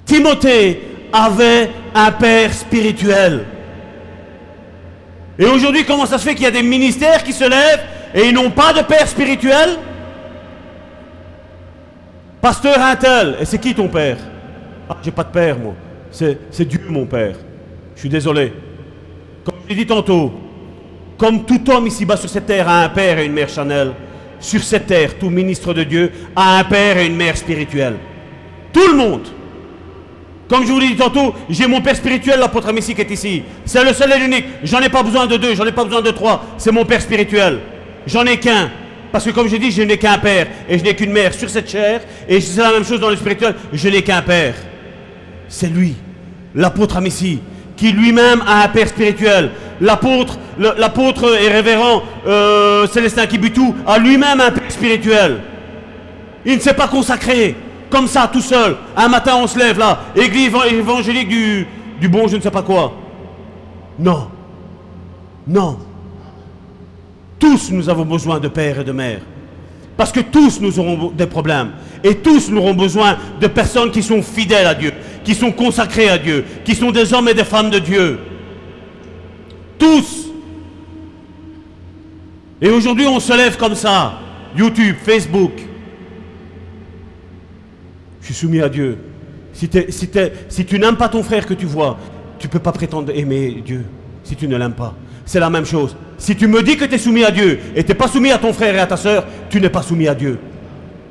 Timothée avait un père spirituel. Et aujourd'hui, comment ça se fait qu'il y a des ministères qui se lèvent et ils n'ont pas de père spirituel? Pasteur Intel, et c'est qui ton père? Ah, j'ai pas de père, moi. C'est Dieu, mon père. Je suis désolé. Comme je l'ai dit tantôt, comme tout homme ici-bas sur cette terre a un père et une mère Chanel, sur cette terre, tout ministre de Dieu, a un père et une mère spirituelle. Tout le monde. Comme je vous l'ai dit tantôt, j'ai mon père spirituel, l'apôtre Messie qui est ici. C'est le seul et l'unique. J'en ai pas besoin de deux, j'en ai pas besoin de trois. C'est mon père spirituel. J'en ai qu'un. Parce que comme je dis, je n'ai qu'un père et je n'ai qu'une mère sur cette chair. Et c'est la même chose dans le spirituel, je n'ai qu'un père. C'est lui, l'apôtre Messie, qui lui-même a un père spirituel. L'apôtre, l'apôtre et révérend euh, Célestin Kibutu a lui-même un père spirituel. Il ne s'est pas consacré comme ça tout seul. Un matin on se lève là, église évan- évangélique du, du bon je ne sais pas quoi. Non. Non. Tous nous avons besoin de père et de mère. Parce que tous nous aurons des problèmes. Et tous nous aurons besoin de personnes qui sont fidèles à Dieu, qui sont consacrées à Dieu, qui sont des hommes et des femmes de Dieu. Tous. Et aujourd'hui on se lève comme ça. YouTube, Facebook. Je suis soumis à Dieu. Si, tu n'aimes pas ton frère que tu vois, tu ne peux pas prétendre aimer Dieu si tu ne l'aimes pas. C'est la même chose. Si tu me dis que tu es soumis à Dieu et tu n'es pas soumis à ton frère et à ta soeur, tu n'es pas soumis à Dieu.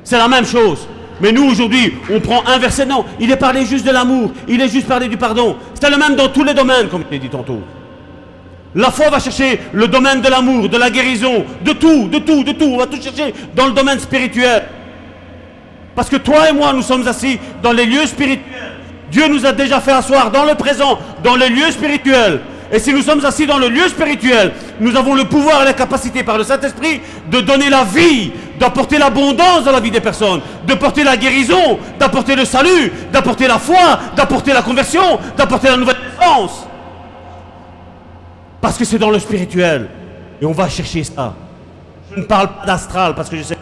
C'est la même chose. Mais nous, aujourd'hui, on prend un verset. Non, il est parlé juste de l'amour. Il est juste parlé du pardon. C'est le même dans tous les domaines, comme je l'ai dit tantôt. La foi va chercher le domaine de l'amour, de la guérison, de tout, de tout, de tout. On va tout chercher dans le domaine spirituel. Parce que toi et moi, nous sommes assis dans les lieux spirituels. Dieu nous a déjà fait asseoir dans le présent, dans les lieux spirituels. Et si nous sommes assis dans le lieu spirituel, nous avons le pouvoir et la capacité par le Saint-Esprit de donner la vie, d'apporter l'abondance dans la vie des personnes, de porter la guérison, d'apporter le salut, d'apporter la foi, d'apporter la conversion, d'apporter la nouvelle naissance. Parce que c'est dans le spirituel. Et on va chercher ça. Je ne parle pas d'astral parce que je sais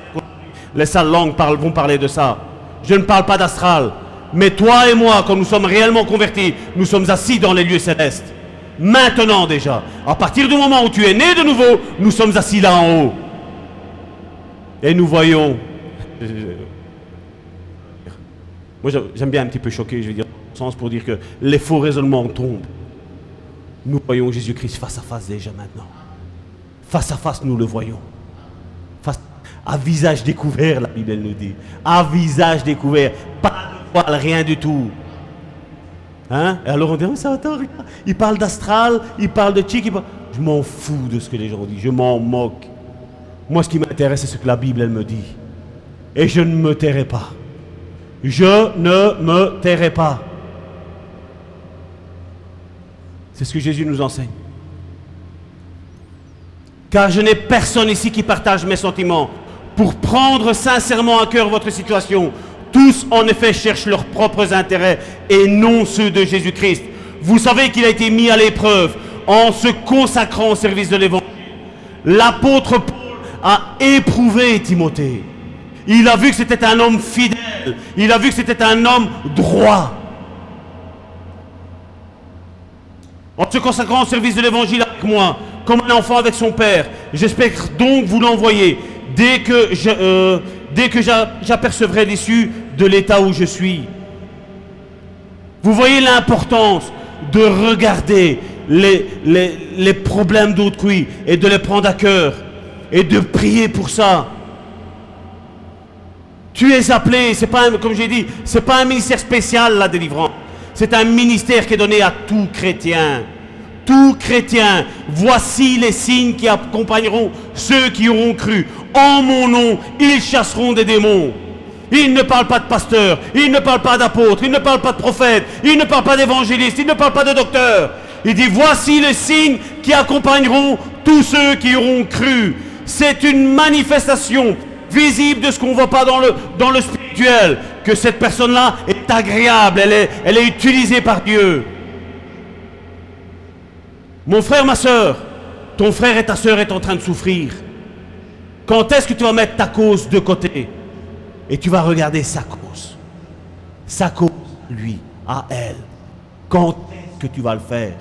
les sales langues vont parler de ça. Je ne parle pas d'astral. Mais toi et moi, quand nous sommes réellement convertis, nous sommes assis dans les lieux célestes. Maintenant déjà. À partir du moment où tu es né de nouveau, nous sommes assis là en haut. Et nous voyons. Moi j'aime- j'aime bien un petit peu choquer, je veux dire, dans le sens pour dire que les faux raisonnements tombent. Nous voyons Jésus-Christ face à face déjà maintenant. Face à face, nous le voyons. À visage découvert, la Bible nous dit. À visage découvert. Pas de voile, rien du tout. Hein? Et alors on dit, oh, ça attends, regarde. Il parle d'astral, il parle de chic, Je m'en fous de ce que les gens disent, je m'en moque. Moi, ce qui m'intéresse, c'est ce que la Bible, elle me dit. Et je ne me tairai pas. Je ne me tairai pas. C'est ce que Jésus nous enseigne. Car je n'ai personne ici qui partage mes sentiments. Pour prendre sincèrement à cœur votre situation, tous en effet cherchent leurs propres intérêts et non ceux de Jésus-Christ. Vous savez qu'il a été mis à l'épreuve en se consacrant au service de l'Évangile. L'apôtre Paul a éprouvé Timothée. Il a vu que c'était un homme fidèle. Il a vu que c'était un homme droit. En se consacrant au service de l'évangile avec moi, comme un enfant avec son père, j'espère donc vous l'envoyer dès que euh, j'apercevrai l'issue de l'état où je suis. Vous voyez l'importance de regarder les, les- les problèmes d'autrui et de les prendre à cœur et de prier pour ça. Tu es appelé, c'est pas comme j'ai dit, c'est pas un ministère spécial la délivrance. C'est un ministère qui est donné à tout chrétien. Tout chrétien, voici les signes qui accompagneront ceux qui auront cru. En mon nom, ils chasseront des démons. Il ne parle pas de pasteur, il ne parle pas d'apôtre, il ne parle pas de prophète, il ne parle pas d'évangéliste, il ne parle pas de docteur. Il dit voici les signes qui accompagneront tous ceux qui auront cru. C'est une manifestation visible de ce qu'on ne voit pas dans le, spirituel, que cette personne-là est agréable, elle est utilisée par Dieu. Mon frère, ma soeur, ton frère et ta soeur est en train de souffrir. Quand est-ce que tu vas mettre ta cause de côté et tu vas regarder sa cause? Sa cause, lui, à elle. Quand est-ce que tu vas le faire?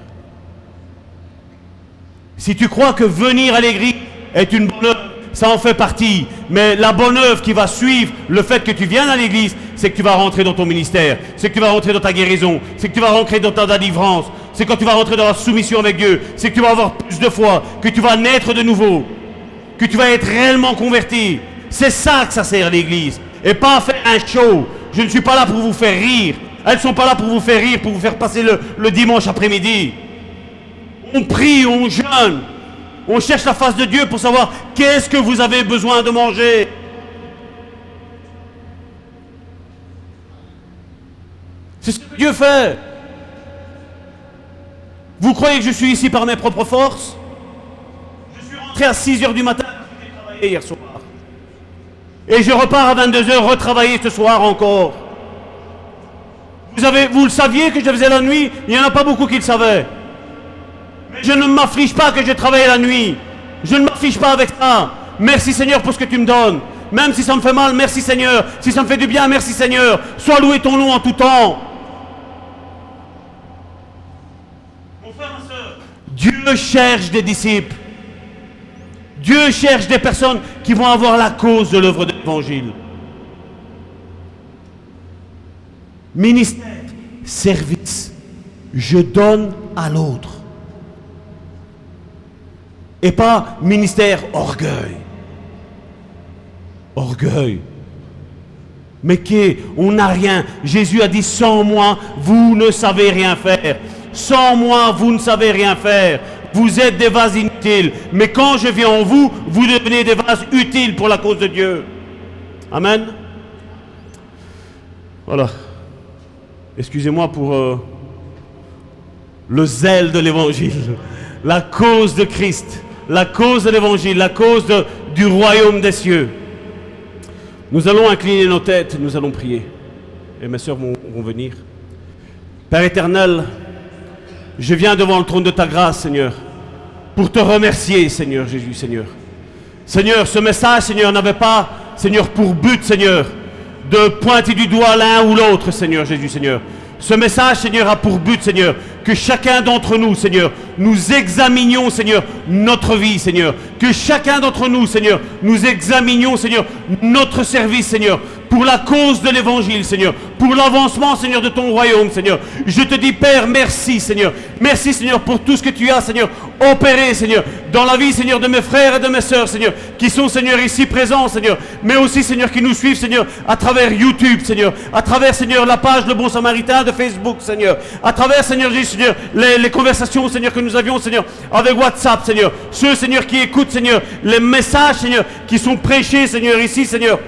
Si tu crois que venir à l'église est une bonne œuvre, ça en fait partie. Mais la bonne œuvre qui va suivre le fait que tu viennes à l'église, c'est que tu vas rentrer dans ton ministère, c'est que tu vas rentrer dans ta guérison, c'est que tu vas rentrer dans ta délivrance, c'est quand tu vas rentrer dans la soumission avec Dieu, c'est que tu vas avoir plus de foi, que tu vas naître de nouveau, que tu vas être réellement converti. C'est ça que ça sert l'Église. Et pas à faire un show. Je ne suis pas là pour vous faire rire. Elles ne sont pas là pour vous faire rire, pour vous faire passer le dimanche après-midi. On prie, on jeûne. On cherche la face de Dieu pour savoir qu'est-ce que vous avez besoin de manger. C'est ce que Dieu fait. Vous croyez que je suis ici par mes propres forces? Je suis rentré à 6 heures du matin j'ai hier soir. Et je repars à 22 heures retravailler ce soir encore. Vous, avez, vous le saviez que je faisais la nuit Il n'y en a pas beaucoup qui le savaient. Mais je ne m'afflige pas que j'ai travaillé la nuit. Je ne m'afflige pas avec ça. Merci Seigneur pour ce que tu me donnes. Même si ça me fait mal, merci Seigneur. Si ça me fait du bien, merci Seigneur. Sois loué ton nom en tout temps. Mon frère, ma soeur, Dieu cherche des disciples. Dieu cherche des personnes qui vont avoir la cause de l'œuvre de l'évangile. Ministère, service, je donne à l'autre. Et pas ministère, orgueil. Orgueil. Mais qui on n'a rien. Jésus a dit sans moi, vous ne savez rien faire. Sans moi, vous ne savez rien faire. Vous êtes des vases inutiles. Mais quand je viens en vous, vous devenez des vases utiles pour la cause de Dieu. Amen. Voilà. Excusez-moi pour euh, le zèle de l'évangile, la cause de Christ, la cause de l'évangile, la cause du royaume des cieux. Nous allons incliner nos têtes, nous allons prier. Et mes sœurs vont, vont venir. Père éternel, je viens devant le trône de ta grâce, Seigneur, pour te remercier, Seigneur Jésus, Seigneur. Seigneur, ce message, Seigneur, n'avait pas, Seigneur, pour but, Seigneur, de pointer du doigt l'un ou l'autre, Seigneur Jésus, Seigneur. Ce message, Seigneur, a pour but, Seigneur, que chacun d'entre nous, Seigneur, nous examinions, Seigneur, notre vie, Seigneur. Que chacun d'entre nous, Seigneur, nous examinions, Seigneur, notre service, Seigneur, pour la cause de l'évangile, Seigneur, pour l'avancement, Seigneur, de ton royaume, Seigneur. Je te dis, Père, merci, Seigneur. Merci, Seigneur, pour tout ce que tu as, Seigneur, opéré, Seigneur, dans la vie, Seigneur, de mes frères et de mes sœurs, Seigneur, qui sont, Seigneur, ici présents, Seigneur, mais aussi, Seigneur, qui nous suivent, Seigneur, à travers YouTube, Seigneur, à travers, Seigneur, la page Le Bon Samaritain de Facebook, Seigneur, à travers, Seigneur Jésus, Seigneur, les, les conversations, Seigneur, que nous avions, Seigneur, avec WhatsApp, Seigneur, ceux, Seigneur, qui écoutent, Seigneur, les messages, Seigneur, qui sont prêchés, Seigneur, ici, Seigneur,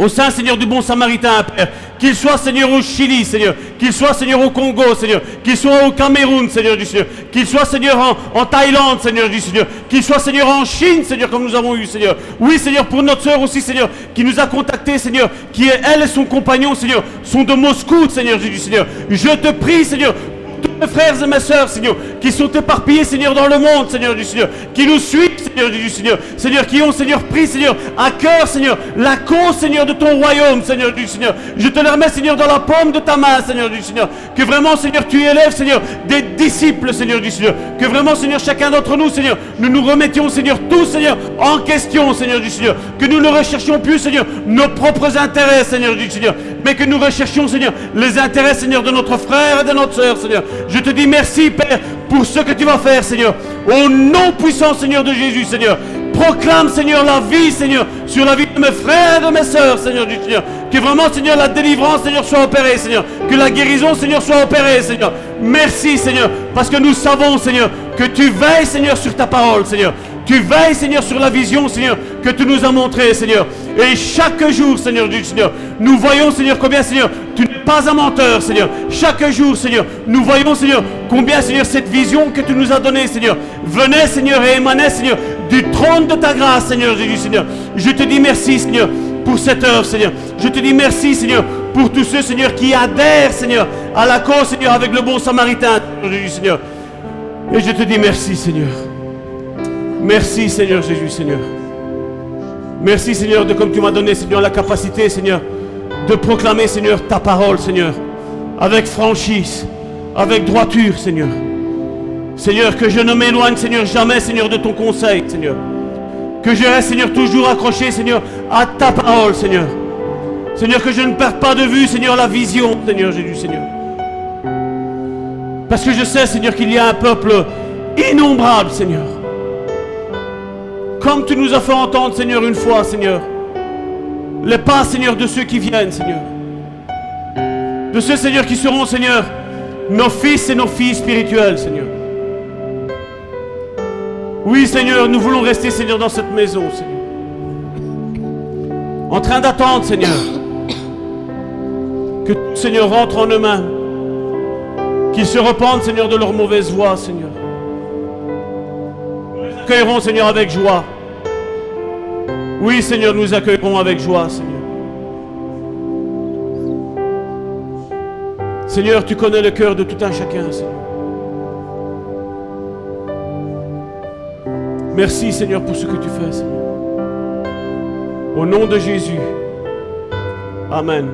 au sein, Seigneur, du bon samaritain, Père. Qu'il soit, Seigneur, au Chili, Seigneur. Qu'il soit, Seigneur, au Congo, Seigneur. Qu'il soit au Cameroun, Seigneur du Seigneur. Qu'il soit, Seigneur, en, Thaïlande, Seigneur du Seigneur. Qu'il soit, Seigneur, en Chine, Seigneur, comme nous avons eu, Seigneur. Oui, Seigneur, pour notre sœur aussi, Seigneur, qui nous a contactés, Seigneur, qui est, elle et son compagnon, Seigneur, sont de Moscou, Seigneur du Seigneur. Je te prie, Seigneur, tous mes frères et mes sœurs, Seigneur, qui sont éparpillés, Seigneur, dans le monde, Seigneur du Seigneur, qui nous suivent, Seigneur du Seigneur, Seigneur, qui ont, Seigneur, pris, Seigneur, à cœur, Seigneur, la cause, Seigneur, de ton royaume, Seigneur du Seigneur. Je te le remets, Seigneur, dans la paume de ta main, Seigneur du Seigneur. Que vraiment, Seigneur, tu élèves, Seigneur, des disciples, Seigneur du Seigneur. Que vraiment, Seigneur, chacun d'entre nous, Seigneur, nous nous remettions, Seigneur, tous, Seigneur, en question, Seigneur du Seigneur. Que nous ne recherchions plus, Seigneur, nos propres intérêts, Seigneur du Seigneur, mais que nous recherchions, Seigneur, les intérêts, Seigneur, de notre frère et de notre sœur, Seigneur. Je te dis merci, Père, pour ce que tu vas faire, Seigneur. Au nom puissant, Seigneur de Jésus, Seigneur. Proclame, Seigneur, la vie, Seigneur, sur la vie de mes frères et de mes sœurs, Seigneur du Seigneur. Que vraiment, Seigneur, la délivrance, Seigneur, soit opérée, Seigneur. Que la guérison, Seigneur, soit opérée, Seigneur. Merci, Seigneur, parce que nous savons, Seigneur, que tu veilles, Seigneur, sur ta parole, Seigneur. Tu veilles, Seigneur, sur la vision, Seigneur, que tu nous as montrée, Seigneur. Et chaque jour, Seigneur du Seigneur, nous voyons, Seigneur, combien, Seigneur, tu pas un menteur, Seigneur. Chaque jour, Seigneur, nous voyons, Seigneur, combien, Seigneur, cette vision que tu nous as donnée, Seigneur, venait, Seigneur, et émanait, Seigneur, du trône de ta grâce, Seigneur Jésus, Seigneur. Je te dis merci, Seigneur, pour cette heure, Seigneur. Je te dis merci, Seigneur, pour tous ceux, Seigneur, qui adhèrent, Seigneur, à la cause, Seigneur, avec le bon samaritain, Seigneur. Et je te dis merci, Seigneur. Merci, Seigneur Jésus, Seigneur. Merci, Seigneur, de comme tu m'as donné, Seigneur, la capacité, Seigneur, de proclamer, Seigneur, ta parole, Seigneur, avec franchise, avec droiture, Seigneur. Seigneur, que je ne m'éloigne, Seigneur, jamais, Seigneur, de ton conseil, Seigneur. Que je reste, Seigneur, toujours accroché, Seigneur, à ta parole, Seigneur. Seigneur, que je ne perde pas de vue, Seigneur, la vision, Seigneur Jésus, Seigneur. Parce que je sais, Seigneur, qu'il y a un peuple innombrable, Seigneur. Comme tu nous as fait entendre, Seigneur, une fois, Seigneur, les pas, Seigneur, de ceux qui viennent, Seigneur. De ceux, Seigneur, qui seront, Seigneur, nos fils et nos filles spirituelles, Seigneur. Oui, Seigneur, nous voulons rester, Seigneur, dans cette maison, Seigneur. En train d'attendre, Seigneur, que tout, Seigneur, rentre en eux-mêmes. Qu'ils se repentent, Seigneur, de leur mauvaise voie, Seigneur. Nous les accueillerons, Seigneur, avec joie. Oui, Seigneur, nous accueillerons avec joie, Seigneur. Seigneur, tu connais le cœur de tout un chacun, Seigneur. Merci, Seigneur, pour ce que tu fais, Seigneur. Au nom de Jésus. Amen.